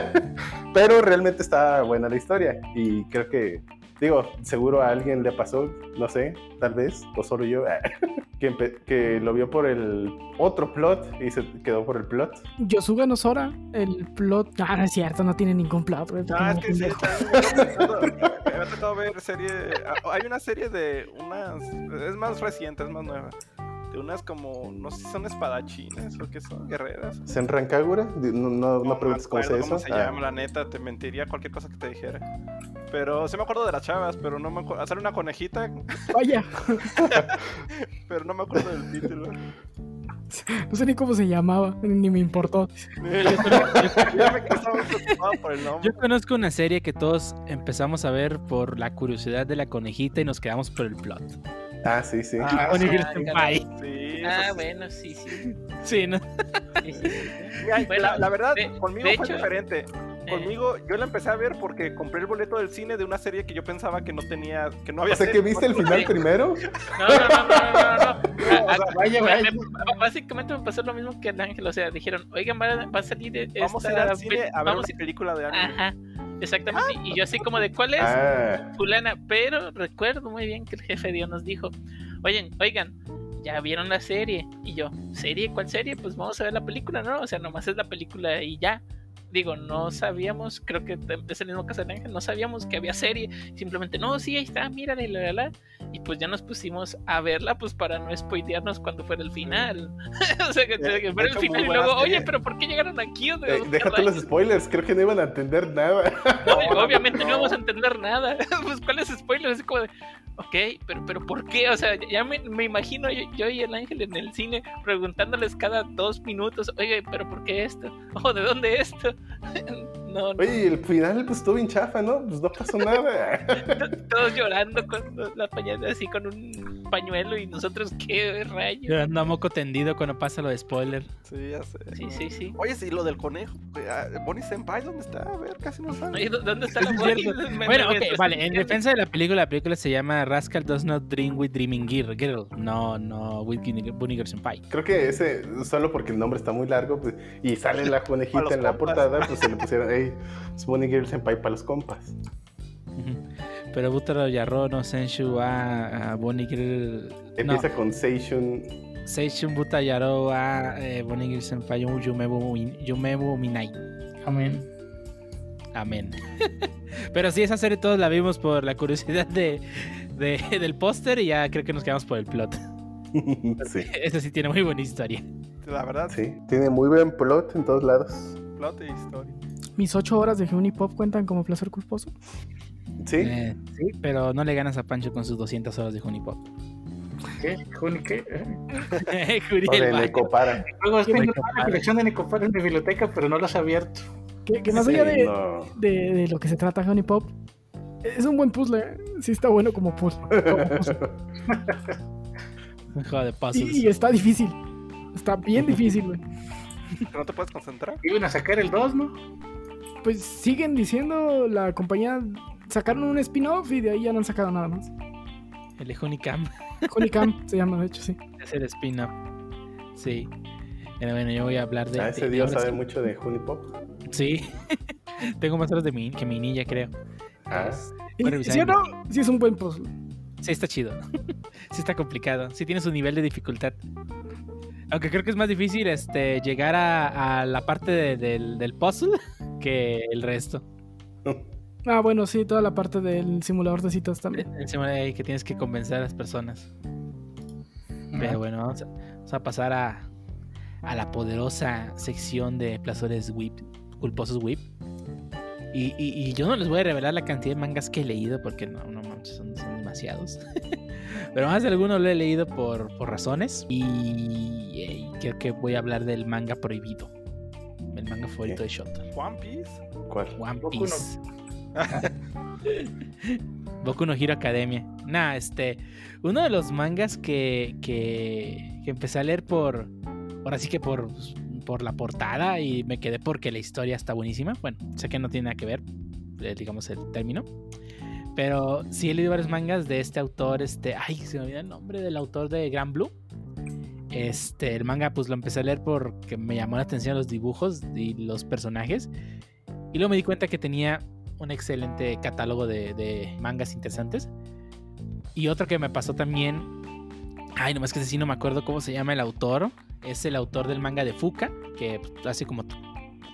Pero realmente está buena la historia. Y creo que, digo, seguro a alguien le pasó, no sé, tal vez, o solo yo, que, empe- que lo vio por el otro plot y se quedó por el plot. Yosuga no Sora, el plot. Ah, no es cierto, no tiene ningún plot. Ah, es como que sí, me ha tocado ver serie. ah, Hay una serie de unas. Es más reciente, es más nueva. De unas como. No sé si son espadachines o qué son, guerreras. ¿Senran Kagura? Di- No, no, no preguntes cómo eso. cómo se Ah. llama, la neta, te mentiría cualquier cosa que te dijera. Pero sí me acuerdo de las chavas, pero no me acuerdo. Hacer una conejita, Vaya, pero no me acuerdo del título. no sé ni cómo se llamaba, ni me importó. Ya me quedé estaba muy preocupado por el nombre. Yo conozco una serie que todos empezamos a ver por la curiosidad de la conejita y nos quedamos por el plot. Ah, sí, sí. Ah, Onigiri sí. Senpai. Sí, Ah, bueno, sí, sí. Sí, ¿no? sí, sí, sí. Mira, Bueno, la, la verdad, de- conmigo de fue hecho, diferente. Eh, Conmigo, yo la empecé a ver porque compré el boleto del cine de una serie que yo pensaba que no tenía, que no había O sea, que viste el final primero. No, no, no, no, no, o sea, Vaya, Me- vaya. me- básicamente me pasó lo mismo que al ángel, o sea, dijeron, oigan, va, a salir esta Vamos a ir al cine a ver una película de anime. Ajá. Exactamente. y yo así como de cuál es Ah, fulana, pero recuerdo muy bien que el jefe de Dios nos dijo, oigan, oigan, ya vieron la serie. Y yo, ¿serie? ¿Cuál serie? Pues vamos a ver la película, ¿no? O sea, nomás es la película y ya. Digo, no sabíamos, creo que es el mismo caso del ángel, no sabíamos que había serie. Simplemente, no, sí, ahí está, mírale, la, la, la. Y pues ya nos pusimos a verla, pues para no spoilearnos cuando fuera el final. o sea, que, que fuera el final y luego, oye, pero ¿por qué llegaron aquí? ¿O de eh, déjate los rayos?" spoilers, creo que no iban a entender nada. No, obviamente no vamos a entender nada. pues, ¿cuáles spoilers? Así como de, ok, pero, pero ¿por qué? O sea, ya me, me imagino yo, yo y el ángel en el cine preguntándoles cada dos minutos, oye, pero ¿por qué esto? ¿O de dónde esto? and no, no, Oye, y el final pues estuvo bien chafa, ¿no? Pues no pasó nada. todos llorando con la pañal así con un pañuelo y nosotros, ¿qué rayos? Yo ando a moco tendido cuando pasa lo de spoiler. Sí, ya sé. Sí, sí, sí. Oye, sí, lo del conejo. güey, ah, Bonnie Senpai, ¿dónde está? A ver, casi no sabe. Oye, ¿dó- ¿dónde está la Bonnie? Bueno, ok, vale. En defensa de la película, la película se llama Rascal Does Not Dream with Dreaming Girl. Girl. No, no, with Bunny Girl Senpai. Creo que ese, solo porque el nombre está muy largo pues, y sale la conejita en la portada, pues se le pusieron, hey, es Bonnie Girl Senpai para los compas. Pero Butaro Yarro no Senshu wa a Bonnie Girl. No, Empieza con Seishun. Seishun Buta Yaro wa eh, Bonnie Girl Senpai Yumebu Yumebu Minai. Amén. Amén. Pero sí, esa serie todos la vimos por la curiosidad de, de- del póster y ya creo que nos quedamos por el plot. sí, Esa sí tiene muy buena historia. La verdad, sí. sí. Tiene muy buen plot en todos lados. Plot y historia. Mis ocho horas de Unipop cuentan como placer culposo. Sí. Eh, sí, pero no le ganas a Pancho con sus 200 horas de Junipop. ¿Qué? ¿Juni qué? Eh, O Juriel, de. Necopara. Luego tengo Necopara. una colección de Necopara en mi biblioteca, pero no las he abierto. Que, que más Sí, allá de, no. de, de lo que se trata Unipop, es un buen puzzle. ¿eh? Sí está bueno como puzzle. como puzzle. De. Y, y está difícil. Está bien difícil, güey. ¿No te puedes concentrar? Iban a sacar el 2, ¿no? Pues siguen diciendo la compañía sacaron un spin-off y de ahí ya no han sacado nada más. El de Hunicam Honeycamp se llama, de hecho, sí. es el spin-off. Sí. Pero bueno, yo voy a hablar de. Ah, ese de Dios sabe sí. mucho de Junipop. Sí. Tengo más horas de mi, que mi niña, creo. Ah, ¿Sí o en- no? Sí es un buen puzzle. Sí, está chido. sí, está complicado. Sí, tiene su nivel de dificultad. Aunque creo que es más difícil este, llegar a, a la parte de- del, del puzzle que el resto. Ah, bueno, sí, toda la parte del simulador de citas también. De ahí que tienes que convencer a las personas. Pero bueno, vamos a, vamos a pasar a, a la poderosa sección de placeres whip, culposos whip. Y, y- y yo no les voy a revelar la cantidad de mangas que he leído porque no, no manches, son, son demasiados. Pero más de alguno lo he leído por, por razones. Y, y creo que voy a hablar del manga prohibido. El manga favorito de Shoto. One Piece. ¿Cuál? One Boku no- Piece. Boku no Hero Academia. Nah, este. Uno de los mangas que, que, que empecé a leer por. Ahora sí que por, por la portada y me quedé porque la historia está buenísima. Bueno, sé que no tiene nada que ver, eh, digamos, el término. Pero sí he leído varios mangas de este autor. Este. Ay, se me olvida el nombre del autor de Gran Blue. Este, el manga, pues lo empecé a leer porque me llamó la atención los dibujos y los personajes. Y luego me di cuenta que tenía un excelente catálogo de, mangas interesantes. Y otro que me pasó también. Ay, nomás que sí no me acuerdo cómo se llama el autor. Es el autor del manga de Fuka, que pues, hace como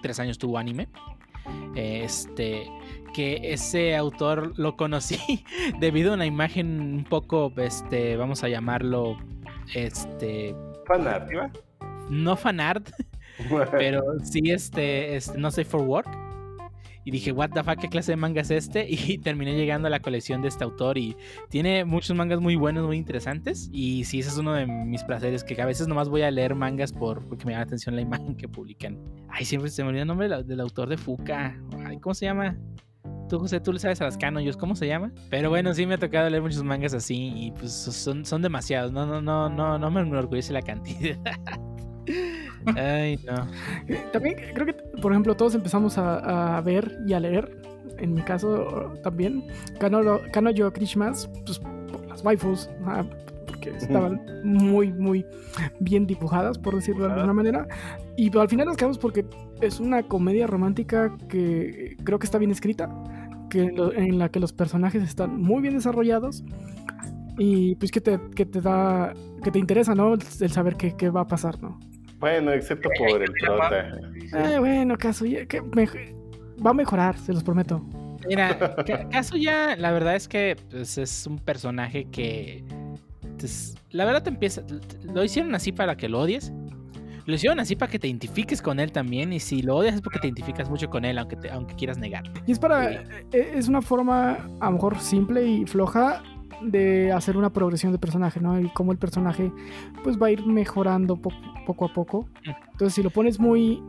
tres años tuvo anime. Este, que ese autor lo conocí debido a una imagen un poco, este, vamos a llamarlo, este, Fanart. no fanart, pero sí este, este no safe for work. Y dije, what the fuck, ¿qué clase de manga es este? Y terminé llegando a la colección de este autor y tiene muchos mangas muy buenos, muy interesantes. Y sí, ese es uno de mis placeres, que a veces nomás voy a leer mangas por, porque me llama la atención la imagen que publican. Ay, siempre se me olvida el nombre del, del autor de Fuka. Ay, ¿cómo se llama? Tú, José, tú le sabes a las canollos, ¿cómo se llama? Pero bueno, sí me ha tocado leer muchos mangas así y pues son, son demasiados. No, no, no, no, no me enorgullece la cantidad. Ay, no. Eh, También creo que, por ejemplo, todos empezamos a, a ver y a leer. En mi caso también. Kano, Kanojo Christmas, pues por las waifus. ah, porque que estaban muy, muy bien dibujadas, por decirlo de alguna manera. Y pero al final las quedamos porque es una comedia romántica que creo que está bien escrita, que lo- en la que los personajes están muy bien desarrollados y pues que te, que te da, que te interesa, ¿no? El saber qué, qué va a pasar, ¿no? Bueno, excepto por el prota. Eh, bueno, caso, que va a mejorar, se los prometo. Mira, Ka- Kazuya, la verdad es que pues, es un personaje que. pues, la verdad te empieza. Lo hicieron así para que lo odies. Lo hicieron así para que te identifiques con él también. Y si lo odias es porque te identificas mucho con él, aunque, te- aunque quieras negarlo. Y es para. eh, Es una forma, a lo mejor simple y floja, de hacer una progresión de personaje, ¿no? Y cómo el personaje, pues va a ir mejorando po- poco a poco. Entonces, si lo pones muy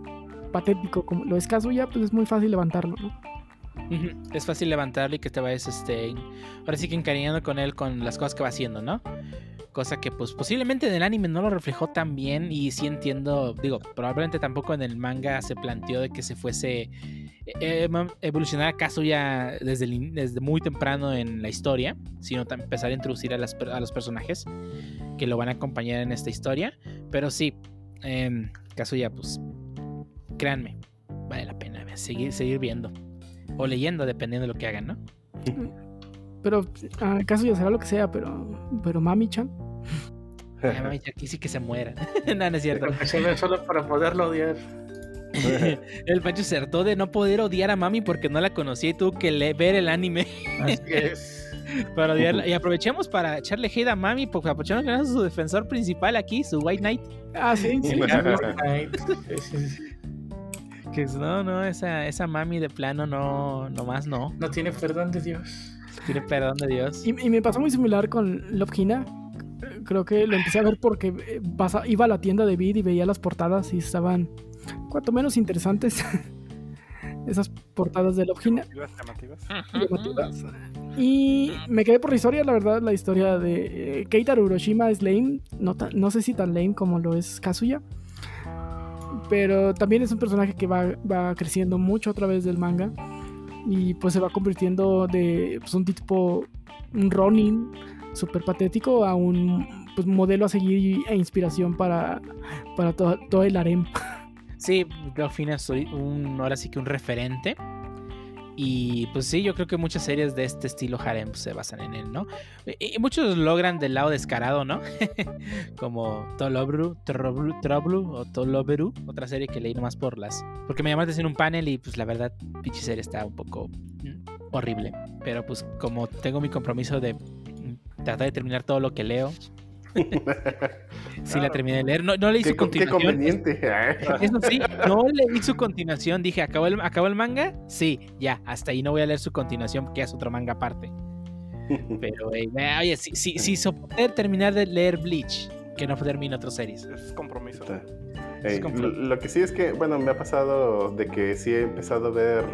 patético, como lo es Kazuya, pues es muy fácil levantarlo, ¿no? Es fácil levantarlo y que te vayas, este, ahora sí que encariñando con él con las cosas que va haciendo, ¿no? Cosa que pues posiblemente en el anime no lo reflejó tan bien y sí entiendo, digo, probablemente tampoco en el manga se planteó de que se fuese eh, em- evolucionar acaso ya desde, desde muy temprano en la historia, sino empezar a introducir a, las a los personajes que lo van a acompañar en esta historia. Pero sí, eh, Kazuya, pues créanme, vale la pena seguir, seguir viendo o leyendo, dependiendo de lo que hagan, ¿no? Pero ah, Kazuya será lo que sea, pero, pero Mami-chan. Ay, aquí sí que se muera. no, no es cierto. Solo, solo para poderlo odiar. El Pancho se hartó de no poder odiar a Mami porque no la conocía y tuvo que ver el anime Así es. para odiarla. Y aprovechemos para echarle hate a Mami porque aprovechamos que es su defensor principal aquí, su White Knight. Ah, sí, sí. Que es- no, no, esa, esa Mami de plano no, nomás no. No tiene perdón de Dios. Tiene perdón de Dios. Y, y me pasó muy similar con Love Hina. Creo que lo empecé a ver porque eh, pasa- iba a la tienda de Vid y veía las portadas y estaban cuanto menos interesantes. Esas portadas de. Llamativas, llamativas. llamativas. Y me quedé por la historia, la verdad, la historia de eh, Keitaro Hiroshima es lame. No, ta- no sé si tan lame como lo es Kazuya. Pero también es un personaje que va, va creciendo mucho a través del manga. Y pues se va convirtiendo de pues, un tipo, un Ronin súper patético a un pues, modelo a seguir e inspiración para, para todo, todo el harem. Sí, yo al final soy un, ahora sí que un referente. Y pues sí, yo creo que muchas series de este estilo harem se basan en él, ¿no? Y, muchos logran del lado descarado, ¿no? Como Tolobru, Trobru, Troblu o Toloberu, otra serie que leí nomás por las... Porque me llamaste en un panel y pues la verdad, pinche serie está un poco mm, horrible. Pero pues como tengo mi compromiso de tratar de terminar todo lo que leo, sí la terminé de leer. No, no leí Qué, su co- qué continuación. conveniente. Eso sí, no leí su continuación. Dije, ¿acabó el, ¿acabó el manga? Sí, ya, hasta ahí no voy a leer su continuación porque es otro manga aparte. Pero, ey, ve- oye, si, si, si soporté terminar de leer Bleach, que no termine otras series. Es compromiso. Está. Es Ey, compro- lo, lo que sí es que, bueno, me ha pasado de que sí he empezado a ver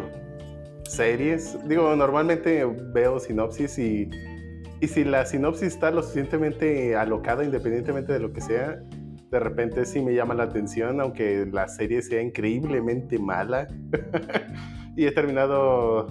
series. Digo, normalmente veo sinopsis y, y si la sinopsis está lo suficientemente alocada, independientemente de lo que sea, de repente sí me llama la atención, aunque la serie sea increíblemente mala. y he terminado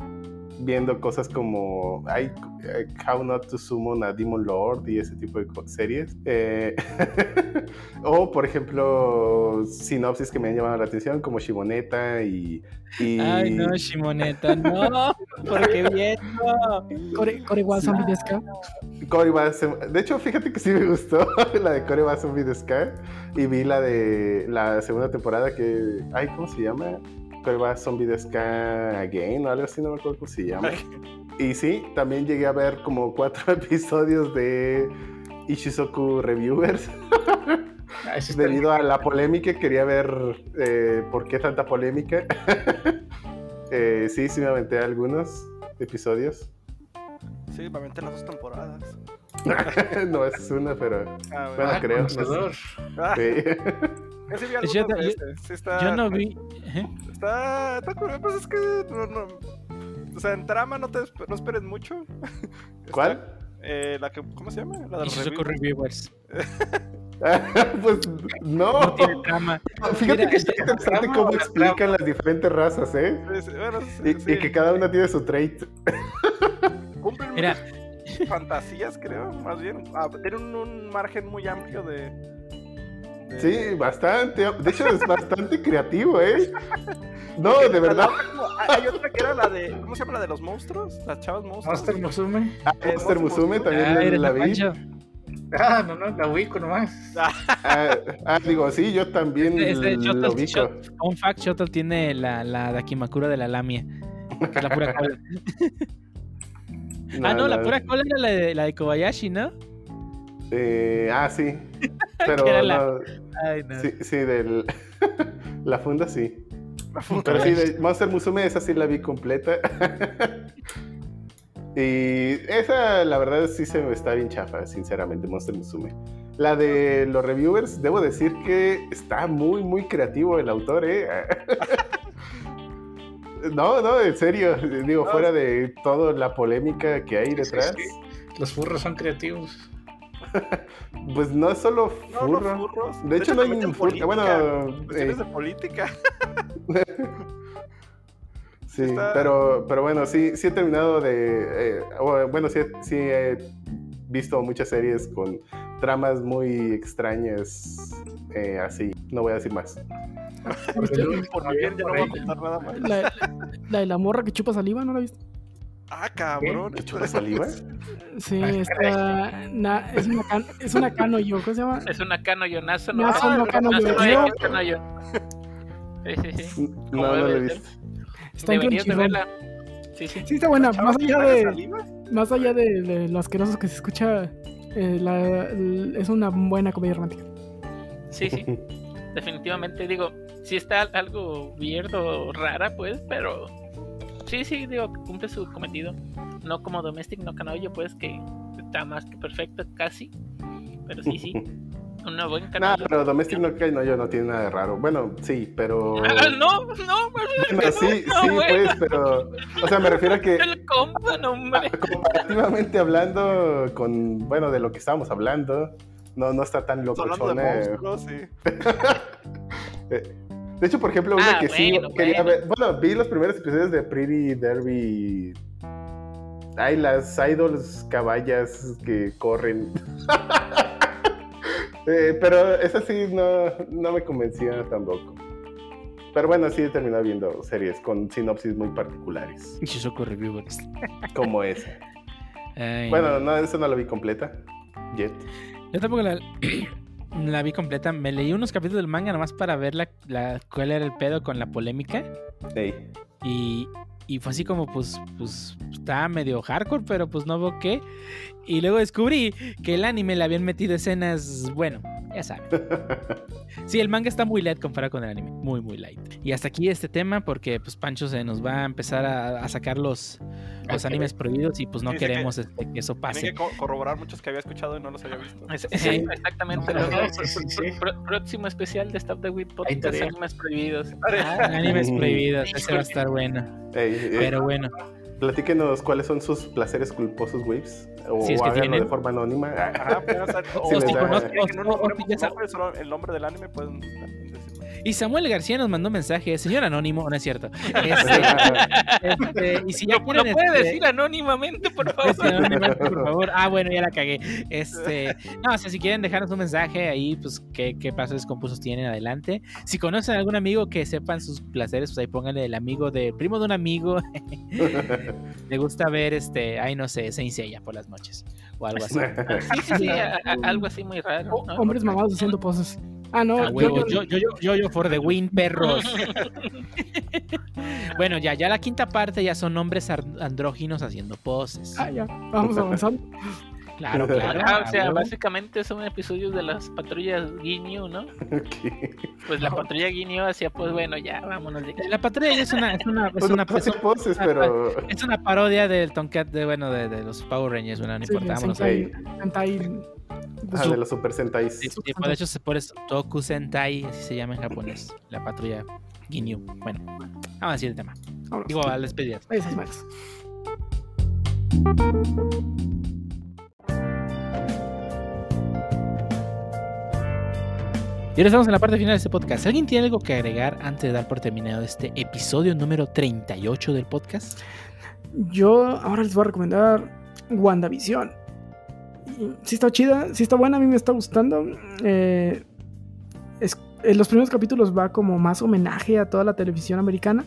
viendo cosas como ay, eh, How Not to Summon a Demon Lord y ese tipo de series. Eh, o, por ejemplo, sinopsis que me han llamado la atención, como Shimoneta y. y- Ay, no, Shimoneta, no, porque Zombie Deska. Koreba Sem- De hecho, fíjate que sí me gustó la de de Ska. Y vi la de la segunda temporada que. Ay, ¿cómo se llama? Koreba Zombie de Ska Again o algo así, no me acuerdo cómo se llama. Y sí, también llegué a ver como cuatro episodios de Ishizoku Reviewers. Ah, Debido a la polémica, quería ver eh, por qué tanta polémica. Eh, sí, sí me aventé algunos episodios. Sí, me aventé las dos temporadas. no es una, pero Ah, Bueno, Ah, creo, no sé. conocedor. Ah, sí. ese vi Yo este. Sí está, Yo no vi. ¿eh? Está, está curioso, pues es que no, no, o sea, en trama no te no esperes mucho. Está, ¿Cuál? eh, la que, ¿cómo se llama? La de los. Reviewers. pues no. No tiene trama. Fíjate Mira, que está este- interesante cómo la explican las diferentes razas, ¿eh? Sí, bueno, Y, sí. y que cada una tiene su trait. Cumplen Mira, fantasías, creo, más bien. Ah, tiene un, un margen muy amplio de, de- Sí, bastante. De hecho, es bastante creativo, ¿eh? No, de verdad. Hay otra que era la de. ¿Cómo se llama la de los monstruos? Las chavas monstruos. Monster Musume. Ah, Eh, Monster Musume Musume. también Ah, la, la de vi. Ah, no, no, la ubico nomás. Ah, ah, digo, sí, yo también Este, lo Shuttle- ubico. Fun fact, Shuttle tiene la, la Dakimakura de la Lamia. Que es la pura cola. ah, no, la pura cola era la de, la de Kobayashi, ¿no? Eh, ah, sí. Pero era la- no, Ay, no. sí, sí, del... la funda sí. Pero sí, de Monster Musume, esa sí la vi completa. y esa, la verdad, sí se me está bien chafa, sinceramente, Monster Musume. La de los reviewers, debo decir que está muy, muy creativo el autor, ¿eh? No, no, en serio, digo, No, fuera de toda la polémica que hay detrás. Los furros son creativos. pues no es solo No, no, furro. furros. De hecho, no hay un furro. Bueno, cuestiones eh, de política. Sí, Está- pero, pero bueno, sí, sí he terminado de... eh, bueno, sí, he- sí he visto muchas series con tramas muy extrañas, eh, así. No voy a decir más. Por mi bien, ya no voy a contar nada más. La, la de la morra que chupa saliva, ¿no la viste? Ah, cabrón. ¿Qué chupa saliva? Sí, está. na- es, una can, es una cano yo, ¿cómo se llama? Es una canoyonazo, ¿no? Nazo, no, cano, Nazo, yo. no, Yo- es canoyo. Sí, sí, sí. No, no lo he visto. Está en. Sí, sí. Sí, está buena. ¿Chavas Más que allá de, más allá de, de lo asqueroso que se escucha, eh, la- es una buena comedia romántica. Sí, sí. Definitivamente, digo, sí está algo weird o rara, pues, pero sí, sí, digo, cumple su cometido. No como Domestic No Canoyo, pues, que está más que perfecto, casi. Pero sí, sí. Una buena No, canoyo. pero Domestic no cae, no, yo no tiene nada de raro. Bueno, sí, pero... Ah, no, no, Bueno, sí, no, sí, pues, pero... O sea, me refiero a que... el compa, no, hombre. comparativamente hablando con, bueno, de lo que estábamos hablando, no, no está tan Estamos hablando de monstruos, sí. De hecho, por ejemplo, una Ah, que sí bueno, quería bueno. ver. Bueno, vi los primeros episodios de Pretty Derby. Ay, las idols caballas que corren. Eh, pero esa sí no, no me convencía tampoco. Pero bueno, sí he terminado viendo series con sinopsis muy particulares, Y Shizuko Reviewers. como esa. Ay, Bueno, no, esa no la vi completa. Jet. Yo tampoco la, la vi completa. Me leí unos capítulos del manga nomás para ver la, la- cuál era el pedo con la polémica. Ey. Y, y fue así como, pues, pues, estaba medio hardcore, pero pues no veo qué. Y luego descubrí que el anime le habían metido escenas, bueno, ya saben. Sí, el manga está muy light comparado con el anime. Muy, muy light. Y hasta aquí este tema, porque pues Pancho se nos va a empezar a, a sacar los, los animes prohibidos y pues no Sí, sí que- queremos este, que eso pase. que co- corroborar muchos que había escuchado y no los había visto. Es- Sí. Exactamente. No, sí, próximo especial de Stop the Weed Ahí Podcast. Animes Prohibidos. Ah, animes prohibidos, ese va a estar bueno. Eh, Pero bueno, Platíquenos cuáles son sus placeres culposos, Waves. O Si es que háganlo tienen. de forma anónima. Ajá, o si da- conozco- que no o- o- ya solo el nombre del anime pueden decirlo. Y Samuel García nos mandó un mensaje, señor anónimo, no es cierto. Este, este, y si ya Lo, quieren, lo puede este, decir anónimamente, por Sí, favor. anónimamente, por favor. Ah, bueno, ya la cagué. Este, no, o sea, si quieren dejarnos un mensaje ahí, pues qué, qué placeres compuestos tienen adelante. Si conocen a algún amigo que sepan sus placeres, pues ahí pónganle el amigo de primo de un amigo. Le gusta ver este, ay no sé, Saint Seiya por las noches o algo así. Sí, sí, sí, a- a- algo así muy raro. Hombres mamados haciendo poses. Ah, no, A yo- yo- yo, yo, yo, yo, yo for the win, perros. bueno, ya, ya la quinta parte ya son hombres andróginos haciendo poses. Ah, ya, vamos avanzando. Claro, claro. Ah, o sea, básicamente son episodios de las patrullas Ginyu, ¿no? Pues la patrulla Ginyu hacía, pues bueno, ya vámonos de aquí. La patrulla ya es una, es una, es Pues una, no hace poses, pero. es una parodia del Tomcat de, bueno, de, de los Power Rangers, bueno, no Sí, importa, vámonos. Sentai, Ah, de los Super Sentais. Sí, sí, pues, de hecho, se por eso Toku Sentai, así se llama en japonés, la patrulla Ginyu. Bueno, vamos a decir el tema. vámonos. Digo, a. Ahí esas madres. Y ahora estamos en la parte final de este podcast. ¿Alguien tiene algo que agregar antes de dar por terminado este episodio número 38 del podcast? Yo ahora les voy a recomendar WandaVision. Sí está chida, sí está buena, a mí me está gustando. Eh, en los primeros capítulos va como más homenaje a toda la televisión americana.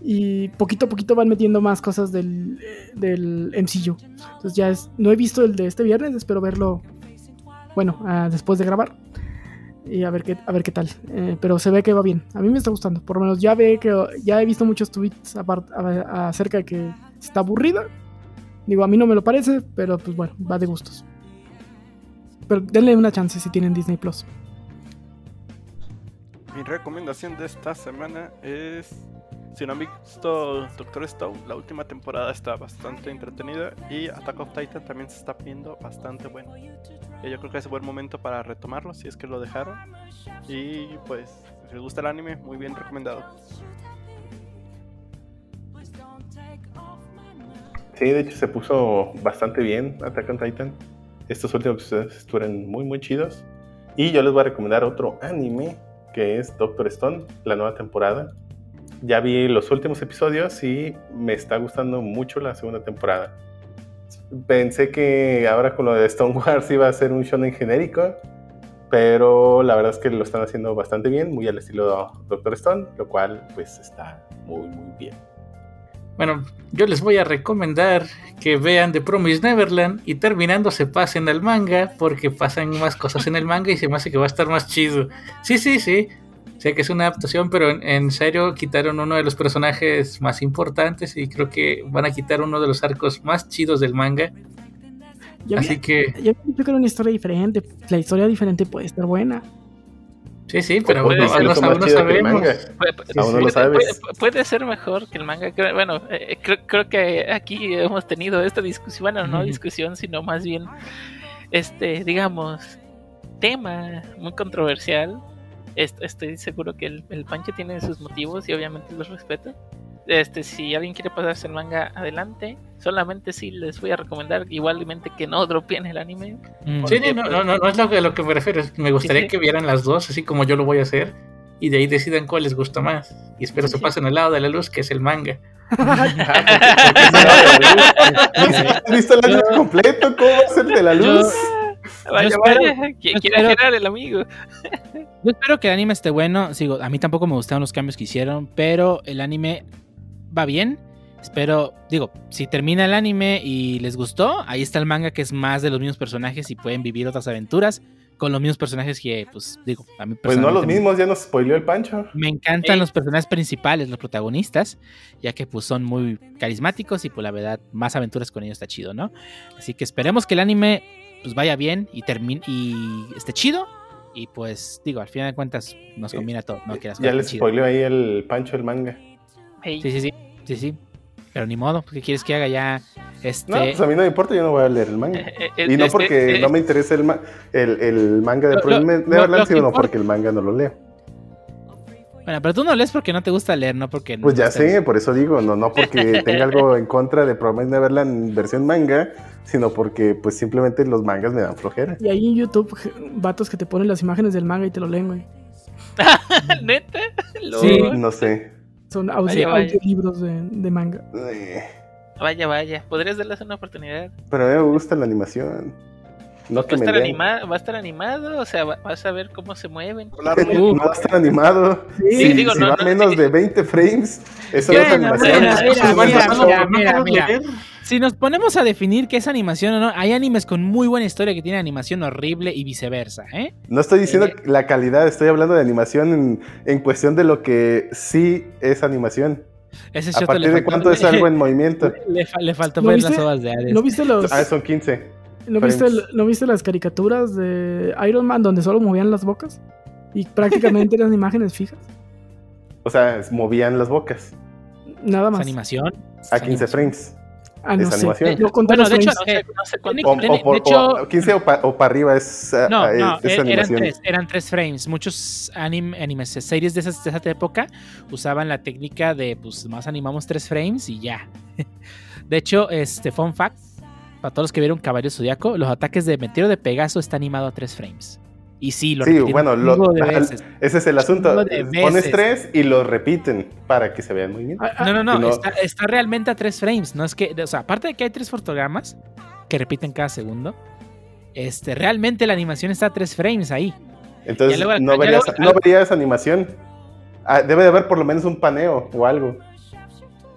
Y poquito a poquito van metiendo más cosas del, del MCU. Entonces ya es, no he visto el de este viernes, espero verlo, bueno, ah, después de grabar. Y a ver qué, a ver qué tal. Eh, pero se ve que va bien. A mí me está gustando. Por lo menos ya ve que ya he visto muchos tweets acerca de que está aburrida. Digo, a mí no me lo parece, pero pues bueno, va de gustos. Pero denle una chance si tienen Disney Plus. Mi recomendación de esta semana es. Si no han visto Doctor Stone, la última temporada está bastante entretenida y Attack of Titan también se está viendo bastante bueno. Yo creo que es buen momento para retomarlo si es que lo dejaron. Y pues, si les gusta el anime, muy bien recomendado. Sí, de hecho se puso bastante bien Attack on Titan. Estos últimos episodios estuvieron muy, muy chidos. Y yo les voy a recomendar otro anime que es Doctor Stone, la nueva temporada. Ya vi los últimos episodios y me está gustando mucho la segunda temporada. Pensé que ahora con lo de Stone Wars iba a ser un shonen genérico, pero la verdad es que lo están haciendo bastante bien, muy al estilo Doctor Stone, lo cual pues está muy, muy bien. Bueno, yo les voy a recomendar que vean The Promise Neverland y terminando se pasen al manga porque pasan más cosas en el manga y se me hace que va a estar más chido. Sí, sí, sí. Sé que es una adaptación, pero en, serio quitaron uno de los personajes más importantes y creo que van a quitar uno de los arcos más chidos del manga. Ya Así que, me dicho que era una historia diferente. La historia diferente puede estar buena. Sí, sí, pero Puede bueno, ser aún no, sabemos. Puede, ser mejor que el manga. Bueno, eh, creo, creo que aquí hemos tenido esta discusión, bueno, no discusión, sino más bien, este, digamos, tema muy controversial. Est- Estoy seguro que el, el Pancho tiene sus motivos y obviamente los respeto. Este, si alguien quiere pasarse el manga adelante, solamente sí les voy a recomendar igualmente que no dropeen el anime. Mm. Sí, no, no, no, no es lo que, lo que me refiero. Me gustaría sí. que vieran las dos, así como yo lo voy a hacer, y de ahí decidan cuál les gusta más. Y espero Sí, se sí. pasen al lado de la luz, que es el manga. ¿Has visto el anime completo? ¿Cómo va a ser de la luz? Vaya, espero- quiere espero- generar el amigo. Yo espero que el anime esté bueno. Sigo, a mí tampoco me gustaron los cambios que hicieron, pero el anime va bien. Espero, digo, si termina el anime y les gustó, ahí está el manga que es más de los mismos personajes y pueden vivir otras aventuras con los mismos personajes que, pues, digo, a mí Pues no los mismos, ya nos spoileó el Pancho. Me encantan Ey. los personajes principales, los protagonistas, ya que pues son muy carismáticos y pues la verdad más aventuras con ellos está chido, ¿no? Así que esperemos que el anime pues vaya bien y termine y esté chido y pues digo, al final de cuentas nos Sí. combina todo, ¿no? Que las Ya les spoileó ahí el Pancho el manga. Hey, Sí, sí, sí, sí, sí. Pero ni modo, ¿qué quieres que haga ya? Este, No, pues a mí no me importa, yo no voy a leer el manga. eh, eh, Y no porque eh, no me interesa el, ma- el, el manga de Lo- Neverland, lo sino importa- porque el manga no lo leo. Bueno, pero tú no lees porque no te gusta leer, no porque no Pues ya sé, por eso digo, no, no porque tenga algo en contra de Promised Neverland versión manga, sino porque pues simplemente los mangas me dan flojera. Y ahí en YouTube, vatos que te ponen las imágenes del manga y te lo leen, güey. ¿Neta? Sí. No sé. Son audio, Vaya, vaya. audiolibros de, de manga. Eh, Vaya, vaya. Podrías darles una oportunidad. Pero a mí me gusta la animación. No ¿Va que a, me estar animado, ¿Va a estar animado? O sea, va- vas a ver cómo se mueven. No va a estar animado. Sí, Si, digo, si no, va no, menos sí. de 20 frames, eso no es animación. mira, mira, Si nos ponemos a definir qué es animación o no, hay animes con muy buena historia que tienen animación horrible y viceversa, ¿eh? No estoy diciendo Eh. la calidad, estoy hablando de animación en, en cuestión de lo que sí es animación. Ese A partir de faltó- cuánto es algo en movimiento. Le, fa- le faltó ¿No ver viste? las ovas de Hades. ¿No viste los, Ah, son 15. ¿no viste. ¿no viste las caricaturas de Iron Man donde solo movían las bocas? Y prácticamente eran imágenes fijas. O sea, movían las bocas Nada ¿Es más. animación? a Es 15 animación. frames. Ah, no es sé. animación. No conté Bueno, de hecho. No sé, no sé cuánto. O, Tiene- o por- de hecho- o 15 o para arriba es, ah, No, ah, no, es- er- eran tres, eran tres frames. Muchos anim- animes, series de, esas, de esa época usaban la técnica de, pues, más animamos tres frames y ya. De hecho, este, fun fact, para todos los que vieron Caballo Zodiaco, los ataques de Meteoro de Pegaso está animado a tres frames. Y sí, lo Sí, bueno, lo- veces. ese es el asunto. Pones tres y lo repiten para que se vea el movimiento. Ah, ah, No, no, no, Está, está realmente a tres frames. No es que, o sea, aparte de que hay tres fotogramas que repiten cada segundo, este, realmente la animación está a tres frames ahí. Entonces luego- no, verías, luego- no verías animación. Ah, debe de haber por lo menos un paneo o algo.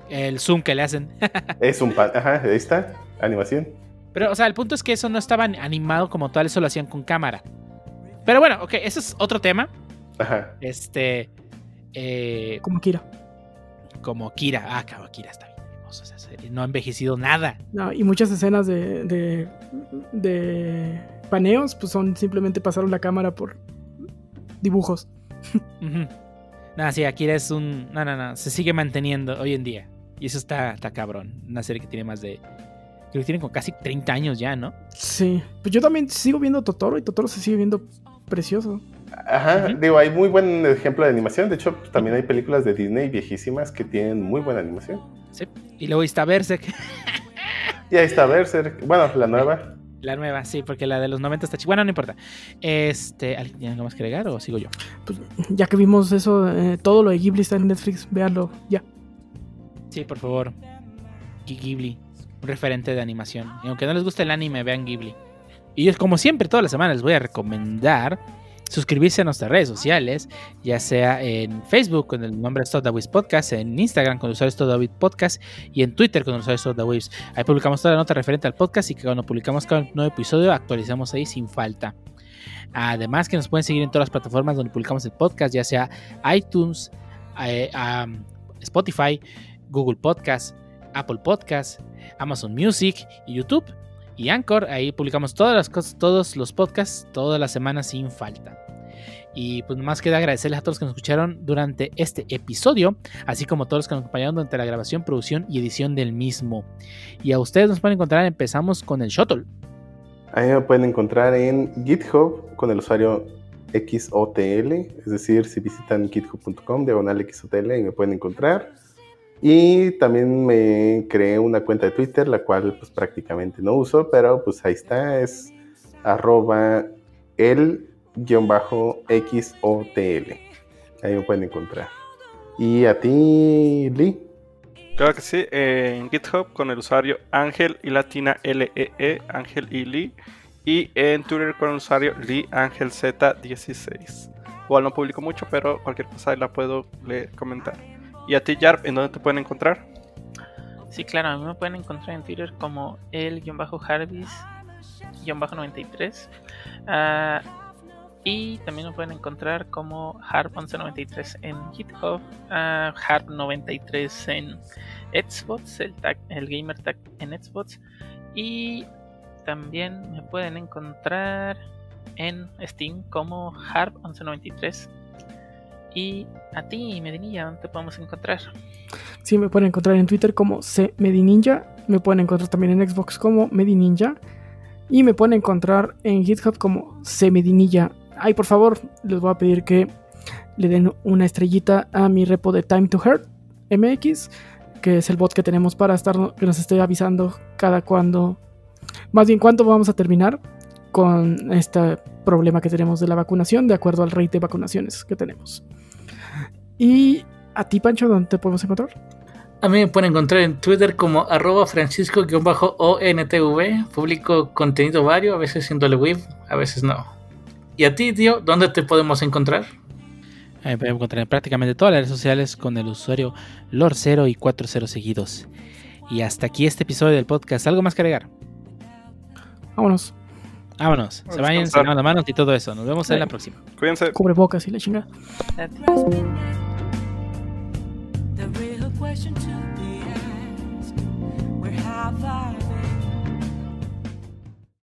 El zoom que le hacen. Es un pan. Ajá, ahí está. Animación. Pero, o sea, el punto es que eso no estaba animado como tal, eso lo hacían con cámara. Pero bueno, ok, ese es otro tema. Ajá. Este. eh, Como Kira. como Kira. Ah, cabrón, Kira está bien hermoso. No ha envejecido nada. No, y muchas escenas de, de, de paneos, pues son simplemente pasaron la cámara por dibujos. Ujú. Nada, sí, Akira es un. No, no, no. Se sigue manteniendo hoy en día. Y eso está, está cabrón. Una serie que tiene más de. Creo que tiene como casi 30 años ya, ¿no? Sí, pues yo también sigo viendo Totoro y Totoro se sigue viendo precioso. Ajá, digo, hay muy buen ejemplo de animación. De hecho, pues, también hay películas de Disney viejísimas que tienen muy buena animación. Sí. Y luego está Berserk, Y ahí está Berserk. Bueno, la nueva. la nueva, sí, porque la de los 90 está chida. Bueno, no importa. Este. ¿Alguien tiene algo más que agregar o sigo yo? Pues ya que vimos eso, eh, todo lo de Ghibli está en Netflix, véanlo ya. Sí, por favor. Ghi- Ghibli, un referente de animación. Y aunque no les guste el anime, vean Ghibli. Y es como siempre, todas las semanas les voy a recomendar suscribirse a nuestras redes sociales, ya sea en Facebook con el nombre Stodawis Podcast, en Instagram con el usuario Stodawis Podcast y en Twitter con el usuario Stodawis. Ahí publicamos toda la nota referente al podcast y que cuando publicamos cada nuevo episodio actualizamos ahí sin falta. Además que nos pueden seguir en todas las plataformas donde publicamos el podcast, ya sea iTunes, eh, Spotify, Google Podcast, Apple Podcast, Amazon Music y YouTube y Anchor. Ahí publicamos todas las cosas, todos los podcasts, todas las semanas sin falta. Y pues más queda agradecerles a todos los que nos escucharon durante este episodio, así como a todos los que nos acompañaron durante la grabación, producción y edición del mismo. Y a ustedes nos pueden encontrar, empezamos con el Shuttle. Ahí me pueden encontrar en GitHub con el usuario XOTL, es decir, si visitan github.com, diagonal XOTL, y me pueden encontrar. Y también me creé una cuenta de Twitter, la cual pues prácticamente no uso, pero pues ahí está, es arroba el-xotl. Ahí me pueden encontrar. Y a ti, Lee. Claro que sí, en GitHub con el usuario Ángel y Latina LEE, Ángel y Lee. Y en Twitter con el usuario Lee Ángel Z16. Igual no publico mucho, pero cualquier cosa la puedo leer, comentar. Y a ti, Yarp, ¿en dónde te pueden encontrar? Sí, claro, a mí me pueden encontrar en Twitter como el-harvis-93. Ah, y también me pueden encontrar como harp1193 en GitHub, ah, harp93 en Xbox, el, tag, el gamer tag en Xbox. Y también me pueden encontrar en Steam como harp1193. Y a ti, Medinilla, ¿dónde te podemos encontrar? Sí, me pueden encontrar en Twitter como CMedininja. Me pueden encontrar también en Xbox como Medininja. Y me pueden encontrar en GitHub como CMedinilla. Ay, por favor, les voy a pedir que le den una estrellita a mi repo de Time to Hurt MX, que es el bot que tenemos para estar, que nos esté avisando cada cuando, más bien cuándo vamos a terminar con este problema que tenemos de la vacunación, de acuerdo al rate de vacunaciones que tenemos. Y a ti, Pancho, ¿dónde te podemos encontrar? A mí me pueden encontrar en Twitter como arroba francisco-ontv. Publico contenido vario, a veces siendo web, a veces no. ¿Y a ti, tío, dónde te podemos encontrar? Me pueden encontrar en prácticamente todas las redes sociales con el usuario Lord0 y 40 seguidos. Y hasta aquí este episodio del podcast. ¿Algo más que agregar? Vámonos. Vámonos. Se A vayan, se lavan las manos y todo eso. Nos vemos en la próxima. Cuídense. Cubrebocas y la chingada. The real question to be asked. Where have I